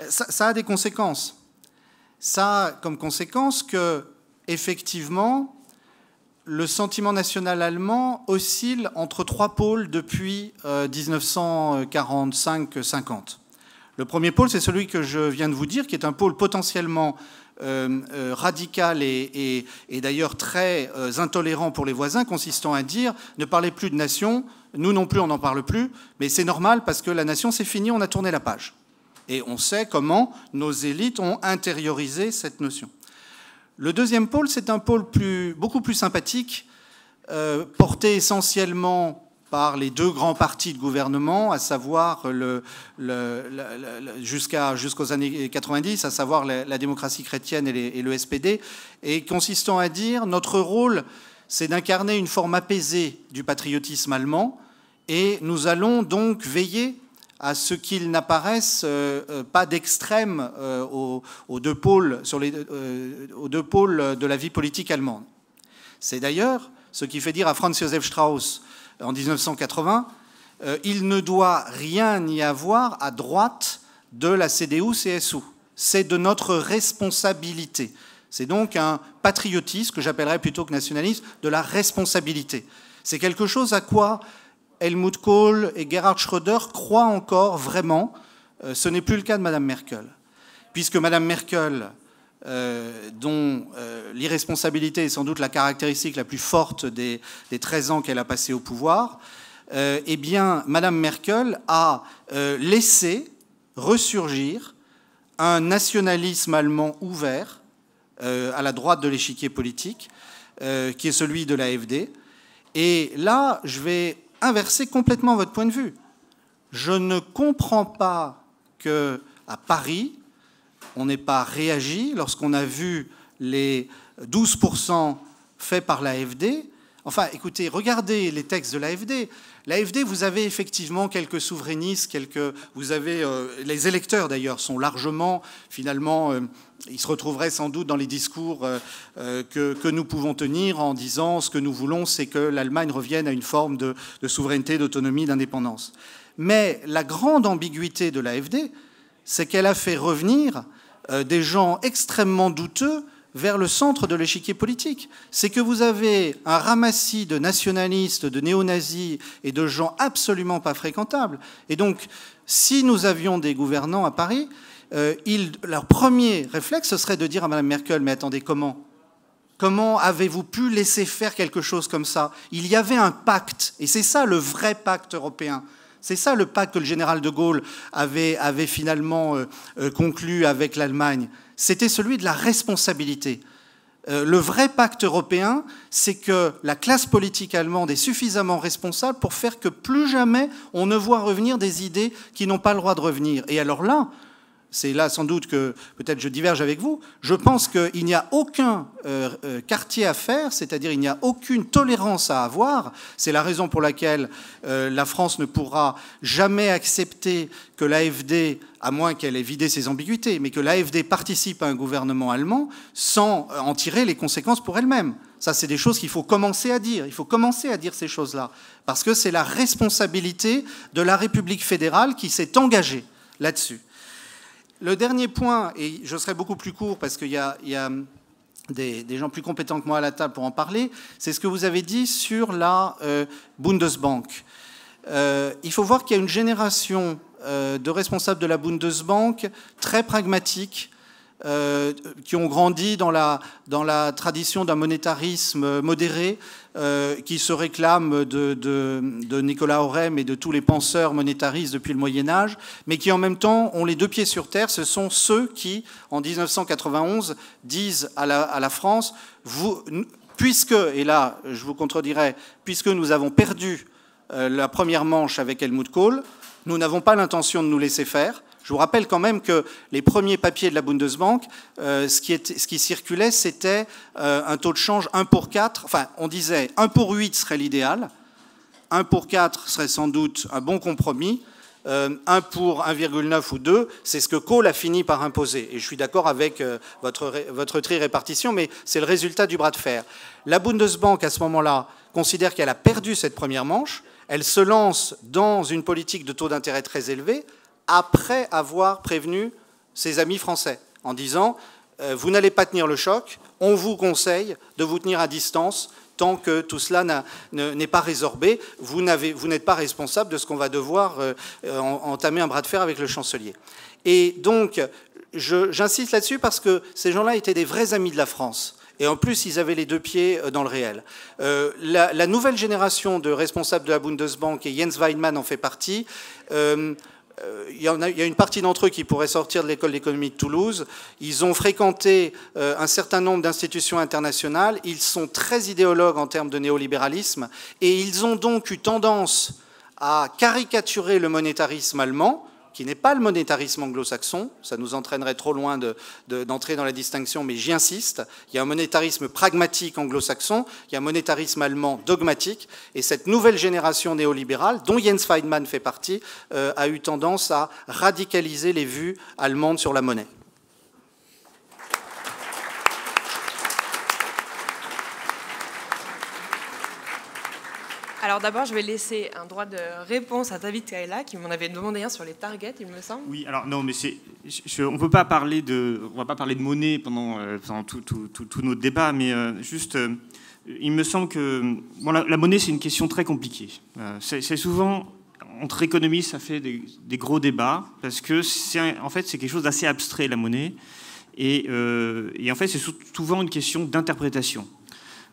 Ça, ça, a des conséquences. Ça a comme conséquence que, effectivement, le sentiment national allemand oscille entre trois pôles depuis 1945-50. Le premier pôle, c'est celui que je viens de vous dire, qui est un pôle potentiellement euh, euh, radical et, d'ailleurs très euh, intolérant pour les voisins, consistant à dire ne parlez plus de nation, nous non plus on n'en parle plus, mais c'est normal parce que la nation c'est fini, on a tourné la page. Et on sait comment nos élites ont intériorisé cette notion. Le deuxième pôle, c'est un pôle beaucoup plus sympathique, porté essentiellement par les deux grands partis de gouvernement, à savoir jusqu'à, jusqu'aux années 90, à savoir la, démocratie chrétienne et, le SPD, et consistant à dire notre rôle, c'est d'incarner une forme apaisée du patriotisme allemand Et nous allons donc veiller à ce qu'il n'apparaisse pas d'extrême aux, deux pôles, sur les, aux deux pôles de la vie politique allemande. C'est d'ailleurs ce qui fait dire à Franz Josef Strauss en 1980 il ne doit rien y avoir à droite de la CDU-CSU. C'est de notre responsabilité. C'est donc un patriotisme que j'appellerais plutôt que nationalisme, de la responsabilité. C'est quelque chose à quoi Helmut Kohl et Gerhard Schröder croient encore vraiment. Euh, ce n'est plus le cas de Mme Merkel. Puisque Mme Merkel, euh, dont euh, l'irresponsabilité est sans doute la caractéristique la plus forte des, des 13 ans qu'elle a passé au pouvoir, eh bien, Mme Merkel a laissé ressurgir un nationalisme allemand ouvert euh, à la droite de l'échiquier politique, euh, qui est celui de l'AFD. Et là, je vais inverser complètement votre point de vue. Je ne comprends pas que à Paris, on n'ait pas réagi lorsqu'on a vu les 12% faits par l'AFD. Enfin, écoutez, regardez les textes de l'AFD. L'AFD, vous avez effectivement quelques souverainistes, quelques, vous avez euh, les électeurs d'ailleurs sont largement finalement, euh, ils se retrouveraient sans doute dans les discours euh, que, nous pouvons tenir en disant ce que nous voulons, c'est que l'Allemagne revienne à une forme de, de souveraineté, d'autonomie, d'indépendance. Mais la grande ambiguïté de l'AFD, c'est qu'elle a fait revenir des gens extrêmement douteux vers le centre de l'échiquier politique. C'est que vous avez un ramassis de nationalistes, de néo-nazis et de gens absolument pas fréquentables. Et donc, si nous avions des gouvernants à Paris, euh, leur premier réflexe, serait de dire à Mme Merkel, mais attendez, comment? Comment avez-vous pu laisser faire quelque chose comme ça? Il y avait un pacte, et c'est ça le vrai pacte européen. C'est ça le pacte que le général de Gaulle avait, finalement euh, euh, conclu avec l'Allemagne c'était celui de la responsabilité. Euh, le vrai pacte européen, c'est que la classe politique allemande est suffisamment responsable pour faire que plus jamais on ne voit revenir des idées qui n'ont pas le droit de revenir. Et alors là, c'est là sans doute que peut-être je diverge avec vous, je pense qu'il n'y a aucun euh, euh, quartier à faire, c'est-à-dire il n'y a aucune tolérance à avoir. C'est la raison pour laquelle euh, la France ne pourra jamais accepter que l'AFD, à moins qu'elle ait vidé ses ambiguïtés, mais que l'AFD participe à un gouvernement allemand sans en tirer les conséquences pour elle-même. Ça, c'est des choses qu'il faut commencer à dire. Il faut commencer à dire ces choses-là. Parce que c'est la responsabilité de la République fédérale qui s'est engagée là-dessus. Le dernier point, et je serai beaucoup plus court parce qu'il y a, des, gens plus compétents que moi à la table pour en parler, c'est ce que vous avez dit sur la euh, Bundesbank. Euh, il faut voir qu'il y a une génération euh, de responsables de la Bundesbank très pragmatiques, qui ont grandi dans la, dans la tradition d'un monétarisme modéré, euh, qui se réclame de, Nicolas Aurem et de tous les penseurs monétaristes depuis le Moyen Âge, mais qui en même temps ont les deux pieds sur terre. Ce sont ceux qui, en 1991, disent à la, à la France, puisque, et là je vous contredirai, puisque nous avons perdu euh, la première manche avec Helmut Kohl, nous n'avons pas l'intention de nous laisser faire. Je vous rappelle quand même que les premiers papiers de la Bundesbank, euh, ce, qui circulait, c'était euh, un taux de change 1 pour 4. Enfin, on disait 1 pour 8 serait l'idéal, 1 pour 4 serait sans doute un bon compromis. 1 euh, pour 1,9 ou 2, c'est ce que Kohl a fini par imposer. Et je suis d'accord avec votre, votre tri-répartition, mais c'est le résultat du bras de fer. La Bundesbank, à ce moment-là, considère qu'elle a perdu cette première manche. Elle se lance dans une politique de taux d'intérêt très élevé, après avoir prévenu ses amis français en disant euh, Vous n'allez pas tenir le choc, on vous conseille de vous tenir à distance tant que tout cela n'est pas résorbé. Vous n'êtes pas responsable de ce qu'on va devoir euh, entamer un bras de fer avec le chancelier. Et donc, j'insiste là-dessus parce que ces gens-là étaient des vrais amis de la France. Et en plus, ils avaient les deux pieds euh, dans le réel. la, nouvelle génération de responsables de la Bundesbank, et Jens Weidmann en fait partie, euh, il y, a, une partie d'entre eux qui pourraient sortir de l'école d'économie de Toulouse. Ils ont fréquenté euh, un certain nombre d'institutions internationales. Ils sont très idéologues en termes de néolibéralisme. Et ils ont donc eu tendance à caricaturer le monétarisme allemand qui n'est pas le monétarisme anglo-saxon. Ça nous entraînerait trop loin d'entrer dans la distinction, mais j'y insiste. Il y a un monétarisme pragmatique anglo-saxon, il y a un monétarisme allemand dogmatique, et cette nouvelle génération néolibérale, dont Jens Feynman fait partie, euh, a eu tendance à radicaliser les vues allemandes sur la monnaie. Alors d'abord, je vais laisser un droit de réponse à David Kaela qui m'en avait demandé un sur les targets, il me semble. Oui, alors non, mais c'est, on peut pas parler de, on va pas parler de monnaie pendant, euh, tout, notre débat, mais euh, juste, euh, il me semble que la, monnaie c'est une question très compliquée. c'est, souvent entre économistes, ça fait des, gros débats parce que c'est en fait c'est quelque chose d'assez abstrait la monnaie et en fait c'est souvent une question d'interprétation.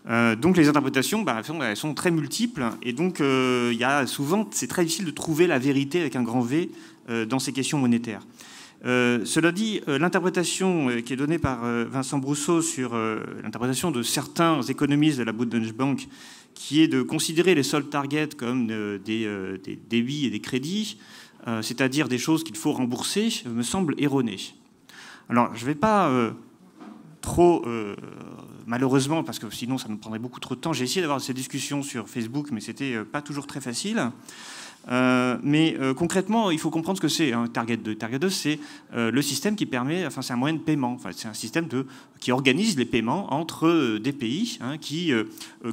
Euh, donc les interprétations, bah, elles sont très multiples, et donc euh, il y a souvent, c'est très difficile de trouver la vérité avec un grand V euh, dans ces questions monétaires. cela dit, l'interprétation qui est donnée par Vincent Brousseau sur l'interprétation de certains économistes de la Bundesbank, qui est de considérer les soldes target comme des, des débits et des crédits, c'est-à-dire des choses qu'il faut rembourser, me semble erronée. Alors, je ne vais pas trop malheureusement, parce que sinon ça nous prendrait beaucoup trop de temps, j'ai essayé d'avoir ces discussions sur Facebook, mais c'était euh, pas toujours très facile. Euh, mais euh, concrètement, il faut comprendre ce que c'est un Target 2. Target 2, c'est le système qui permet, enfin c'est un moyen de paiement, enfin, c'est un système qui organise les paiements entre des pays hein, qui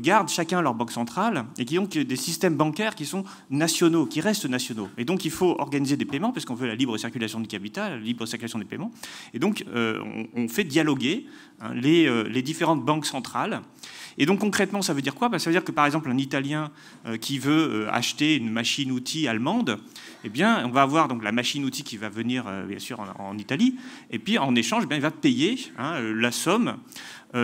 gardent chacun leur banque centrale et qui ont des systèmes bancaires qui sont nationaux, qui restent nationaux. Et donc il faut organiser des paiements parce qu'on veut la libre circulation du capital, la libre circulation des paiements. Et donc on, fait dialoguer hein, les différentes banques centrales et donc concrètement, ça veut dire quoi? Ben, Ça veut dire que par exemple un Italien euh, qui veut euh, acheter une machine-outil allemande, eh bien, on va avoir donc la machine-outil qui va venir euh, bien sûr en, Italie, et puis en échange, eh il va payer hein, la somme.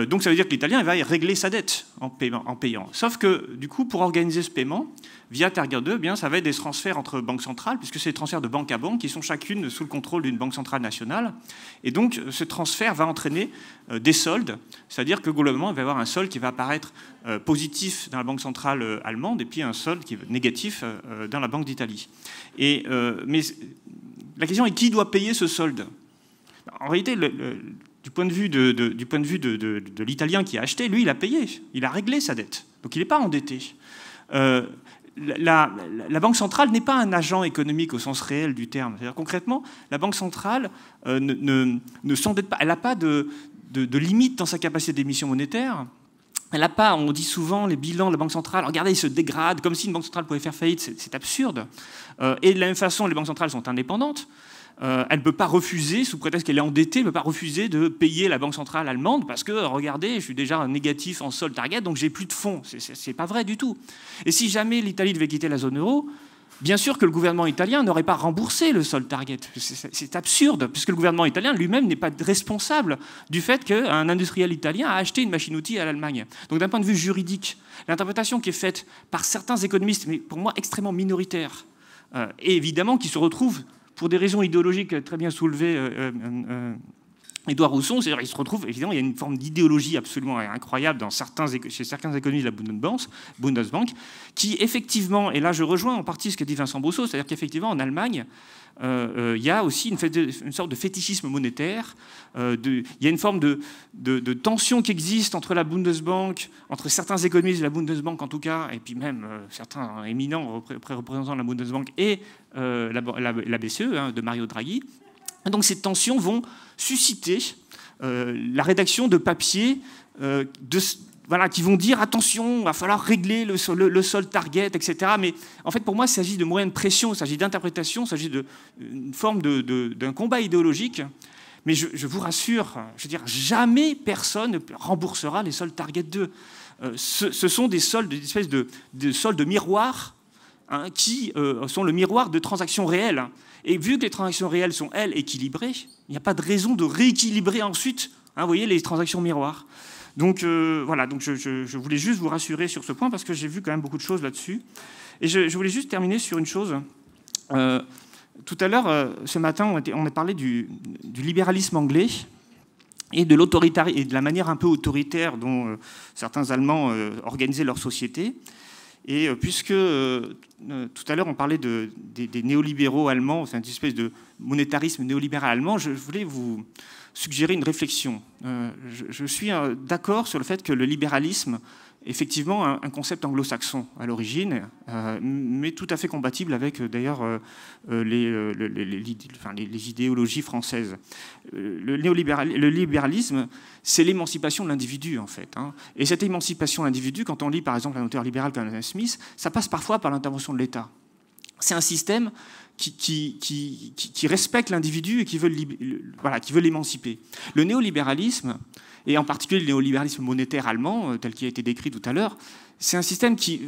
donc ça veut dire que l'Italien va régler sa dette en payant. Sauf que du coup, pour organiser ce paiement, via Target 2, eh bien, ça va être des transferts entre banques centrales, puisque c'est des transferts de banque à banque qui sont chacune sous le contrôle d'une banque centrale nationale. Et donc, ce transfert va entraîner euh, des soldes, c'est-à-dire que globalement, il va y avoir un solde qui va apparaître euh, positif dans la banque centrale euh, allemande et puis un solde qui est négatif dans la banque d'Italie. Mais la question est qui doit payer ce solde? En réalité, du point de vue de, du point de, vue de, l'Italien qui a acheté, lui, il a payé, il a réglé sa dette. Donc il n'est pas endetté la, Banque centrale n'est pas un agent économique au sens réel du terme. C'est-à-dire concrètement, la Banque centrale euh, ne, s'endette pas, elle n'a pas de, limite dans sa capacité d'émission monétaire. Elle n'a pas, on dit souvent, les bilans de la Banque centrale, regardez, ils se dégradent, comme si une Banque centrale pouvait faire faillite, c'est absurde. Euh, et de la même façon, les banques centrales sont indépendantes. Euh, elle ne peut pas refuser, sous prétexte qu'elle est endettée, ne pas refuser de payer la Banque centrale allemande parce que, regardez, je suis déjà négatif en sol target, donc j'ai plus de fonds. C'est pas vrai du tout. Et si jamais l'Italie devait quitter la zone euro, bien sûr que le gouvernement italien n'aurait pas remboursé le sol target. C'est absurde, puisque le gouvernement italien lui-même n'est pas responsable du fait qu'un industriel italien a acheté une machine-outil à l'Allemagne. Donc d'un point de vue juridique, l'interprétation qui est faite par certains économistes, mais pour moi extrêmement minoritaire, euh, et évidemment qui se retrouve pour des raisons idéologiques très bien soulevées, euh, euh, euh, Édouard Rousson, c'est-à-dire il se retrouve, évidemment, il y a une forme d'idéologie absolument incroyable dans certains, chez certains économistes de la Bundesbank, Bundesbank, qui effectivement, et là je rejoins en partie ce qu'a dit Vincent Brousseau, c'est-à-dire qu'effectivement en Allemagne, il y a aussi une, sorte de fétichisme monétaire, de, il y a une forme de, tension qui existe entre la Bundesbank, entre certains économistes de la Bundesbank en tout cas, et puis même certains éminents représentants de la Bundesbank et la, BCE hein, de Mario Draghi. donc ces tensions vont susciter euh, la rédaction de papiers euh, de, voilà, qui vont dire attention, il va falloir régler le, sol target, etc. Mais en fait, pour moi, il s'agit de moyens de pression, il s'agit d'interprétation, il s'agit d'une forme d'un combat idéologique. Mais je, vous rassure, je veux dire, jamais personne ne remboursera les soldes Target 2. Euh, ce, sont des soldes, des espèces de, de soldes miroirs hein, qui sont le miroir de transactions réelles. Et vu que les transactions réelles sont, elles, équilibrées, il n'y a pas de raison de rééquilibrer ensuite, hein, vous voyez, les transactions miroirs. Donc euh, voilà, donc je, voulais juste vous rassurer sur ce point parce que j'ai vu quand même beaucoup de choses là-dessus. Et je, voulais juste terminer sur une chose. Euh, tout à l'heure, euh, ce matin, on, a parlé du, libéralisme anglais et de et de la manière un peu autoritaire dont certains Allemands organisaient leur société. Et puisque tout à l'heure on parlait de, des, néolibéraux allemands, c'est une espèce de monétarisme néolibéral allemand, je voulais vous suggérer une réflexion. je, suis d'accord sur le fait que le libéralisme effectivement un, concept anglo-saxon à l'origine, euh, mais tout à fait compatible avec euh, d'ailleurs euh, les, idéologies françaises. Le, le libéralisme, c'est l'émancipation de l'individu en fait. Hein. Et cette émancipation de l'individu, quand on lit par exemple un auteur libéral comme Adam Smith, ça passe parfois par l'intervention de l'État. C'est un système qui, respecte l'individu et qui veut l'émanciper. Le néolibéralisme, et en particulier le néolibéralisme monétaire allemand, euh, tel qu'il a été décrit tout à l'heure, c'est un système qui,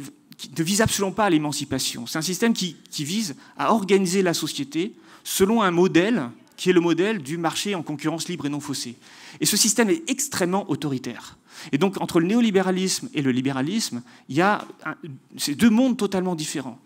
ne vise absolument pas à l'émancipation. C'est un système qui, vise à organiser la société selon un modèle qui est le modèle du marché en concurrence libre et non faussée. Et ce système est extrêmement autoritaire. Et donc, entre le néolibéralisme et le libéralisme, il y a ces deux mondes totalement différents.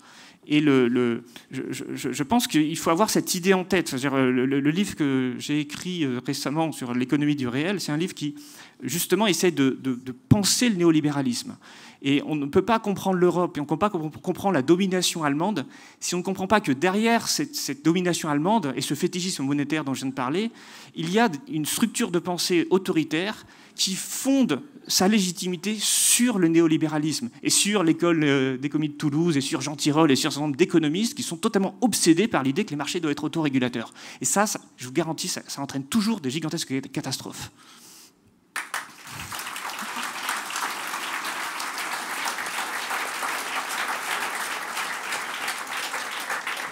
Et le, je, pense qu'il faut avoir cette idée en tête. Euh, le, livre que j'ai écrit euh, récemment sur l'économie du réel, c'est un livre qui, justement, essaie de, penser le néolibéralisme. Et on ne peut pas comprendre l'Europe et on ne peut pas comprendre la domination allemande si on ne comprend pas que derrière cette, cette, domination allemande et ce fétichisme monétaire dont je viens de parler, il y a une structure de pensée autoritaire qui fonde sa légitimité sur le néolibéralisme et sur l'école euh, d'économie de Toulouse et sur Jean Tirole et sur un certain nombre d'économistes qui sont totalement obsédés par l'idée que les marchés doivent être autorégulateurs. Et ça, je vous garantis, ça, ça entraîne toujours des gigantesques catastrophes.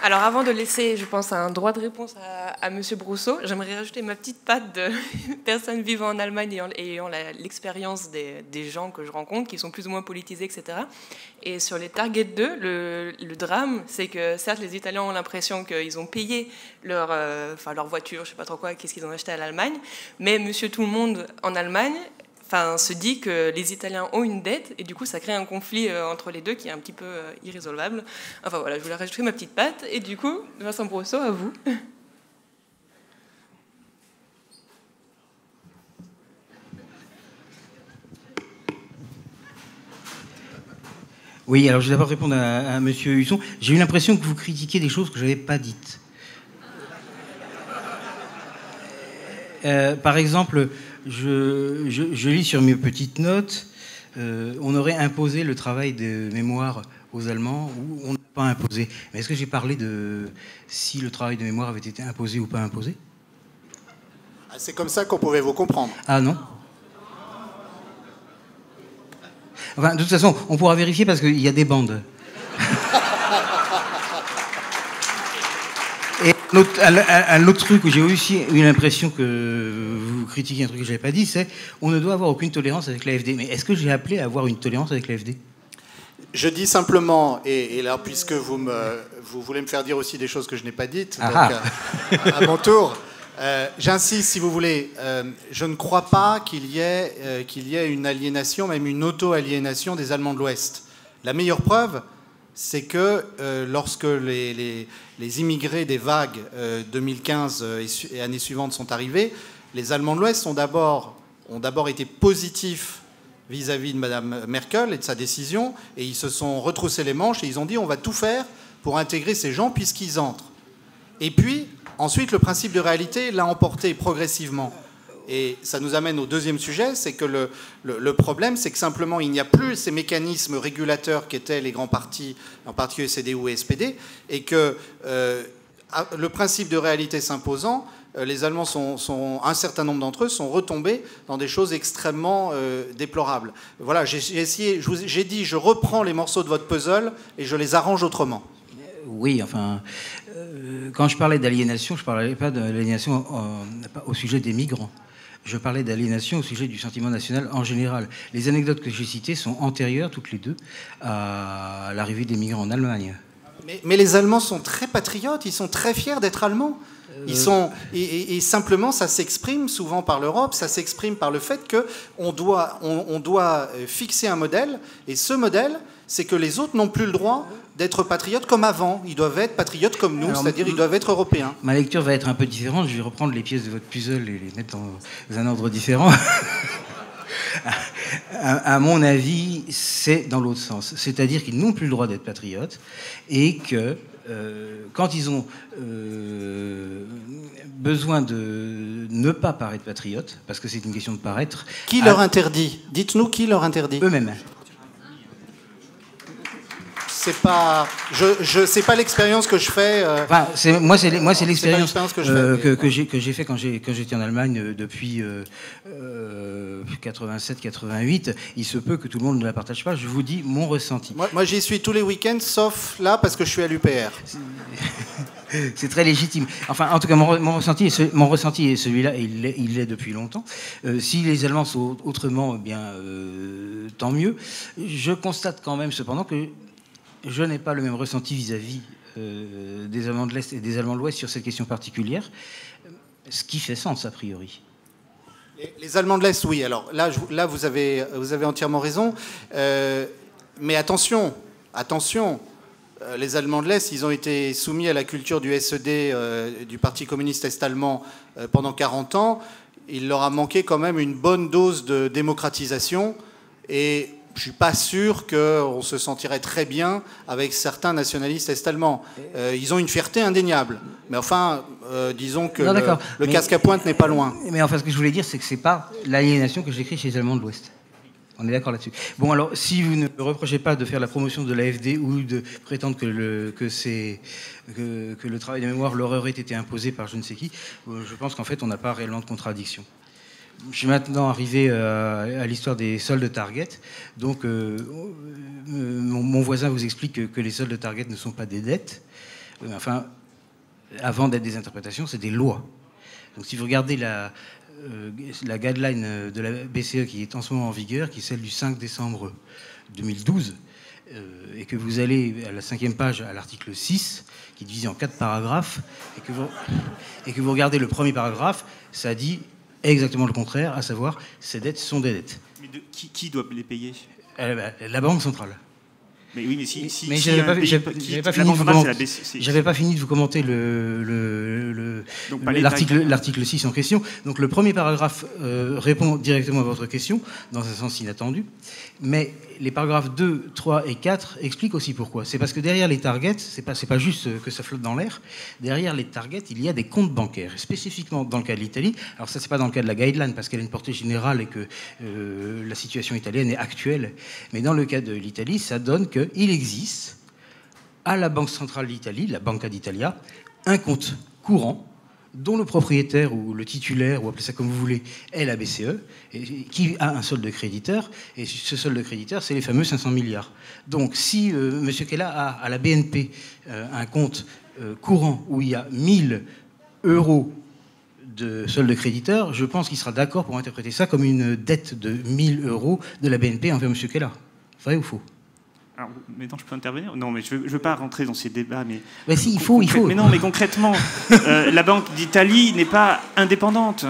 Alors avant de laisser, je pense, un droit de réponse à, M. Brousseau, j'aimerais rajouter ma petite patte de personne vivant en Allemagne et ayant l'expérience des, gens que je rencontre, qui sont plus ou moins politisés, etc. Et sur les Target 2, le, drame, c'est que certes, les Italiens ont l'impression qu'ils ont payé leur, euh, enfin, leur voiture, je sais pas trop quoi, qu'est-ce qu'ils ont acheté à l'Allemagne, mais Monsieur Tout le Monde en Allemagne enfin, se dit que les Italiens ont une dette et du coup ça crée un conflit euh, entre les deux qui est un petit peu euh, irrésolvable. Enfin voilà, je voulais rajouter ma petite patte et du coup, Vincent Brosseau, à vous. Oui, alors je vais d'abord répondre à, M. Husson. J'ai eu l'impression que vous critiquiez des choses que je n'avais pas dites. Euh, par exemple, je, lis sur mes petites notes, euh, on aurait imposé le travail de mémoire aux Allemands ou on n'a pas imposé. Mais est-ce que j'ai parlé de si le travail de mémoire avait été imposé ou pas imposé? Ah, C'est comme ça qu'on pouvait vous comprendre. Ah non Enfin, de toute façon, on pourra vérifier parce qu'il y a des bandes. Un, autre truc où j'ai aussi eu l'impression que vous critiquez un truc que je n'avais pas dit, c'est on ne doit avoir aucune tolérance avec l'AFD. Mais est-ce que j'ai appelé à avoir une tolérance avec l'AFD Je dis simplement, et, là, puisque vous, me, vous voulez me faire dire aussi des choses que je n'ai pas dites, ah donc, euh, à mon tour, euh, j'insiste si vous voulez, euh, je ne crois pas qu'il y, ait, qu'il y ait une aliénation, même une auto-aliénation des Allemands de l'Ouest. La meilleure preuve, c'est que lorsque les les immigrés des vagues 2015 euh, euh, et années suivantes sont arrivés, les Allemands de l'Ouest ont d'abord été positifs vis-à-vis de Mme Merkel et de sa décision, et ils se sont retroussés les manches et ils ont dit on va tout faire pour intégrer ces gens puisqu'ils entrent. Et puis, ensuite, le principe de réalité l'a emporté progressivement. Et ça nous amène au deuxième sujet, c'est que le, problème, c'est que simplement, il n'y a plus ces mécanismes régulateurs qu'étaient les grands partis, en particulier CDU et SPD, et que euh, le principe de réalité s'imposant, euh, les Allemands sont, un certain nombre d'entre eux sont retombés dans des choses extrêmement euh, déplorables. Voilà, j'ai essayé, j'ai dit, je reprends les morceaux de votre puzzle et je les arrange autrement. Oui, enfin, quand je parlais d'aliénation, je ne parlais pas d'aliénation au sujet des migrants. Je parlais d'aliénation au sujet du sentiment national en général. Les anecdotes que j'ai citées sont antérieures, toutes les deux, à l'arrivée des migrants en Allemagne. Mais, les Allemands sont très patriotes, ils sont très fiers d'être Allemands. Ils euh, sont, et, simplement, ça s'exprime souvent par l'Europe, ça s'exprime par le fait qu'on doit, on doit fixer un modèle, et ce modèle, c'est que les autres n'ont plus le droit d'être patriotes comme avant. Ils doivent être patriotes comme nous, c'est-à-dire ils doivent être européens. Ma lecture va être un peu différente. Je vais reprendre les pièces de votre puzzle et les mettre dans un ordre différent. à, à mon avis, c'est dans l'autre sens. C'est-à-dire qu'ils n'ont plus le droit d'être patriotes et que euh, quand ils ont euh, besoin de ne pas paraître patriotes, parce que c'est une question de paraître. Qui leur interdit? Dites-nous qui leur interdit Eux-mêmes. C'est pas, je, je c'est pas l'expérience que je fais. euh, Enfin, c'est- moi, c'est moi, c'est pas l'expérience que euh, que, mais- que j'ai que j'ai fait quand j'ai quand j'étais en Allemagne euh, depuis 87-88. Il se peut que tout le monde ne la partage pas. Je vous dis mon ressenti. Moi, moi, j'y suis tous les week-ends, sauf là parce que je suis à l'UPR. C'est très légitime. Enfin, en tout cas, mon, mon ressenti, est ce- mon ressenti est celui-là, et il l'est, il l'est depuis longtemps. Euh, si les Allemands sont autrement, eh bien, euh, tant mieux. Je constate quand même, cependant, que je n'ai pas le même ressenti vis-à-vis euh, des Allemands de l'Est et des Allemands de l'Ouest sur cette question particulière, ce qui fait sens, a priori. Les, Allemands de l'Est, oui. Alors là, là vous, avez, vous avez entièrement raison. Euh, mais attention, attention. euh, Les Allemands de l'Est, ils ont été soumis à la culture du SED, du Parti communiste est-allemand, pendant 40 ans. Il leur a manqué quand même une bonne dose de démocratisation. Et je suis pas sûr qu'on se sentirait très bien avec certains nationalistes est-allemands. Euh, ils ont une fierté indéniable. Mais enfin, euh, disons que Non, le, d'accord. le Mais- casque à pointe n'est pas loin. Mais enfin, ce que je voulais dire, c'est que c'est pas l'aliénation que j'écris chez les Allemands de l'Ouest. On est d'accord là-dessus. Bon, alors, si vous ne me reprochez pas de faire la promotion de l'AFD ou de prétendre que le, que c'est, que, que le travail de mémoire leur aurait été imposé par je ne sais qui, euh, je pense qu'en fait, on n'a pas réellement de contradiction. Je suis maintenant arrivé euh, à l'histoire des soldes Target. Donc, euh, euh, mon, voisin vous explique que, les soldes Target ne sont pas des dettes. Enfin, avant d'être des interprétations, c'est des lois. Donc si vous regardez la, guideline de la BCE qui est en ce moment en vigueur, qui est celle du 5 décembre 2012, euh, et que vous allez à la cinquième page à l'article 6, qui est divisé en quatre paragraphes, et que vous regardez le premier paragraphe, ça dit exactement le contraire, à savoir ces dettes sont des dettes. Mais de- qui, qui doit les payer? Euh, La Banque centrale. Mais oui, mais si, si, Mais si j'avais pas, pays pas fini commenter- pas fini de vous commenter le, le- le- l'article, l'article 6 en question. Donc le premier paragraphe euh, répond directement à votre question, dans un sens inattendu. Mais les paragraphes 2, 3 et 4 expliquent aussi pourquoi. C'est parce que derrière les targets, c'est pas, pas juste euh, que ça flotte dans l'air. Derrière les targets, il y a des comptes bancaires. Spécifiquement dans le cas de l'Italie. Alors ça, c'est pas dans le cas de la guideline parce qu'elle a une portée générale et que euh, la situation italienne est actuelle. Mais dans le cas de l'Italie, ça donne qu'il existe à la Banque centrale d'Italie, la Banca d'Italia, un compte courant dont le propriétaire ou le titulaire, ou appelez ça comme vous voulez, est la BCE, qui a un solde créditeur. Et ce solde créditeur, c'est les fameux 500 milliards. Donc si euh, M. Kella a à la BNP euh, un compte euh, courant où il y a 1000 euros de solde créditeur, je pense qu'il sera d'accord pour interpréter ça comme une dette de 1000 euros de la BNP envers M. Kella. Vrai ou faux? Alors, maintenant, je peux intervenir? Non, mais je ne veux, pas rentrer dans ces débats, mais... Mais si, il faut, il faut. Mais non, mais concrètement, euh, la Banque d'Italie n'est pas indépendante.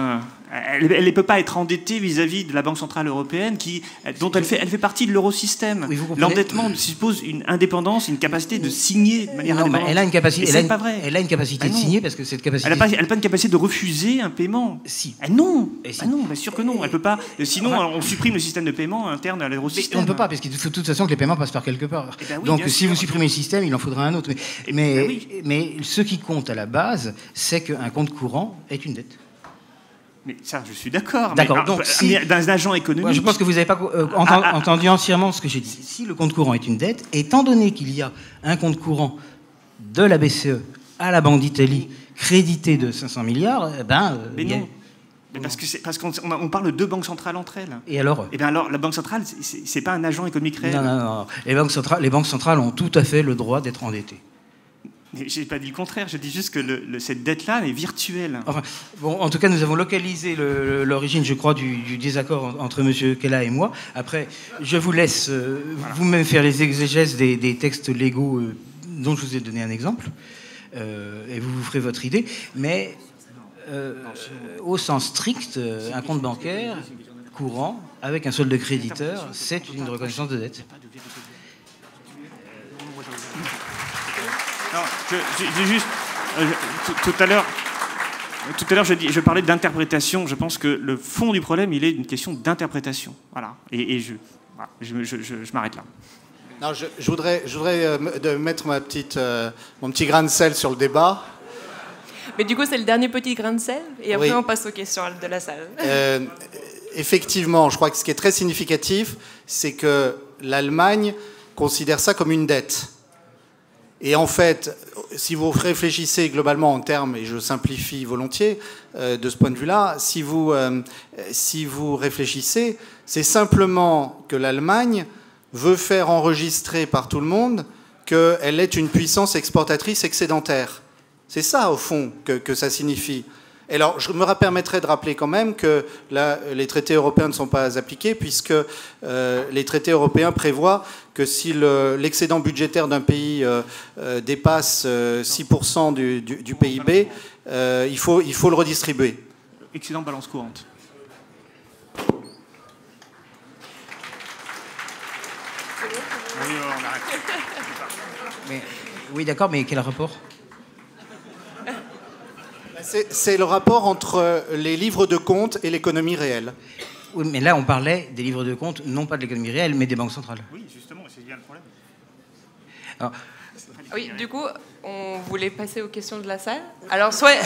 Elle ne peut pas être endettée vis-à-vis de la Banque Centrale Européenne, qui, dont elle fait, elle fait partie de l'eurosystème. Oui. L'endettement suppose une indépendance, une capacité de signer de manière Non, indépendante. elle a une capacité, elle a c'est une, pas vrai. elle a une capacité Ah de signer parce que cette capacité. Elle n'a pas, une capacité de refuser un paiement. Si. Ah non, Et si. Ah non, bien sûr que non. Elle peut pas. Sinon, Enfin- on supprime le système de paiement interne à l'eurosystème. on ne peut pas, parce qu'il faut de toute façon que les paiements passent par quelque part. Eh ben oui, Donc si sûr. vous supprimez le système, il en faudra un autre. Mais, Eh mais, ben oui. mais ce qui compte à la base, c'est qu'un compte courant est une dette. Mais ça, je suis d'accord. D'accord, donc si- un- d'un agent économique. Moi, je pense que vous n'avez pas euh, enten- Ah, ah, entendu entièrement ce que j'ai dit. Si le compte courant est une dette, étant donné qu'il y a un compte courant de la BCE à la Banque d'Italie crédité de 500 milliards, eh ben, euh, Mais non. Mais parce que c'est parce qu'on on, on parle de deux banques centrales entre elles. Et alors? Et bien alors, la banque centrale, c'est- pas un agent économique réel. non, non, non. Les banques, centrales, les banques centrales ont tout à fait le droit d'être endettées. Mais J'ai pas dit le contraire. Je dis juste que le- le- cette dette-là est virtuelle. Enfin, bon, en tout cas, nous avons localisé l'origine, je crois, du, du désaccord en- entre M. Kella et moi. Après, je vous laisse euh, vous-même faire les exégèses des, des textes légaux euh, dont je vous ai donné un exemple, euh, et vous vous ferez votre idée. Mais au sens strict, un compte bancaire courant avec un solde créditeur, c'est une reconnaissance de dette. Non, je- j'ai juste. euh, je- tout, tout à l'heure. Tout à l'heure, je, je, parlais d'interprétation. Je pense que le fond du problème, il est une question d'interprétation. Voilà. Et, je, je, m'arrête là. Non, je, voudrais, je voudrais euh, de mettre ma petite, euh, mon petit grain de sel sur le débat. Mais du coup, c'est le dernier petit grain de sel, et après on passe aux questions de la salle. Euh, effectivement, je crois que ce qui est très significatif, c'est que l'Allemagne considère ça comme une dette. Et en fait, si vous réfléchissez globalement en termes, et je simplifie volontiers euh, de ce point de vue-là, si vous, euh, si vous réfléchissez, c'est simplement que l'Allemagne veut faire enregistrer par tout le monde qu'elle est une puissance exportatrice excédentaire. C'est ça, au fond, que, que ça signifie alors, je me permettrai de rappeler quand même que les traités européens ne sont pas appliqués, puisque euh, les traités européens prévoient que si l'excédent budgétaire d'un pays euh, euh, dépasse 6% du, PIB, il, faut, il faut le redistribuer. Excédent balance courante. oui, d'accord, mais quel rapport? C'est le rapport entre les livres de compte et l'économie réelle. Oui, mais là, on parlait des livres de compte, non pas de l'économie réelle, mais des banques centrales. Oui, justement, c'est bien le problème. Oui, du coup, on voulait passer aux questions de la salle. Alors, soit.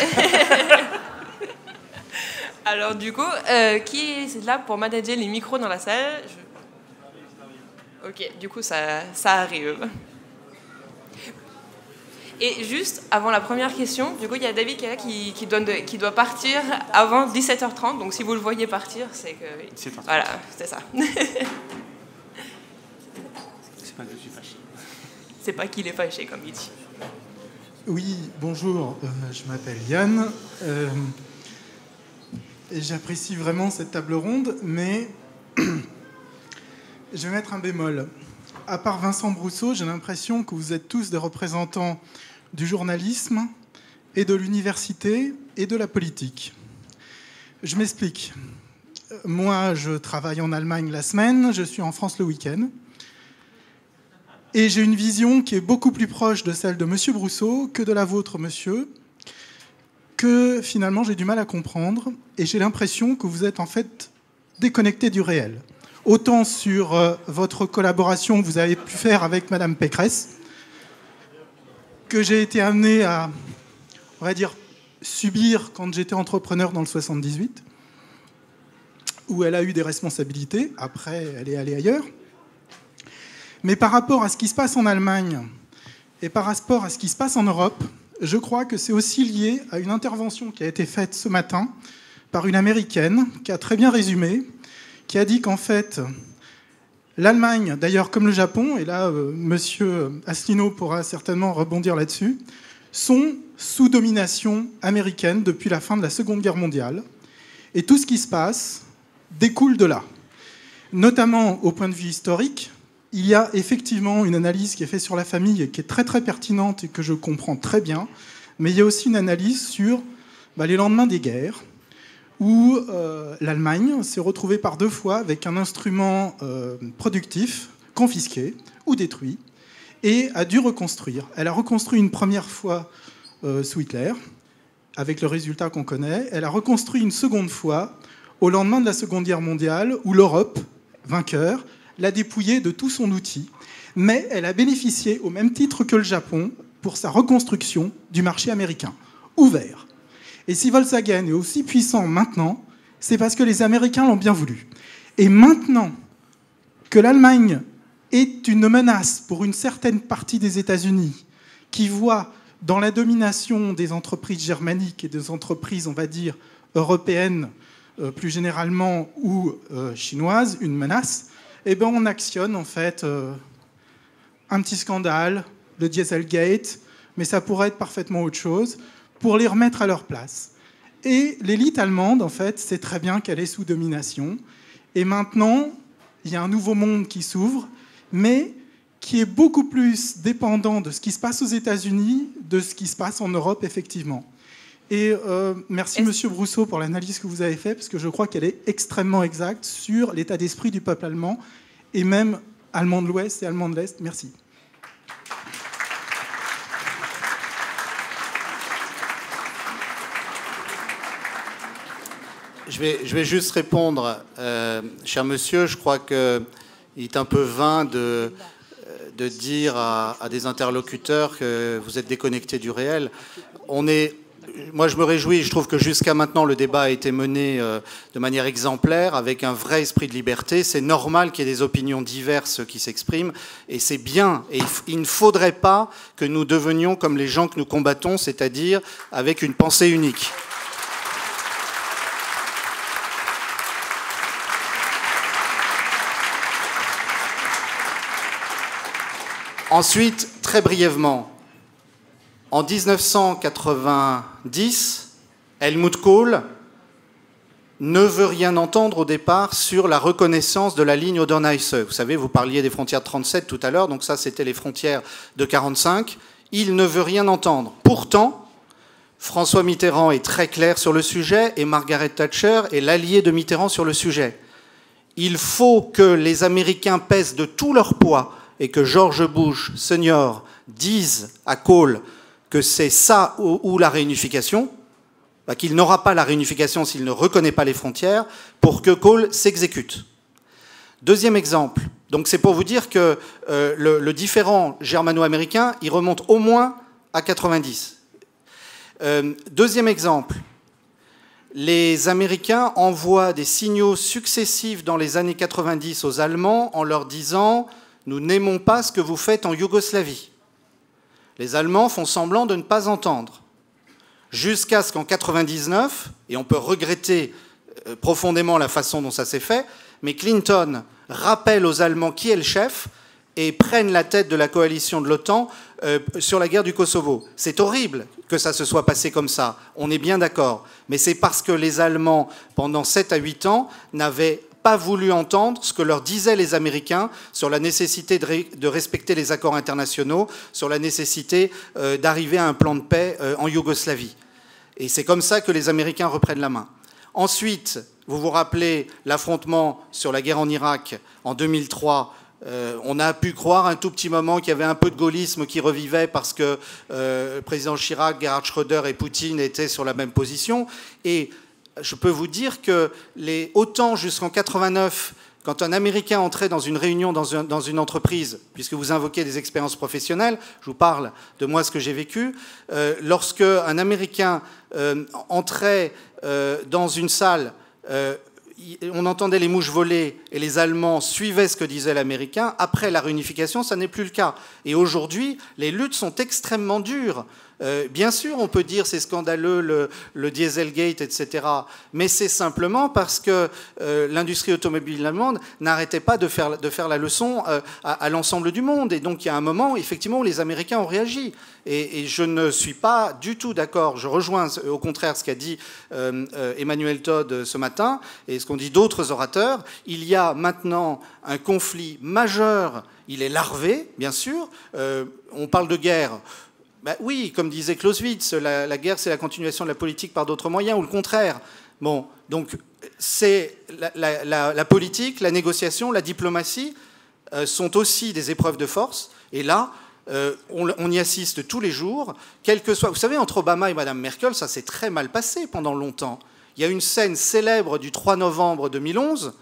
Alors, du coup, euh, qui est là pour manager les micros dans la salle? Ok, du coup, ça, ça arrive. Et juste avant la première question, du coup, il y a David qui est là qui, qui, qui doit partir avant 17h30. Donc si vous le voyez partir, c'est que. Voilà, c'est ça. c'est pas que je suis fâché. C'est pas qu'il est fâché, comme il dit. Oui, bonjour, euh, je m'appelle Yann. Euh, et j'apprécie vraiment cette table ronde, mais je vais mettre un bémol à part Vincent Brousseau, j'ai l'impression que vous êtes tous des représentants du journalisme et de l'université et de la politique. Je m'explique. Moi, je travaille en Allemagne la semaine, je suis en France le week-end. Et j'ai une vision qui est beaucoup plus proche de celle de M. Brousseau que de la vôtre, monsieur, que finalement j'ai du mal à comprendre. Et j'ai l'impression que vous êtes en fait déconnecté du réel autant sur euh, votre collaboration que vous avez pu faire avec Madame Pécresse, que j'ai été amené à, on va dire, subir quand j'étais entrepreneur dans le 78, où elle a eu des responsabilités, après elle est allée ailleurs. Mais par rapport à ce qui se passe en Allemagne et par rapport à ce qui se passe en Europe, je crois que c'est aussi lié à une intervention qui a été faite ce matin par une Américaine qui a très bien résumé qui a dit qu'en fait, l'Allemagne, d'ailleurs comme le Japon, et là euh, Monsieur pourra certainement rebondir là-dessus, sont sous domination américaine depuis la fin de la Seconde Guerre mondiale. Et tout ce qui se passe découle de là. Notamment au point de vue historique, il y a effectivement une analyse qui est faite sur la famille et qui est très très pertinente et que je comprends très bien, mais il y a aussi une analyse sur bah, les lendemains des guerres, où euh, l'Allemagne s'est retrouvée par deux fois avec un instrument euh, productif confisqué ou détruit et a dû reconstruire. Elle a reconstruit une première fois euh, sous Hitler, avec le résultat qu'on connaît. Elle a reconstruit une seconde fois au lendemain de la Seconde Guerre mondiale, où l'Europe, vainqueur, l'a dépouillée de tout son outil. Mais elle a bénéficié, au même titre que le Japon, pour sa reconstruction du marché américain, ouvert et si Volkswagen est aussi puissant maintenant, c'est parce que les Américains l'ont bien voulu. Et maintenant que l'Allemagne est une menace pour une certaine partie des États-Unis, qui voit dans la domination des entreprises germaniques et des entreprises, on va dire, européennes euh, plus généralement ou euh, chinoises, une menace, eh bien on actionne en fait euh, un petit scandale, le Dieselgate, mais ça pourrait être parfaitement autre chose pour les remettre à leur place. Et l'élite allemande, en fait, sait très bien qu'elle est sous domination. Et maintenant, il y a un nouveau monde qui s'ouvre, mais qui est beaucoup plus dépendant de ce qui se passe aux États-Unis, de ce qui se passe en Europe, effectivement. Et euh, merci, Monsieur Brousseau, pour l'analyse que vous avez faite, parce que je crois qu'elle est extrêmement exacte sur l'état d'esprit du peuple allemand, et même allemand de l'Ouest et allemand de l'Est. Merci. Je, vais, juste répondre, euh, cher monsieur, je crois qu'il est un peu vain de, de dire à, des interlocuteurs que vous êtes déconnectés du réel. On est, moi, je me réjouis. Je trouve que jusqu'à maintenant, le débat a été mené euh, de manière exemplaire, avec un vrai esprit de liberté. C'est normal qu'il y ait des opinions diverses qui s'expriment, et c'est bien. Et il ne faudrait pas que nous devenions comme les gens que nous combattons, c'est-à-dire avec une pensée unique. Ensuite, très brièvement, en 1990, Helmut Kohl ne veut rien entendre au départ sur la reconnaissance de la ligne Oder-Neisse. Vous savez, vous parliez des frontières de 37 tout à l'heure, donc ça c'était les frontières de 45. Il ne veut rien entendre. Pourtant, François Mitterrand est très clair sur le sujet et Margaret Thatcher est l'allié de Mitterrand sur le sujet. Il faut que les Américains pèsent de tout leur poids et que George Bush senior dise à Kohl que c'est ça ou, la réunification, bah, qu'il n'aura pas la réunification s'il ne reconnaît pas les frontières, pour que Kohl s'exécute. Deuxième exemple, donc c'est pour vous dire que euh, le, différent germano-américain, il remonte au moins à 90. Euh, deuxième exemple, les Américains envoient des signaux successifs dans les années 90 aux Allemands en leur disant Nous n'aimons pas ce que vous faites en Yougoslavie. Les Allemands font semblant de ne pas entendre. Jusqu'à ce qu'en 99, et on peut regretter euh, profondément la façon dont ça s'est fait, mais Clinton rappelle aux Allemands qui est le chef et prenne la tête de la coalition de l'OTAN euh, sur la guerre du Kosovo. C'est horrible que ça se soit passé comme ça, on est bien d'accord, mais c'est parce que les Allemands, pendant 7 à 8 ans, n'avaient pas voulu entendre ce que leur disaient les Américains sur la nécessité de, respecter les accords internationaux, sur la nécessité euh, d'arriver à un plan de paix euh, en Yougoslavie. Et c'est comme ça que les Américains reprennent la main. Ensuite, vous vous rappelez l'affrontement sur la guerre en Irak en 2003 euh, on a pu croire un tout petit moment qu'il y avait un peu de gaullisme qui revivait parce que le président Chirac, Gerhard Schröder et Poutine étaient sur la même position. Et je peux vous dire que les, autant jusqu'en 89, quand un Américain entrait dans une réunion dans, une entreprise, puisque vous invoquez des expériences professionnelles, je vous parle de moi ce que j'ai vécu, euh, lorsque un Américain euh, entrait euh, dans une salle, on entendait les mouches voler et les Allemands suivaient ce que disait l'Américain. Après la réunification, ça n'est plus le cas. Et aujourd'hui, les luttes sont extrêmement dures. Euh, bien sûr, on peut dire c'est scandaleux le, Dieselgate, etc. Mais c'est simplement parce que euh, l'industrie automobile allemande n'arrêtait pas de faire, la leçon euh, à, l'ensemble du monde. Et donc il y a un moment, effectivement, où les Américains ont réagi. Et, je ne suis pas du tout d'accord. Je rejoins au contraire ce qu'a dit Emmanuel Todd ce matin et ce qu'ont dit d'autres orateurs. Il y a maintenant un conflit majeur. Il est larvé, bien sûr. on parle de guerre. Ben oui, comme disait Clausewitz, la, guerre, c'est la continuation de la politique par d'autres moyens, ou le contraire. Bon, donc c'est la, politique, la négociation, la diplomatie euh, sont aussi des épreuves de force. Et là, euh, on, y assiste tous les jours, quel que soit. Vous savez, entre Obama et Madame Merkel, ça s'est très mal passé pendant longtemps. Il y a une scène célèbre du 3 novembre 2011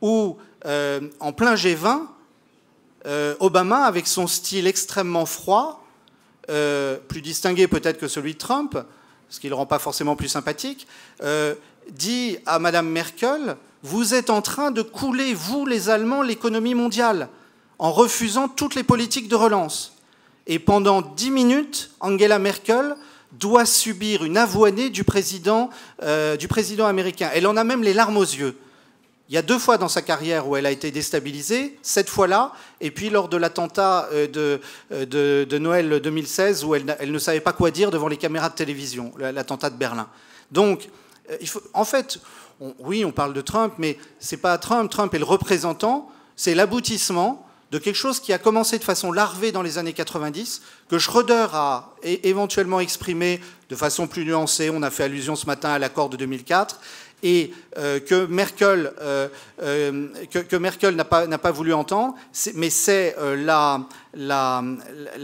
où, euh, en plein G20, Obama, avec son style extrêmement froid, euh, plus distingué peut-être que celui de Trump, ce qui ne le rend pas forcément plus sympathique, euh, dit à Madame Merkel Vous êtes en train de couler, vous les Allemands, l'économie mondiale, en refusant toutes les politiques de relance. Et pendant dix minutes, Angela Merkel doit subir une avoinée du euh, du président américain. Elle en a même les larmes aux yeux. Il y a deux fois dans sa carrière où elle a été déstabilisée, cette fois-là, et puis lors de l'attentat euh, euh, de, Noël 2016 où elle, ne savait pas quoi dire devant les caméras de télévision, l'attentat de Berlin. Donc, euh, en fait, oui, on parle de Trump, mais c'est pas Trump. Trump est le représentant, c'est l'aboutissement de quelque chose qui a commencé de façon larvée dans les années 90, que Schröder a éventuellement exprimé de façon plus nuancée. On a fait allusion ce matin à l'accord de 2004 et euh, que Merkel, euh, euh, que, Merkel n'a pas, voulu entendre, mais c'est la,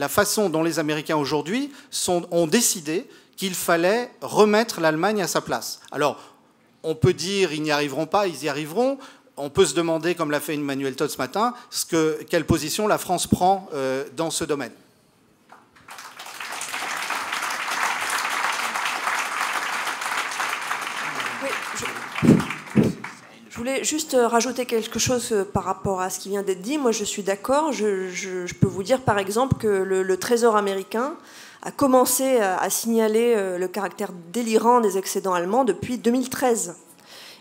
façon dont les Américains aujourd'hui ont décidé qu'il fallait remettre l'Allemagne à sa place. Alors, on peut dire ils n'y arriveront pas, ils y arriveront. On peut se demander, comme l'a fait Emmanuel Todd ce matin, quelle position la France prend dans ce domaine. Je voulais juste euh, rajouter quelque chose euh, par rapport à ce qui vient d'être dit. Moi, je suis d'accord. Je, peux vous dire, par exemple, que le, Trésor américain a commencé à, signaler euh, le caractère délirant des excédents allemands depuis 2013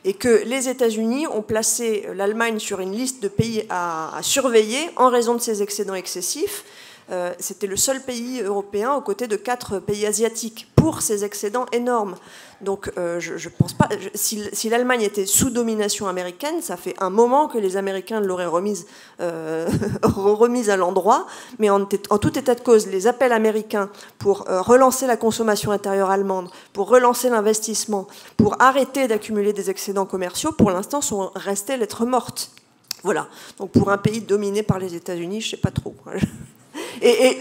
et que les États-Unis ont placé l'Allemagne sur une liste de pays à, surveiller en raison de ces excédents excessifs. C'était le seul pays européen aux côtés de quatre pays asiatiques pour ces excédents énormes. Donc euh, je, ne pense pas. si, l'Allemagne était sous domination américaine, ça fait un moment que les Américains l'auraient remise, euh, remise à l'endroit. Mais en, tout état de cause, les appels américains pour euh, relancer la consommation intérieure allemande, pour relancer l'investissement, pour arrêter d'accumuler des excédents commerciaux, pour l'instant sont restés lettres mortes. Voilà. Donc pour un pays dominé par les États-Unis, je sais pas trop. Et, et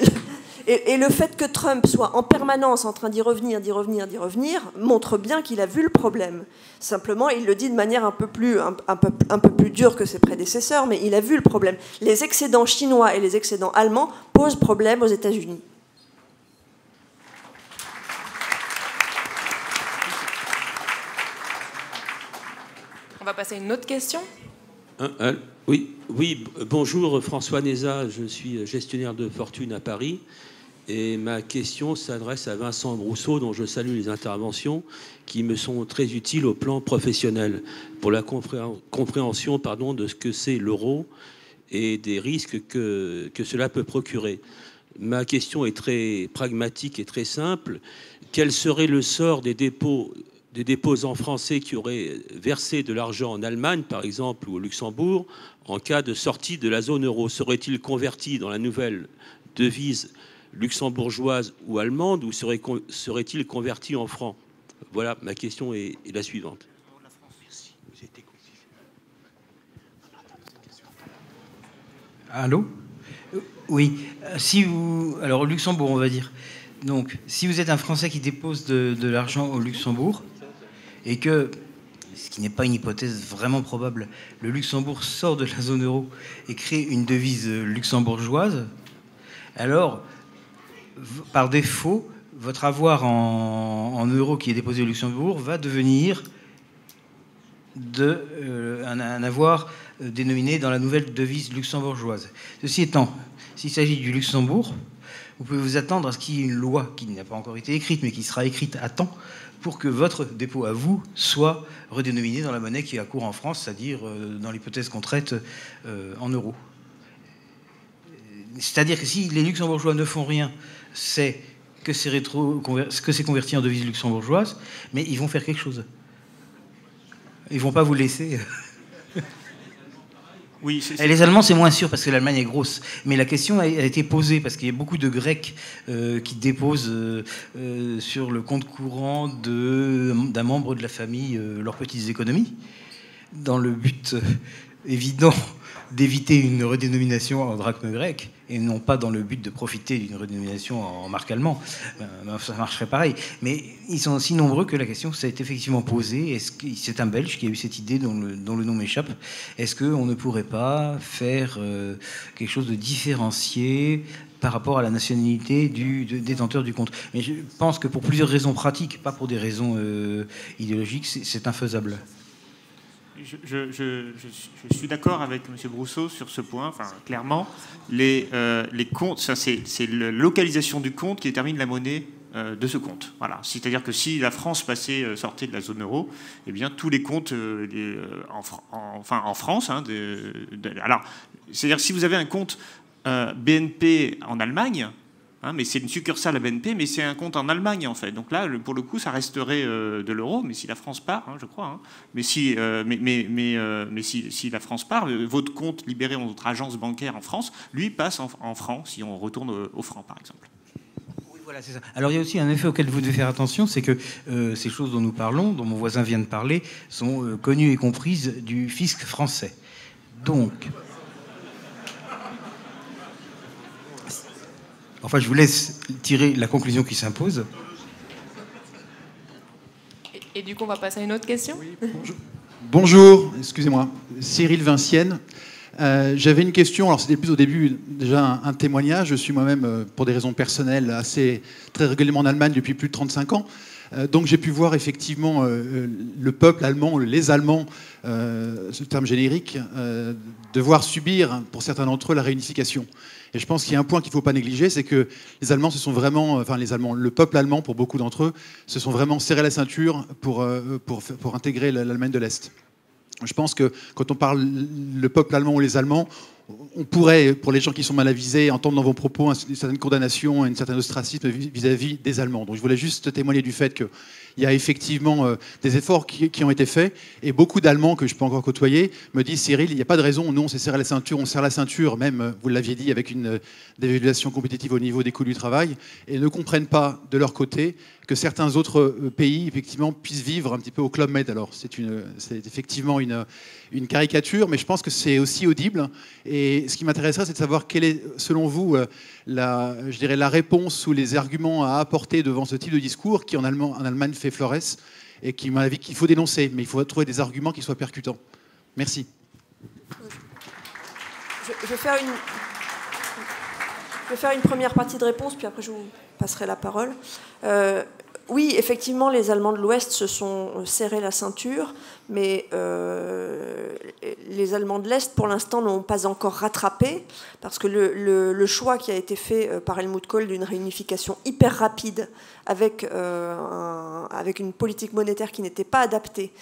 et, le fait que Trump soit en permanence en train d'y revenir, d'y revenir, d'y revenir, montre bien qu'il a vu le problème. Simplement, il le dit de manière un peu, plus, un, peu, un peu plus dure que ses prédécesseurs, mais il a vu le problème. Les excédents chinois et les excédents allemands posent problème aux États-Unis. On va passer à une autre question. Oui, bonjour François Néza, je suis gestionnaire de fortune à Paris. Et ma question s'adresse à Vincent Brousseau, dont je salue les interventions, qui me sont très utiles au plan professionnel, pour la compréhension de ce que c'est l'euro et des risques que, que cela peut procurer. Ma question est très pragmatique et très simple. Quel serait le sort des dépôts des déposants français qui auraient versé de l'argent en Allemagne, par exemple, ou au Luxembourg, en cas de sortie de la zone euro Seraient-ils convertis dans la nouvelle devise luxembourgeoise ou allemande ou serait-il converti en francs? Voilà, ma question est, la suivante. Allô? Oui. Si vous, alors au Luxembourg, on va dire. Donc, si vous êtes un Français qui dépose de l'argent au Luxembourg et que, ce qui n'est pas une hypothèse vraiment probable, le Luxembourg sort de la zone euro et crée une devise luxembourgeoise, alors par défaut, votre avoir en, euros qui est déposé au Luxembourg va devenir de, euh, un, avoir euh, dénominé dans la nouvelle devise luxembourgeoise. Ceci étant, s'il s'agit du Luxembourg, vous pouvez vous attendre à ce qu'il y ait une loi qui n'a pas encore été écrite, mais qui sera écrite à temps pour que votre dépôt à vous soit redénominé dans la monnaie qui est à court en France, c'est-à-dire euh, dans l'hypothèse qu'on traite en euros. C'est-à-dire que si les luxembourgeois ne font rien c'est que c'est que c'est converti en devise luxembourgeoise, mais ils vont faire quelque chose. Ils vont pas vous laisser. Les Allemands, c'est moins sûr parce que l'Allemagne est grosse. Mais la question a, été posée parce qu'il y a beaucoup de Grecs euh, qui déposent euh, euh, sur le compte courant d'un membre de la famille leurs petites économies, dans le but évident d'éviter une redénomination en drachme grec et non pas dans le but de profiter d'une redénomination en marque allemand. Euh, ben, ça marcherait pareil. Mais ils sont aussi nombreux que la question s'est effectivement posée. Est-ce que c'est un Belge qui a eu cette idée dont le, dont le nom m'échappe Est-ce qu'on ne pourrait pas faire euh, quelque chose de différencié par rapport à la nationalité du détenteur du compte? Mais je pense que pour plusieurs raisons pratiques, pas pour des raisons euh, idéologiques, c'est infaisable je, suis d'accord avec M. Brousseau sur ce point. Clairement, les, euh, les comptes, c'est la localisation du compte qui détermine la monnaie euh, de ce compte. Voilà. C'est-à-dire que si la France passait, euh, sortait de la zone euro, eh bien tous les comptes en, enfin, en France, hein, c'est-à-dire si vous avez un compte BNP en Allemagne, Hein, mais c'est une succursale à BNP, mais c'est un compte en Allemagne en fait. Donc là, pour le coup, ça resterait euh, de l'euro, mais si la France part, hein, je crois. Hein. mais si, euh, mais, mais, mais, euh, si, la France part, votre compte libéré en votre agence bancaire en France, lui passe en, francs, si on retourne au, franc par exemple. Voilà, ça. Alors il y a aussi un effet auquel vous devez faire attention, c'est que ces choses dont nous parlons, dont mon voisin vient de parler, sont connues et comprises du fisc français. Donc, Enfin, je vous laisse tirer la conclusion qui s'impose. Et, Et du coup, on va passer à une autre question? bonjour. excusez-moi, Cyril Vincienne. Euh, j'avais une question, alors c'était plus au début déjà un, témoignage. Je suis moi-même, euh, pour des raisons personnelles, assez très régulièrement en Allemagne depuis plus de 35 ans. Euh, donc j'ai pu voir effectivement le peuple allemand, les Allemands, ce terme générique, devoir subir, pour certains d'entre eux, la réunification. Et je pense qu'il y a un point qu'il ne faut pas négliger, c'est que les Allemands se sont vraiment, enfin les Allemands, le peuple allemand, pour beaucoup d'entre eux, se sont vraiment serré la ceinture pour, pour, pour intégrer l'Allemagne de l'Est. Je pense que quand on parle le peuple allemand ou les Allemands, on pourrait, pour les gens qui sont mal avisés, entendre dans vos propos une certaine condamnation et une certaine ostracisme vis-à-vis des Allemands. Donc je voulais juste témoigner du fait qu'il y a effectivement euh, des efforts qui, ont été faits et beaucoup d'Allemands que je peux encore côtoyer me disent Cyril, il n'y a pas de raison, nous on s'est serré la ceinture, on serre la ceinture, même, euh, vous l'aviez dit, avec une euh, dévaluation compétitive au niveau des coûts du travail, et ne comprennent pas de leur côté que certains autres pays, effectivement, puissent vivre un petit peu au Club Med. Alors, c'est, effectivement une, caricature, mais je pense que c'est aussi audible. Et ce qui m'intéresserait, c'est de savoir quelle est, selon vous, la, je dirais, la réponse ou les arguments à apporter devant ce type de discours qui, en, Allemagne, fait florès et qu'il faut dénoncer. Mais il faut trouver des arguments qui soient percutants. Merci. Je, vais faire une, je vais faire une première partie de réponse, puis après je vous passerai la parole. Euh, oui, effectivement, les Allemands de l'Ouest se sont serrés la ceinture, mais euh, les Allemands de l'Est, pour l'instant, n'ont pas encore rattrapé, parce que le, choix qui a été fait euh, par Helmut Kohl d'une réunification hyper rapide avec, euh, une politique monétaire qui n'était pas adaptée,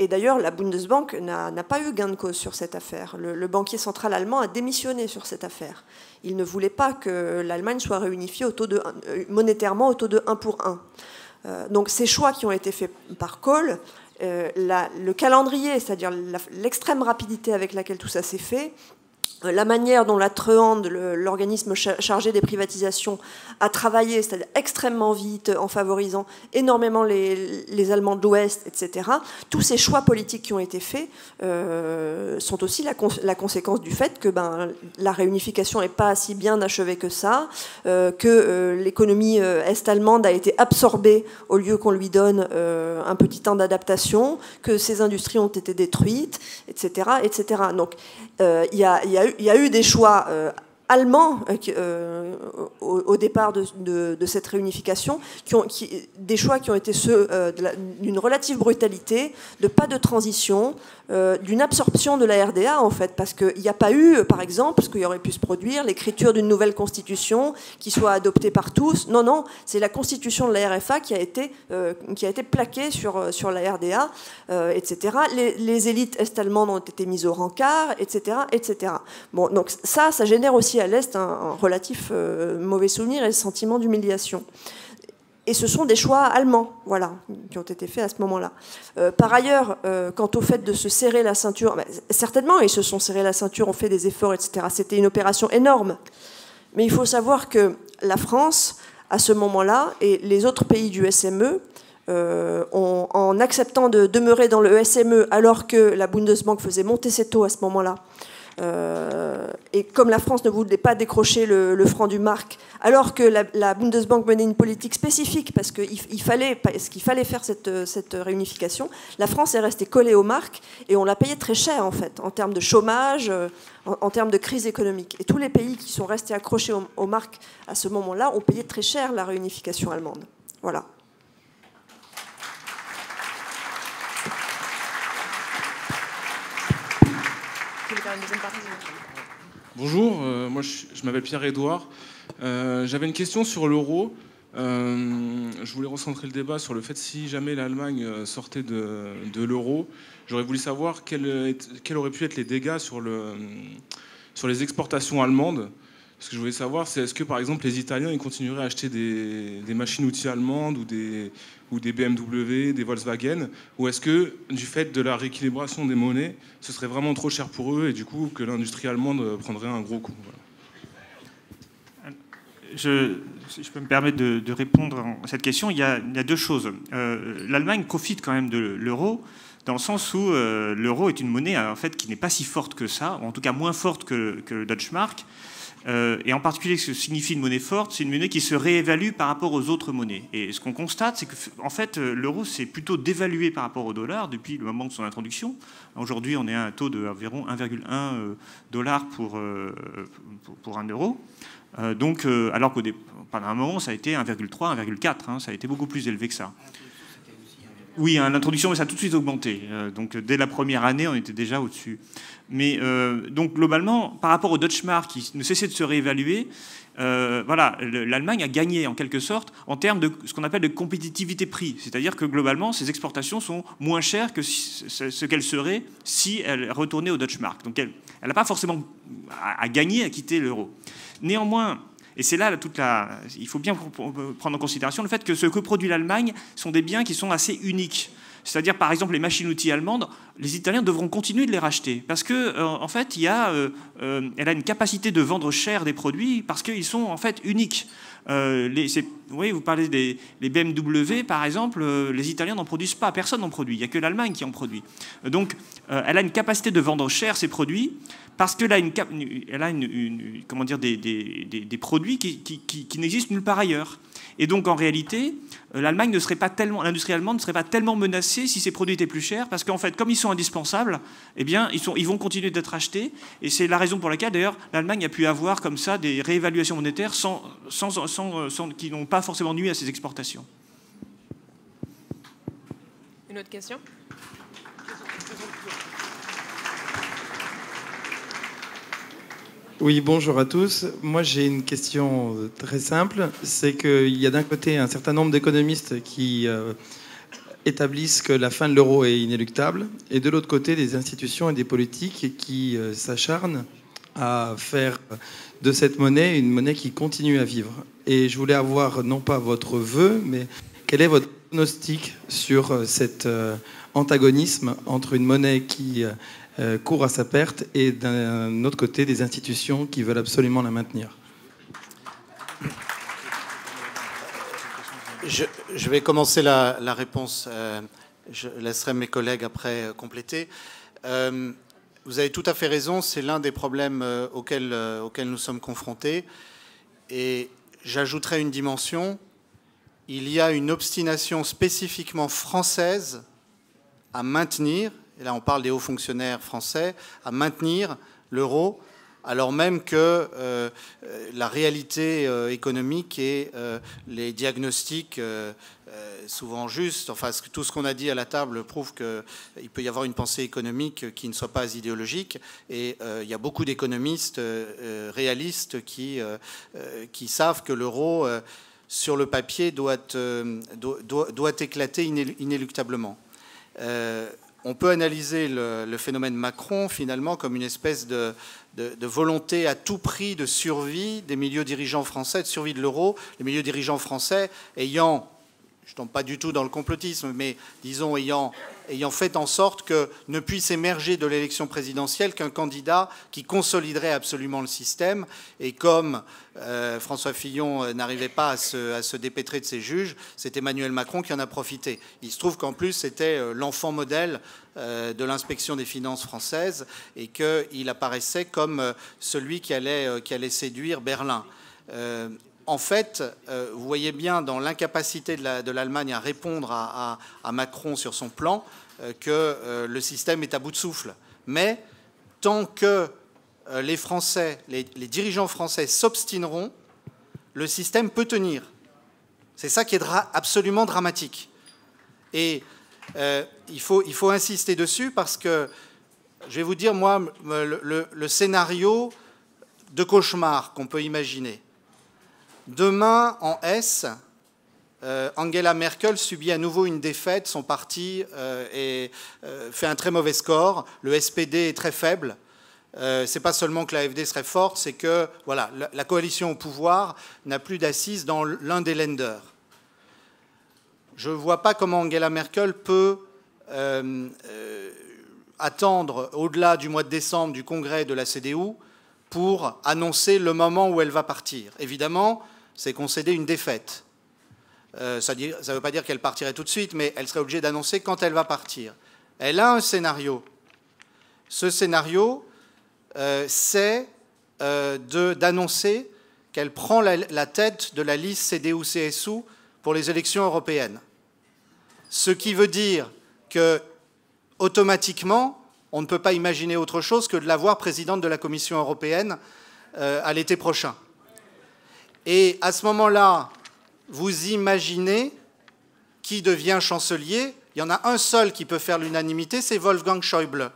et d'ailleurs, la Bundesbank n'a pas eu gain de cause sur cette affaire. Le, le, banquier central allemand a démissionné sur cette affaire. Il ne voulait pas que l'Allemagne soit réunifiée au taux de, monétairement au taux de 1 pour 1. Euh, donc ces choix qui ont été faits par Kohl, euh, le calendrier, c'est-à-dire l'extrême rapidité avec laquelle tout ça s'est fait, la manière dont la Treuhand, l'organisme chargé des privatisations, a travaillé, c'est-à-dire extrêmement vite, en favorisant énormément les, Allemands de l'Ouest, etc. Tous ces choix politiques qui ont été faits euh, sont aussi la, conséquence du fait que ben, la réunification n'est pas si bien achevée que ça, euh, que l'économie est-allemande a été absorbée au lieu qu'on lui donne un petit temps d'adaptation, que ces industries ont été détruites, etc. etc. Donc il y a, y a il y a eu des choix euh, allemands euh, euh, au, départ de, cette réunification, des choix qui ont été ceux d'une relative brutalité, de pas de transition, euh, d'une absorption de la RDA, en fait, parce qu'il n'y a pas eu, par exemple, ce qu'il aurait pu se produire, l'écriture d'une nouvelle constitution qui soit adoptée par tous. Non, non, c'est la constitution de la RFA qui a été, euh, qui a été plaquée sur, euh, sur la RDA, etc. Les, élites est-allemandes ont été mises au rencard, etc., etc. Bon, donc ça, ça génère aussi à l'Est un, un relatif mauvais souvenir et sentiment d'humiliation. Et ce sont des choix allemands, voilà, qui ont été faits à ce moment-là. Euh, par ailleurs, euh, quant au fait de se serrer la ceinture, ben, certainement, ils se sont serrés la ceinture, ont fait des efforts, etc. C'était une opération énorme. Mais il faut savoir que la France, à ce moment-là, et les autres pays du SME, euh, en acceptant de demeurer dans le SME alors que la Bundesbank faisait monter ses taux à ce moment-là, et comme la France ne voulait pas décrocher le, franc du marque, alors que la, Bundesbank menait une politique spécifique parce qu'il fallait, fallait faire cette, cette, réunification, la France est restée collée aux marques et on l'a payé très cher en fait, en termes de chômage, euh, en, termes de crise économique. Et tous les pays qui sont restés accrochés aux, aux marques à ce moment-là ont payé très cher la réunification allemande. Voilà. Bonjour, euh, moi je, m'appelle Pierre-Édouard. Euh, j'avais une question sur l'euro. Euh, je voulais recentrer le débat sur le fait si jamais l'Allemagne sortait de, l'euro, j'aurais voulu savoir quels auraient pu être les dégâts sur, le, sur les exportations allemandes. Ce que je voulais savoir, c'est est-ce que par exemple les Italiens ils continueraient à acheter des, machines-outils allemandes ou des, BMW, des Volkswagen Ou est-ce que, du fait de la rééquilibration des monnaies, ce serait vraiment trop cher pour eux et du coup que l'industrie allemande prendrait un gros coup je, si je peux me permettre de, répondre à cette question, il y a, deux choses. Euh, L'Allemagne profite quand même de l'euro dans le sens où l'euro est une monnaie en fait qui n'est pas si forte que ça, ou en tout cas moins forte que, que le Deutsche Mark. Euh, et en particulier, ce que signifie une monnaie forte, c'est une monnaie qui se réévalue par rapport aux autres monnaies. Et ce qu'on constate, c'est que en fait, euh, l'euro s'est plutôt dévalué par rapport au dollar depuis le moment de son introduction. Aujourd'hui, on est à un taux d'environ 1,1 euh, dollar pour, un euro. donc, alors qu'au pendant un moment, ça a été 1,3, 1,4. Hein, ça a été beaucoup plus élevé que ça. Oui, à l'introduction, mais ça a tout de suite augmenté. donc, dès la première année, on était déjà au-dessus. Mais euh, donc globalement, par rapport au Dutch Mark qui ne cessait de se réévaluer, euh, voilà, l'Allemagne a gagné en quelque sorte en termes de ce qu'on appelle de compétitivité prix. C'est-à-dire que globalement, ses exportations sont moins chères que ce qu'elles seraient si elle retournait au Dutch Mark. Donc elle n'a pas forcément à, gagner à quitter l'euro. Néanmoins, et c'est là toute la. Il faut bien prendre en considération le fait que ce que produit l'Allemagne sont des biens qui sont assez uniques. C'est-à-dire, par exemple, les machines-outils allemandes, les Italiens devront continuer de les racheter parce que, euh, en fait, il y a, euh, euh, elle a une capacité de vendre cher des produits parce qu'ils sont en fait uniques. Les, oui, vous parlez des BMW, par exemple, les Italiens n'en produisent pas, personne n'en produit, il n'y a que l'Allemagne qui en produit. Donc, elle a une capacité de vendre cher ses produits parce qu'elle a, elle a des, produits qui, n'existent nulle part ailleurs. Et donc, en réalité, euh, l'Allemagne ne serait pas tellement, l'industrie allemande ne serait pas tellement menacée si ces produits étaient plus chers, parce qu'en fait, comme ils sont indispensables, eh bien, ils, vont continuer d'être achetés. Et c'est la raison pour laquelle, d'ailleurs, l'Allemagne a pu avoir comme ça des réévaluations monétaires sans, qui n'ont pas forcément nuit à ses exportations. Une autre question? Oui, bonjour à tous. Moi, j'ai une question très simple. C'est qu'il y a d'un côté un certain nombre d'économistes qui euh, établissent que la fin de l'euro est inéluctable, et de l'autre côté, des institutions et des politiques qui euh, s'acharnent à faire de cette monnaie une monnaie qui continue à vivre. Et je voulais avoir non pas votre vœu, mais quel est votre pronostic sur euh, cet antagonisme entre une monnaie qui euh, court à sa perte et d'un autre côté des institutions qui veulent absolument la maintenir. Je, vais commencer la, réponse. Euh, je laisserai mes collègues après euh, compléter. vous avez tout à fait raison, c'est l'un des problèmes auxquels, auxquels nous sommes confrontés. Et j'ajouterai une dimension. Il y a une obstination spécifiquement française à maintenir et là on parle des hauts fonctionnaires français, à maintenir l'euro alors même que euh, la réalité euh, économique et euh, les diagnostics souvent justes, enfin tout ce qu'on a dit à la table prouve qu'il peut y avoir une pensée économique qui ne soit pas idéologique, et il y a beaucoup d'économistes réalistes qui, savent que l'euro, sur le papier, doit éclater inéluctablement on peut analyser le, phénomène Macron finalement comme une espèce de, volonté à tout prix de survie des milieux dirigeants français, de survie de l'euro, les milieux dirigeants français ayant, je ne tombe pas du tout dans le complotisme, mais disons ayant ayant fait en sorte que ne puisse émerger de l'élection présidentielle qu'un candidat qui consoliderait absolument le système. Et comme euh, François Fillon euh, n'arrivait pas à se, dépêtrer de ses juges, c'est Emmanuel Macron qui en a profité. Il se trouve qu'en plus, c'était euh, l'enfant modèle de l'inspection des finances françaises et qu'il apparaissait comme celui qui allait, qui allait séduire Berlin en fait, vous voyez bien dans l'incapacité de l'Allemagne à répondre à, Macron sur son plan, euh, que euh, le système est à bout de souffle. Mais tant que euh, les Français, les, dirigeants français s'obstineront, le système peut tenir. C'est ça qui est absolument dramatique. Et il, faut, insister dessus parce que, je vais vous dire, moi, le scénario de cauchemar qu'on peut imaginer. Demain, en S, euh, Angela Merkel subit à nouveau une défaite, son parti euh, euh, fait un très mauvais score, le SPD est très faible. c'est pas seulement que l'AFD serait forte, c'est que voilà, la, coalition au pouvoir n'a plus d'assises dans l'un des lenders. Je ne vois pas comment Angela Merkel peut attendre au-delà du mois de décembre du congrès de la CDU pour annoncer le moment où elle va partir. Évidemment, c'est concéder une défaite. Euh, ça ne veut pas dire qu'elle partirait tout de suite, mais elle serait obligée d'annoncer quand elle va partir. elle a un scénario. Ce scénario, euh, c'est euh, d'annoncer qu'elle prend la, la, tête de la liste CDU-CSU pour les élections européennes. Ce qui veut dire que, automatiquement, on ne peut pas imaginer autre chose que de la voir présidente de la Commission européenne euh, à l'été prochain. Et à ce moment-là, vous imaginez qui devient chancelier. Il y en a un seul qui peut faire l'unanimité, c'est Wolfgang Schäuble.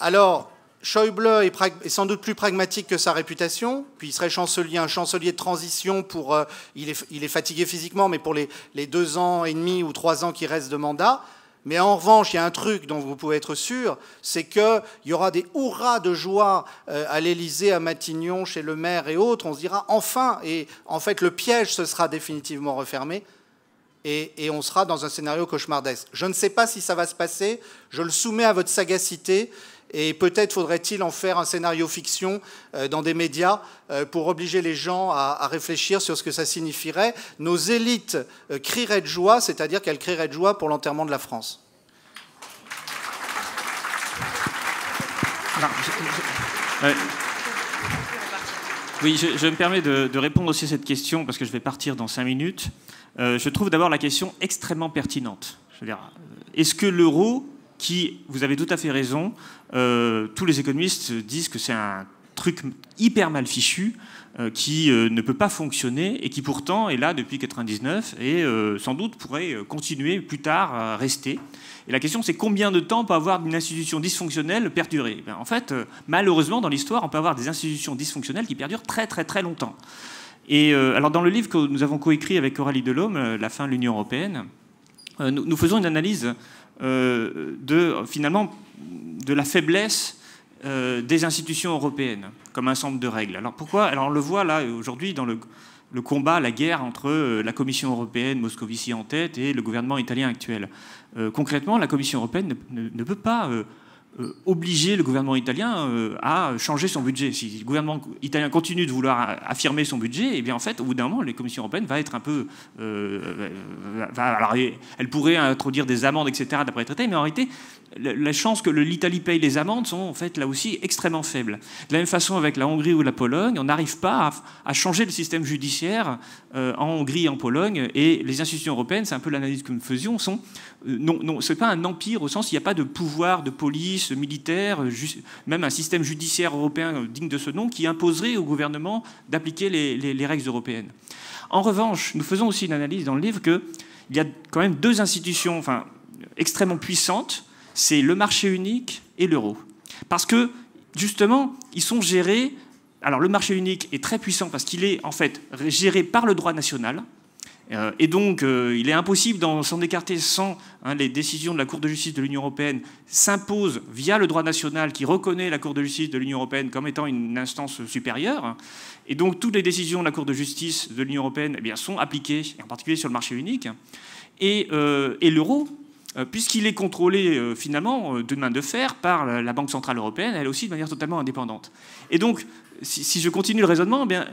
Alors, Schäuble est, sans doute plus pragmatique que sa réputation, puis il serait chancelier, un chancelier de transition pour. Euh, il, est, fatigué physiquement, mais pour les, les, deux ans et demi ou trois ans qui restent de mandat. Mais en revanche, il y a un truc dont vous pouvez être sûr, c'est qu'il y aura des hurrahs de joie euh, à l'Élysée, à Matignon, chez le maire et autres. On se dira enfin, et en fait, le piège se sera définitivement refermé. Et, et, on sera dans un scénario cauchemardesque. Je ne sais pas si ça va se passer, je le soumets à votre sagacité, et peut-être faudrait-il en faire un scénario fiction euh, dans des médias euh, pour obliger les gens à, réfléchir sur ce que ça signifierait. Nos élites euh, crieraient de joie, c'est-à-dire qu'elles crieraient de joie pour l'enterrement de la France. Oui, je, me permets de, répondre aussi à cette question parce que je vais partir dans cinq minutes. je trouve d'abord la question extrêmement pertinente. Est-ce que l'euro qui, vous avez tout à fait raison, euh, tous les économistes disent que c'est un truc hyper mal fichu euh, qui euh, ne peut pas fonctionner et qui pourtant est là depuis 99 et sans doute pourrait continuer plus tard à rester. Et la question c'est combien de temps peut avoir une institution dysfonctionnelle perdurer? Ben, En fait, malheureusement dans l'histoire, on peut avoir des institutions dysfonctionnelles qui perdurent très très très longtemps. Et alors dans le livre que nous avons coécrit avec Aurélie Delhomme, La fin de l'Union européenne, nous, faisons une analyse de, finalement, de la faiblesse euh, des institutions européennes comme un ensemble de règles. Alors pourquoi? Alors on le voit là aujourd'hui dans le, combat, la guerre entre euh, la Commission européenne, Moscovici en tête, et le gouvernement italien actuel. concrètement, la Commission européenne ne peut pas euh, obliger le gouvernement italien euh, à changer son budget. Si le gouvernement italien continue de vouloir affirmer son budget, et eh bien en fait, au bout d'un moment, la Commission européenne va être un peu. Euh, introduire des amendes, etc., d'après le traité, mais en réalité, la chance que l'Italie paye les amendes sont en là aussi extrêmement faibles. De la même façon avec la Hongrie ou la Pologne, on n'arrive pas à, changer le système judiciaire en Hongrie et en Pologne, et les institutions européennes, c'est un peu l'analyse que nous faisions, sont non, non, c'est pas un empire au sens où il n'y a pas de pouvoir de police militaire, même un système judiciaire européen digne de ce nom qui imposerait au gouvernement d'appliquer les, règles européennes. En revanche, nous faisons aussi une analyse dans le livre qu'il y a quand même deux institutions enfin, extrêmement puissantes, c'est le marché unique et l'euro. Parce que, justement, ils sont gérés... Alors le marché unique est très puissant parce qu'il est en fait géré par le droit national, euh, et donc, euh, il est impossible d'en s'en écarter sans hein, les décisions de la Cour de justice de l'Union européenne s'imposent via le droit national qui reconnaît la Cour de justice de l'Union européenne comme étant une instance supérieure. Et donc, toutes les décisions de la Cour de justice de l'Union européenne eh sont appliquées, en particulier sur le marché unique. Et, euh, l'euro, puisqu'il est contrôlé finalement de main de fer par la Banque centrale européenne, elle aussi de manière totalement indépendante. Et donc, si, si je continue le raisonnement, eh bien,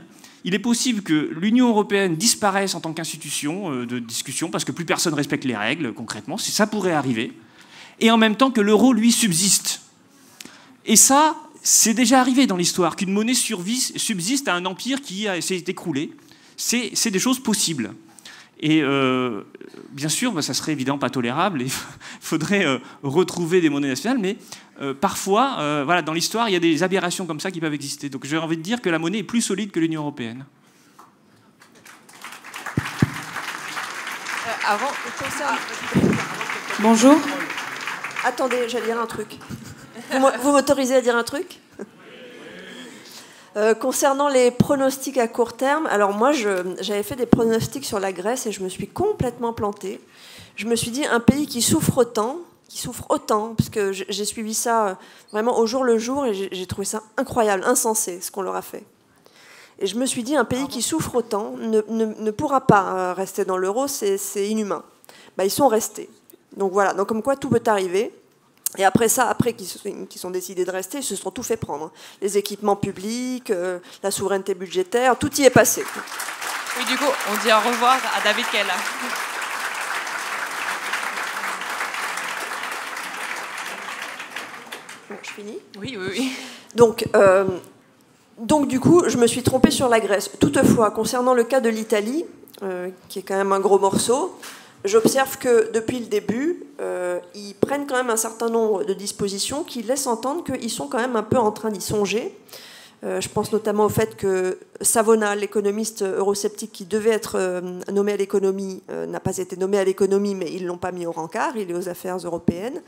il est possible que l'Union européenne disparaisse en tant qu'institution euh, de discussion parce que plus personne respecte les règles, concrètement, ça pourrait arriver, et en même temps que l'euro, lui, subsiste. Et ça, c'est déjà arrivé dans l'histoire, qu'une monnaie subsiste à un empire qui s'est écroulé. C'est des choses possibles. Et euh, bien sûr, bah, ça serait évidemment pas tolérable. Il faudrait euh, retrouver des monnaies nationales, mais euh, parfois, voilà, dans l'histoire, il y a des aberrations comme ça qui peuvent exister. Donc j'ai envie de dire que la monnaie est plus solide que l'Union européenne. avant, Bonjour. Attendez, j'allais dire un truc. Vous m'autorisez à dire un truc? Euh, concernant les pronostics à court terme, alors moi j'avais fait des pronostics sur la Grèce et je me suis complètement plantée. Je me suis dit un pays qui souffre autant, qui souffre autant, parce que j'ai suivi ça euh, vraiment au jour le jour et j'ai trouvé ça incroyable, insensé ce qu'on leur a fait. Et je me suis dit un pays qui souffre autant ne, ne, pourra pas euh, rester dans l'euro, c'est inhumain. Bah, ils sont restés. Donc voilà, donc comme quoi tout peut arriver. Et après ça, après qu'ils sont décidés de rester, ils se sont tout fait prendre. Les équipements publics, euh, la souveraineté budgétaire, tout y est passé. Oui, du coup, on dit au revoir à David Kella. Bon, je finis Oui, oui, oui. Donc, euh, donc, du coup, je me suis trompée sur la Grèce. Toutefois, concernant le cas de l'Italie, euh, qui est quand même un gros morceau, j'observe que depuis le début, euh, ils prennent quand même un certain nombre de dispositions qui laissent entendre qu'ils sont quand même un peu en train d'y songer. Euh, je pense notamment au fait que Savona, l'économiste eurosceptique qui devait être euh, nommé à l'économie, euh, n'a pas été nommé à l'économie, mais ils ne l'ont pas mis au rencard, il est aux affaires européennes.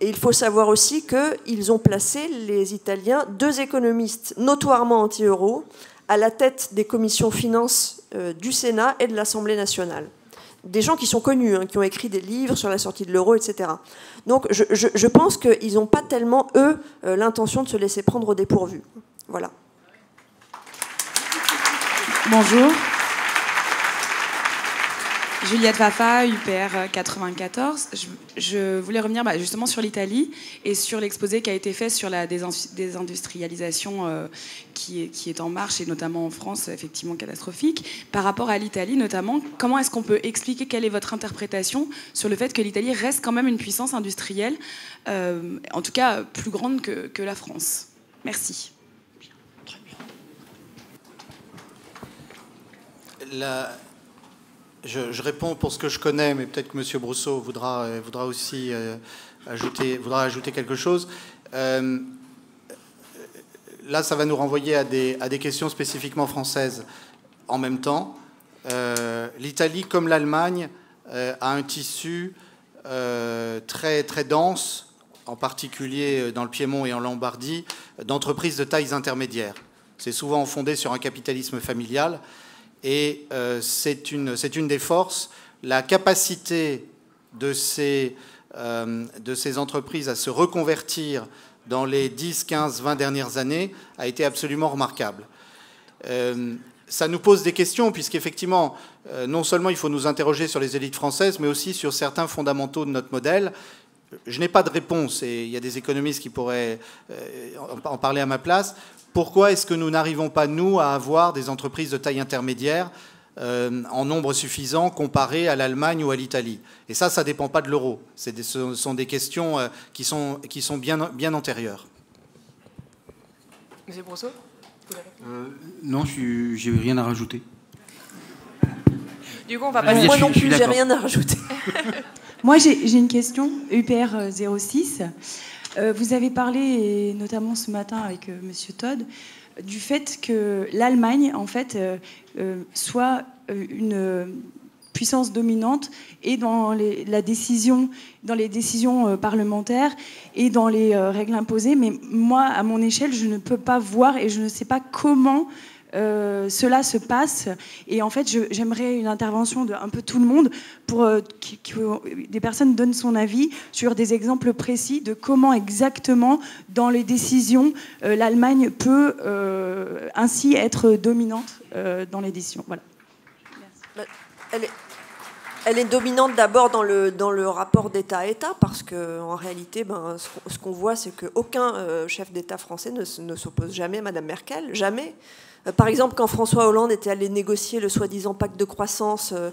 Et il faut savoir aussi qu'ils ont placé, les Italiens, deux économistes notoirement anti-euro à la tête des commissions finances du Sénat et de l'Assemblée nationale. Des gens qui sont connus, hein, qui ont écrit des livres sur la sortie de l'euro, etc. Donc je, je- pense qu'ils n'ont pas tellement, eux, l'intention de se laisser prendre au dépourvu. Voilà. Bonjour. Juliette Vafa, UPR 94. Je, je voulais revenir bah, justement sur l'Italie et sur l'exposé qui a été fait sur la désin- désindustrialisation euh, qui, est, en marche et notamment en France, effectivement catastrophique. Par rapport à l'Italie notamment, comment est-ce qu'on peut expliquer quelle est votre interprétation sur le fait que l'Italie reste quand même une puissance industrielle, euh, en tout cas plus grande que la France? Merci. Je, réponds pour ce que je connais, mais peut-être que M. Brousseau voudra, euh, voudra aussi euh, ajouter, voudra ajouter quelque chose. Euh, là, ça va nous renvoyer à des, à des questions spécifiquement françaises. En même temps, l'Italie, comme l'Allemagne, a un tissu très, très dense, en particulier dans le Piémont et en Lombardie, d'entreprises de tailles intermédiaires. C'est souvent fondé sur un capitalisme familial. Et euh, c'est une, une des forces, la capacité de ces, euh, de ces entreprises à se reconvertir dans les 10, 15, 20 dernières années a été absolument remarquable. Euh, ça nous pose des questions, puisqu'effectivement, non seulement il faut nous interroger sur les élites françaises, mais aussi sur certains fondamentaux de notre modèle. Je n'ai pas de réponse, et il y a des économistes qui pourraient euh, en parler à ma place. Pourquoi est-ce que nous n'arrivons pas, nous, à avoir des entreprises de taille intermédiaire euh, en nombre suffisant comparé à l'Allemagne ou à l'Italie? Et ça, ça ne dépend pas de l'euro. Ce sont des questions euh, qui sont, qui sont bien, bien antérieures. Monsieur Euh, non, je j'ai rien à rajouter. Du coup, on va dire, Moi non plus, j'ai rien à rajouter. Moi, j'ai une question, UPR euh, 06. Euh, vous avez parlé, notamment ce matin avec euh, Monsieur Todd, du fait que l'Allemagne, en fait, euh, euh, soit euh, une euh, puissance dominante et dans les, la décision, dans les décisions euh, parlementaires et dans les euh, règles imposées. Mais moi, à mon échelle, je ne peux pas voir et je ne sais pas comment euh, cela se passe. Et en fait, j'aimerais une intervention de un peu tout le monde pour euh, que des personnes donnent son avis sur des exemples précis de comment exactement, dans les décisions, euh, l'Allemagne peut ainsi être dominante dans les décisions. Voilà. Elle est, dominante d'abord dans le, dans le rapport d'État-État, parce qu'en réalité, ben, ce qu'on- voit, c'est qu'aucun chef d'État français ne, ne s'oppose jamais à Mme Merkel, jamais. Euh, par exemple, quand François Hollande était allé négocier le soi-disant pacte de croissance, euh,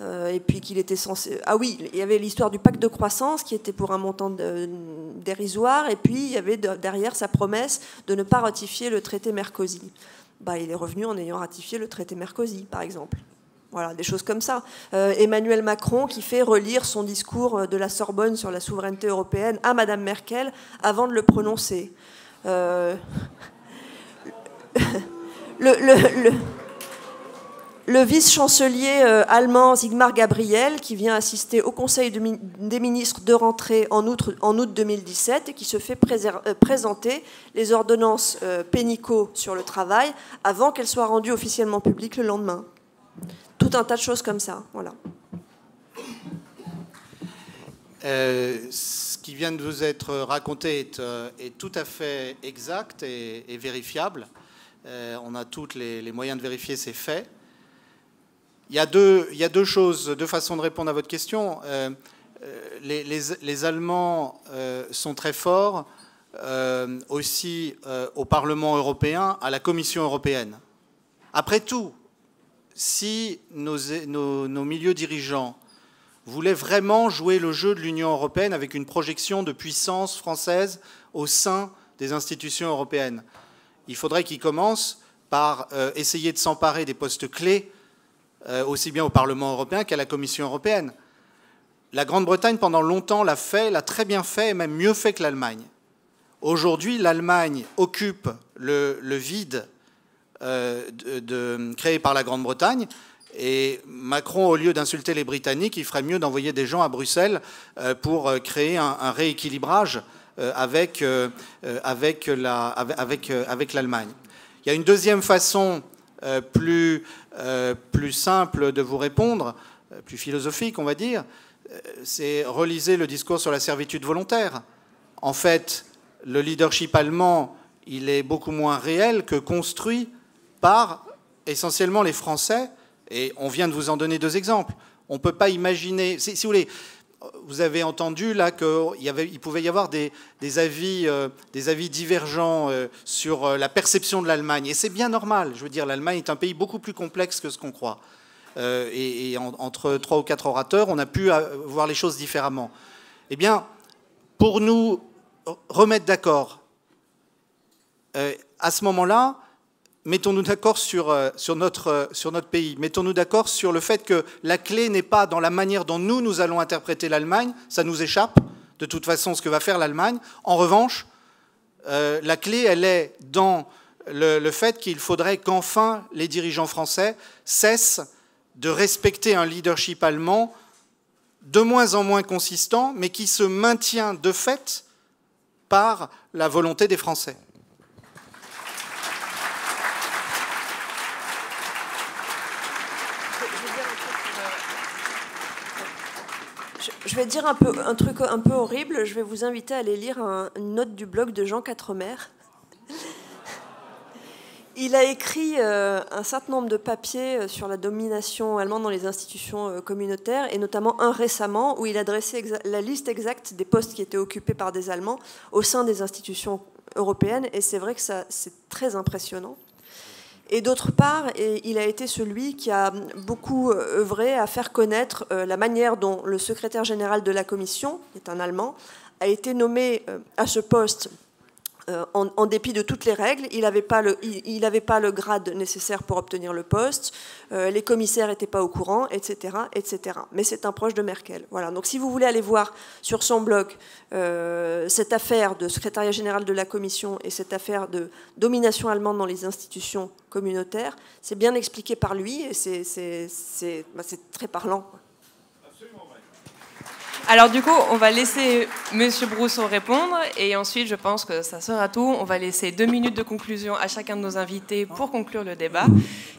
euh, et puis qu'il était censé... Ah oui, il y avait l'histoire du pacte de croissance qui était pour un montant dérisoire, et puis il y avait de- derrière sa promesse de ne pas ratifier le traité Mercosur. Bah, il est revenu en ayant ratifié le traité Mercosur, par exemple. Voilà, des choses comme ça. Emmanuel Macron qui fait relire son discours de la Sorbonne sur la souveraineté européenne à Madame Merkel avant de le prononcer. le, le- le- vice-chancelier euh, allemand Sigmar Gabriel, qui vient assister au Conseil des ministres de rentrée en août, en août 2017 et qui se fait euh, présenter les ordonnances euh, sur le travail avant qu'elles soient rendues officiellement publiques le lendemain. Tout un tas de choses comme ça. Voilà. Euh, ce qui vient de vous être raconté est, tout à fait exact et vérifiable. Euh, on a tous les, moyens de vérifier ces faits. Il y, a deux, choses, deux façons de répondre à votre question. Euh, euh, les, Allemands sont très forts aussi au Parlement européen, à la Commission européenne. Après tout, si nos, milieux dirigeants voulait vraiment jouer le jeu de l'Union européenne avec une projection de puissance française au sein des institutions européennes. Il faudrait qu'il commence par euh, essayer de s'emparer des postes clés, euh, aussi bien au Parlement européen qu'à la Commission européenne. La Grande-Bretagne, pendant longtemps, l'a fait, l'a très bien fait, et même mieux fait que l'Allemagne. Aujourd'hui, l'Allemagne occupe le, vide euh, créé par la Grande-Bretagne. Et Macron, au lieu d'insulter les Britanniques, il ferait mieux d'envoyer des gens à Bruxelles pour créer un rééquilibrage avec, avec l'Allemagne. Il y a une deuxième façon euh, plus, euh, plus simple de vous répondre, euh, plus philosophique, on va dire, c'est reliser le discours sur la servitude volontaire. En fait, le leadership allemand, il est beaucoup moins réel que construit par essentiellement les Français. Et on vient de vous en donner deux exemples. On ne peut pas imaginer, si vous voulez, vous avez entendu là qu'il pouvait y avoir des, avis, euh, avis divergents euh, sur euh, la perception de l'Allemagne. Et c'est bien normal. Je veux dire, l'Allemagne est un pays beaucoup plus complexe que ce qu'on croit. et, entre trois ou quatre orateurs, on a pu voir les choses différemment. Eh bien, pour nous remettre d'accord, à ce moment-là, mettons-nous d'accord sur, euh, euh, sur notre pays, mettons-nous d'accord sur le fait que la clé n'est pas dans la manière dont nous, nous allons interpréter l'Allemagne, ça nous échappe, de toute façon, ce que va faire l'Allemagne. En revanche, euh, la clé, elle est dans le fait qu'il faudrait qu'enfin les dirigeants français cessent de respecter un leadership allemand de moins en moins consistant, mais qui se maintient de fait par la volonté des Français. Je vais dire un, peu, un truc un peu horrible. Je vais vous inviter à aller lire une note du blog de Jean Quatremer. Il a écrit euh, un certain nombre de papiers euh, sur la domination allemande dans les institutions euh, communautaires, et notamment un récemment où il a dressé la liste exacte des postes qui étaient occupés par des Allemands au sein des institutions européennes, et c'est vrai que c'est très impressionnant. Et d'autre part, il a été celui qui a beaucoup euh, œuvré à faire connaître euh, la manière dont le secrétaire général de la Commission, qui est un Allemand, a été nommé euh, à ce poste euh, en, dépit de toutes les règles. Il n'avait pas, le, grade nécessaire pour obtenir le poste. Euh, les commissaires n'étaient pas au courant, etc., etc. Mais c'est un proche de Merkel. Voilà. Donc si vous voulez aller voir sur son blog euh, cette affaire de secrétariat général de la Commission et cette affaire de domination allemande dans les institutions communautaires, c'est bien expliqué par lui et c'est bah, très parlant. Alors du coup, on va laisser Monsieur Brousseau répondre et ensuite, je pense que ça sera tout. On va laisser deux minutes de conclusion à chacun de nos invités pour conclure le débat,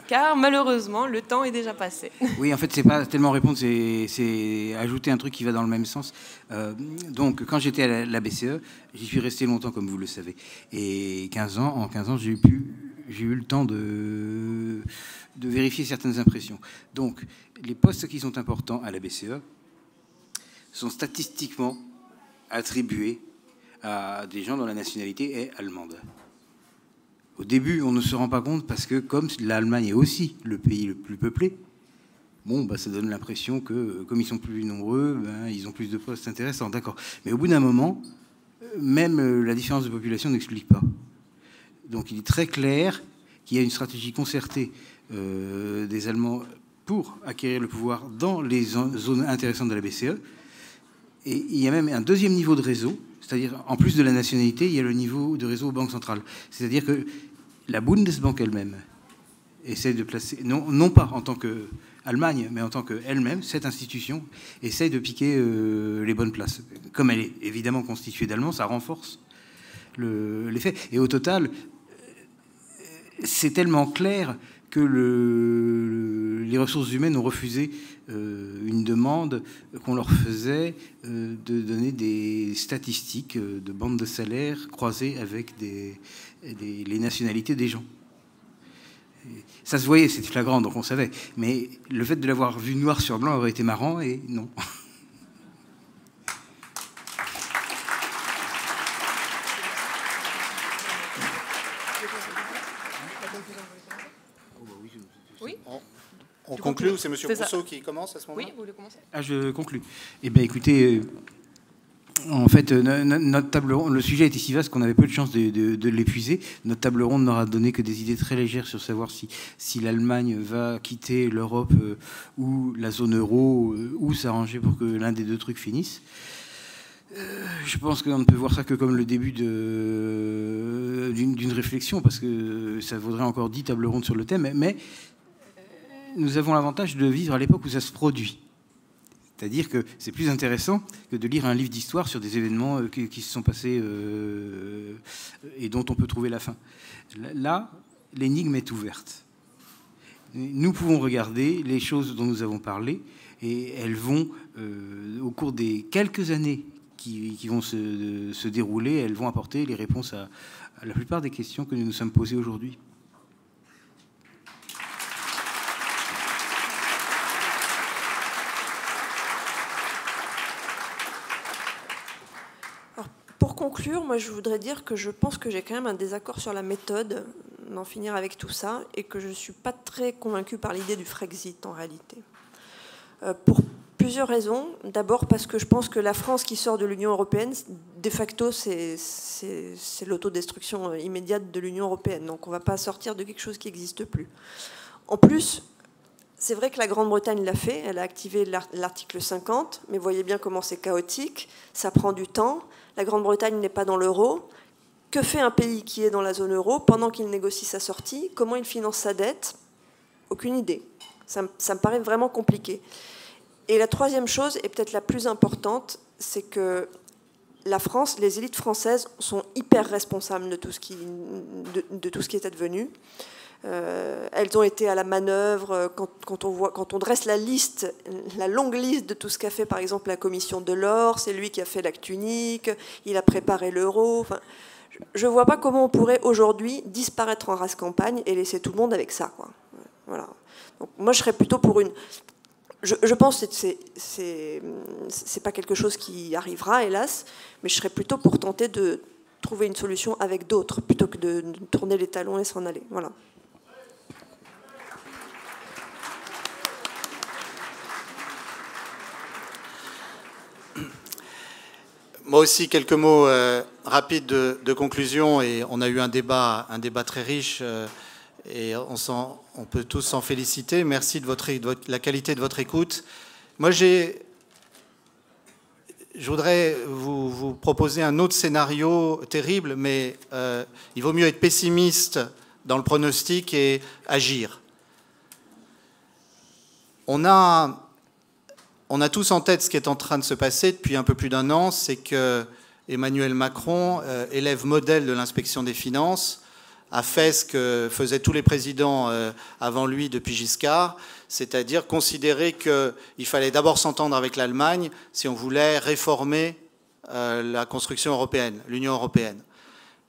car malheureusement, le temps est déjà passé. Oui, en fait, c'est pas tellement répondre, c'est ajouter un truc qui va dans le même sens. Euh, donc, quand j'étais à la BCE, j'y suis resté longtemps, comme vous le savez, et 15 ans, en 15 ans, j'ai pu j'ai eu le temps de, de vérifier certaines impressions. Donc, les postes qui sont importants à la BCE, sont statistiquement attribués à des gens dont la nationalité est allemande. Au début, on ne se rend pas compte parce que comme l'Allemagne est aussi le pays le plus peuplé, bon, bah, ça donne l'impression que comme ils sont plus nombreux, ben, ils ont plus de postes intéressants, d'accord. Mais au bout d'un moment, même euh, la différence de population n'explique pas. Donc il est très clair qu'il y a une stratégie concertée euh, des Allemands pour acquérir le pouvoir dans les zones intéressantes de la BCE, et il y a même un deuxième niveau de réseau, c'est-à-dire en plus de la nationalité, il y a le niveau de réseau banque centrale. C'est-à-dire que la Bundesbank elle-même essaie de placer, non, non pas en tant que Allemagne, mais en tant qu'elle-même, cette institution essaie de piquer euh, les bonnes places. Comme elle est évidemment constituée d'Allemands, ça renforce l'effet. et au total, c'est tellement clair que le, les ressources humaines ont refusé euh, une demande qu'on leur faisait euh, de donner des statistiques euh, de bandes de salaire croisées avec les nationalités des gens. Ça se voyait, c'était flagrant, donc on savait. Mais le fait de l'avoir vu noir sur blanc aurait été marrant, et non. On conclut ou c'est M. C'est ça. Brousseau qui commence à ce moment-là Oui, vous voulez commencer Ah, je conclus. Eh bien, écoutez, euh, en fait, euh, no- no- notre table ronde, le sujet était si vaste qu'on avait peu de chance de, de- de l'épuiser. Notre table ronde n'aura donné que des idées très légères sur savoir si, si l'Allemagne va quitter l'Europe euh, ou la zone euro euh, ou s'arranger pour que l'un des deux trucs finisse. Euh, Je pense qu'on ne peut voir ça que comme le début d'une d'une réflexion, parce que ça vaudrait encore dix tables rondes sur le thème. Mais, mais nous avons l'avantage de vivre à l'époque où ça se produit. C'est-à-dire que c'est plus intéressant que de lire un livre d'histoire sur des événements euh, qui, se sont passés euh, et dont on peut trouver la fin. Là, l'énigme est ouverte. Nous pouvons regarder les choses dont nous avons parlé et elles vont, euh, au cours des quelques années qui, vont se, dérouler, elles vont apporter les réponses à la plupart des questions que nous nous sommes posées aujourd'hui. Pour conclure, moi je voudrais dire que je pense que j'ai quand même un désaccord sur la méthode d'en finir avec tout ça et que je ne suis pas très convaincue par l'idée du Frexit en réalité. Euh, pour plusieurs raisons. D'abord parce que je pense que la France qui sort de l'Union européenne, de facto, c'est l'autodestruction euh, immédiate de l'Union européenne. Donc on ne va pas sortir de quelque chose qui n'existe plus. En plus, c'est vrai que la Grande-Bretagne l'a fait, elle a activé l'ar- l'article 50, mais voyez bien comment c'est chaotique, ça prend du temps. La Grande-Bretagne n'est pas dans l'euro. Que fait un pays qui est dans la zone euro pendant qu'il négocie sa sortie? Comment il finance sa dette? Aucune idée. Ça, me- paraît vraiment compliqué. Et la troisième chose, et peut-être la plus importante, c'est que la France, les élites françaises sont hyper responsables de tout ce qui est advenu. Euh, elles ont été à la manœuvre euh, quand, on voit, quand on dresse la liste, la longue liste de tout ce qu'a fait par exemple la commission de l'or, c'est lui qui a fait l'acte unique, il a préparé l'euro. Enfin, je ne vois pas comment on pourrait aujourd'hui disparaître en race campagne et laisser tout le monde avec ça. Quoi. Voilà. Moi, je serais plutôt pour une. Je, pense que c'est c'est pas quelque chose qui arrivera, hélas, mais je serais plutôt pour tenter de trouver une solution avec d'autres plutôt que de, de tourner les talons et s'en aller. Voilà. Moi aussi, quelques mots euh, rapides de, conclusion. Et on a eu un débat, un débat très riche. euh, et on, peut tous s'en féliciter. Merci de, votre, de la qualité de votre écoute. Moi, j'ai, je voudrais vous, vous proposer un autre scénario terrible, mais euh, il vaut mieux être pessimiste dans le pronostic et agir. On a, on a tous en tête ce qui est en train de se passer depuis un peu plus d'un an, c'est que Emmanuel Macron, euh, élève modèle de l'inspection des finances, a fait ce que faisaient tous les présidents euh, avant lui depuis Giscard, c'est-à-dire considérer qu'il fallait d'abord s'entendre avec l'Allemagne si on voulait réformer euh, la construction européenne, l'Union européenne.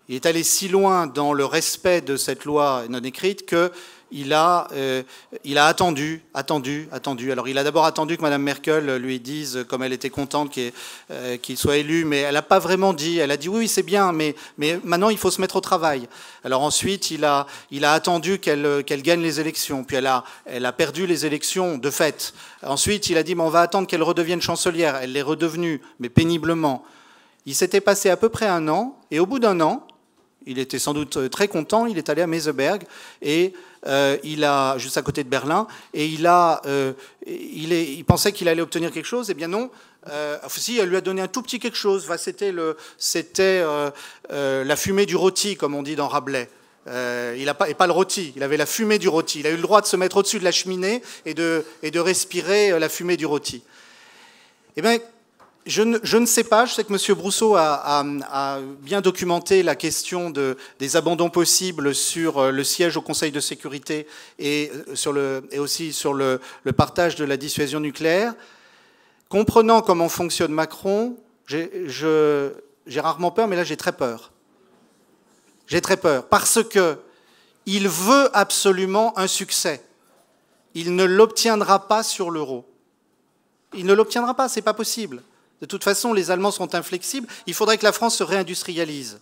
Il est allé si loin dans le respect de cette loi non écrite que il a, euh, il a attendu, attendu, attendu. Alors il a d'abord attendu que Mme Merkel lui dise, comme elle était contente qu'il euh, soit élu, mais elle n'a pas vraiment dit. Elle a dit oui, c'est bien, mais, mais maintenant il faut se mettre au travail. Alors ensuite, il a, il a attendu qu'elle qu'elle gagne les élections, puis elle a, elle a perdu les élections de fait. Ensuite, il a dit mais on va attendre qu'elle redevienne chancelière. Elle l'est redevenue, mais péniblement. Il s'était passé à peu près un an, et au bout d'un an, il était sans doute très content. Il est allé à Meseberg et euh, il a juste à côté de Berlin et il a, euh, il, est, il pensait qu'il allait obtenir quelque chose. Eh bien non. Euh, si, elle lui a donné un tout petit quelque chose. C'était le, c'était euh, euh, la fumée du rôti, comme on dit dans Rabelais. Euh, il a pas, et pas le rôti, il avait la fumée du rôti. Il a eu le droit de se mettre au-dessus de la cheminée et de, et de respirer euh, la fumée du rôti. Eh bien, je ne, sais pas, je sais que M. Brousseau a, bien documenté la question de, des abandons possibles sur euh, le siège au Conseil de sécurité et, euh, aussi sur le, le, partage de la dissuasion nucléaire. Comprenant comment fonctionne Macron, j'ai rarement peur, mais là j'ai très peur. J'ai très peur parce que il veut absolument un succès. Il ne l'obtiendra pas sur l'euro. Il ne l'obtiendra pas, c'est pas possible. De toute façon, les Allemands sont inflexibles. Il faudrait que la France se réindustrialise.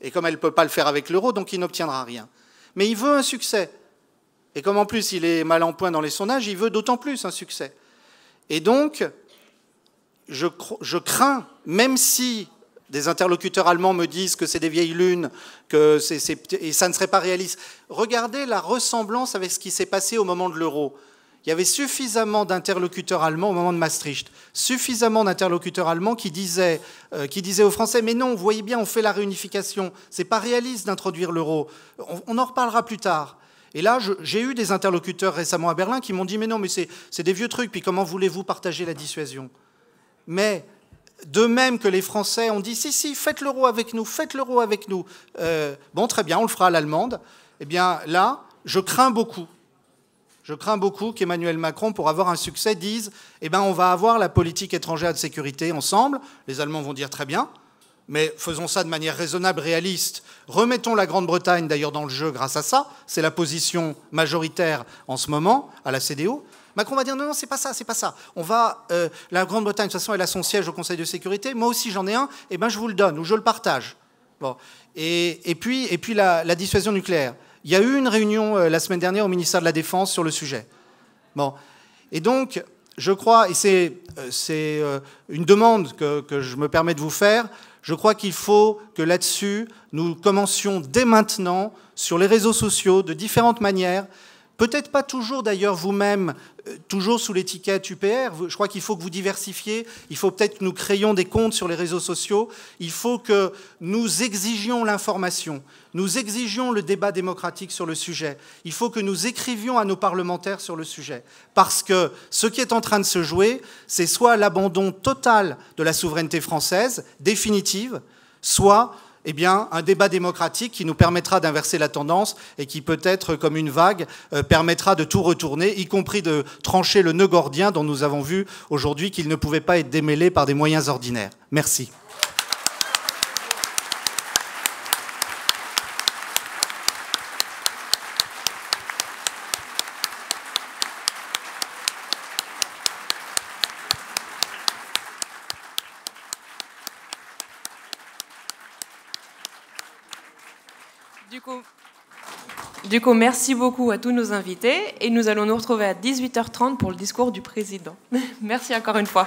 Et comme elle ne peut pas le faire avec l'euro, donc il n'obtiendra rien. Mais il veut un succès. Et comme en plus il est mal en point dans les sondages, il veut d'autant plus un succès. Et donc, je, crains, même si des interlocuteurs allemands me disent que c'est des vieilles lunes, que ça ne serait pas réaliste. Regardez la ressemblance avec ce qui s'est passé au moment de l'euro. Il y avait suffisamment d'interlocuteurs allemands au moment de Maastricht, suffisamment d'interlocuteurs allemands qui disaient, euh, qui disaient aux Français Mais non, vous voyez bien, on fait la réunification, c'est pas réaliste d'introduire l'euro. On, en reparlera plus tard. Et là, j'ai eu des interlocuteurs récemment à Berlin qui m'ont dit Mais non, mais c'est des vieux trucs, puis comment voulez-vous partager la dissuasion? Mais de même que les Français ont dit si, si, faites l'euro avec nous, faites l'euro avec nous. Euh, bon, très bien, on le fera à l'allemande. Eh bien, là, je crains beaucoup. Je crains beaucoup qu'Emmanuel Macron, pour avoir un succès, dise eh bien, on va avoir la politique étrangère de sécurité ensemble. Les Allemands vont dire très bien, mais faisons ça de manière raisonnable, réaliste. Remettons la Grande-Bretagne d'ailleurs dans le jeu grâce à ça. C'est la position majoritaire en ce moment à la CDO. Macron va dire non, non, c'est pas ça, c'est pas ça. On va, euh, la Grande-Bretagne, de toute façon, elle a son siège au Conseil de sécurité. Moi aussi, j'en ai un. Eh ben, je vous le donne ou je le partage. Bon. Et, puis, et puis la, dissuasion nucléaire. Il y a eu une réunion euh, la semaine dernière au ministère de la Défense sur le sujet. Et donc, je crois, et c'est euh, une demande que, que je me permets de vous faire, je crois qu'il faut que là-dessus, nous commencions dès maintenant, sur les réseaux sociaux, de différentes manières, Peut-être pas toujours d'ailleurs vous-même, euh, toujours sous l'étiquette UPR. Je crois qu'il faut que vous diversifiez. Il faut peut-être que nous créions des comptes sur les réseaux sociaux. Il faut que nous exigions l'information. Nous exigions le débat démocratique sur le sujet. Il faut que nous écrivions à nos parlementaires sur le sujet. Parce que ce qui est en train de se jouer, c'est soit l'abandon total de la souveraineté française, définitive, soit eh bien, un débat démocratique qui nous permettra d'inverser la tendance et qui peut-être, comme une vague, euh, permettra de tout retourner, y compris de trancher le nœud gordien dont nous avons vu aujourd'hui qu'il ne pouvait pas être démêlé par des moyens ordinaires. Merci. Du coup, merci beaucoup à tous nos invités et nous allons nous retrouver à 18h30 pour le discours du président. merci encore une fois.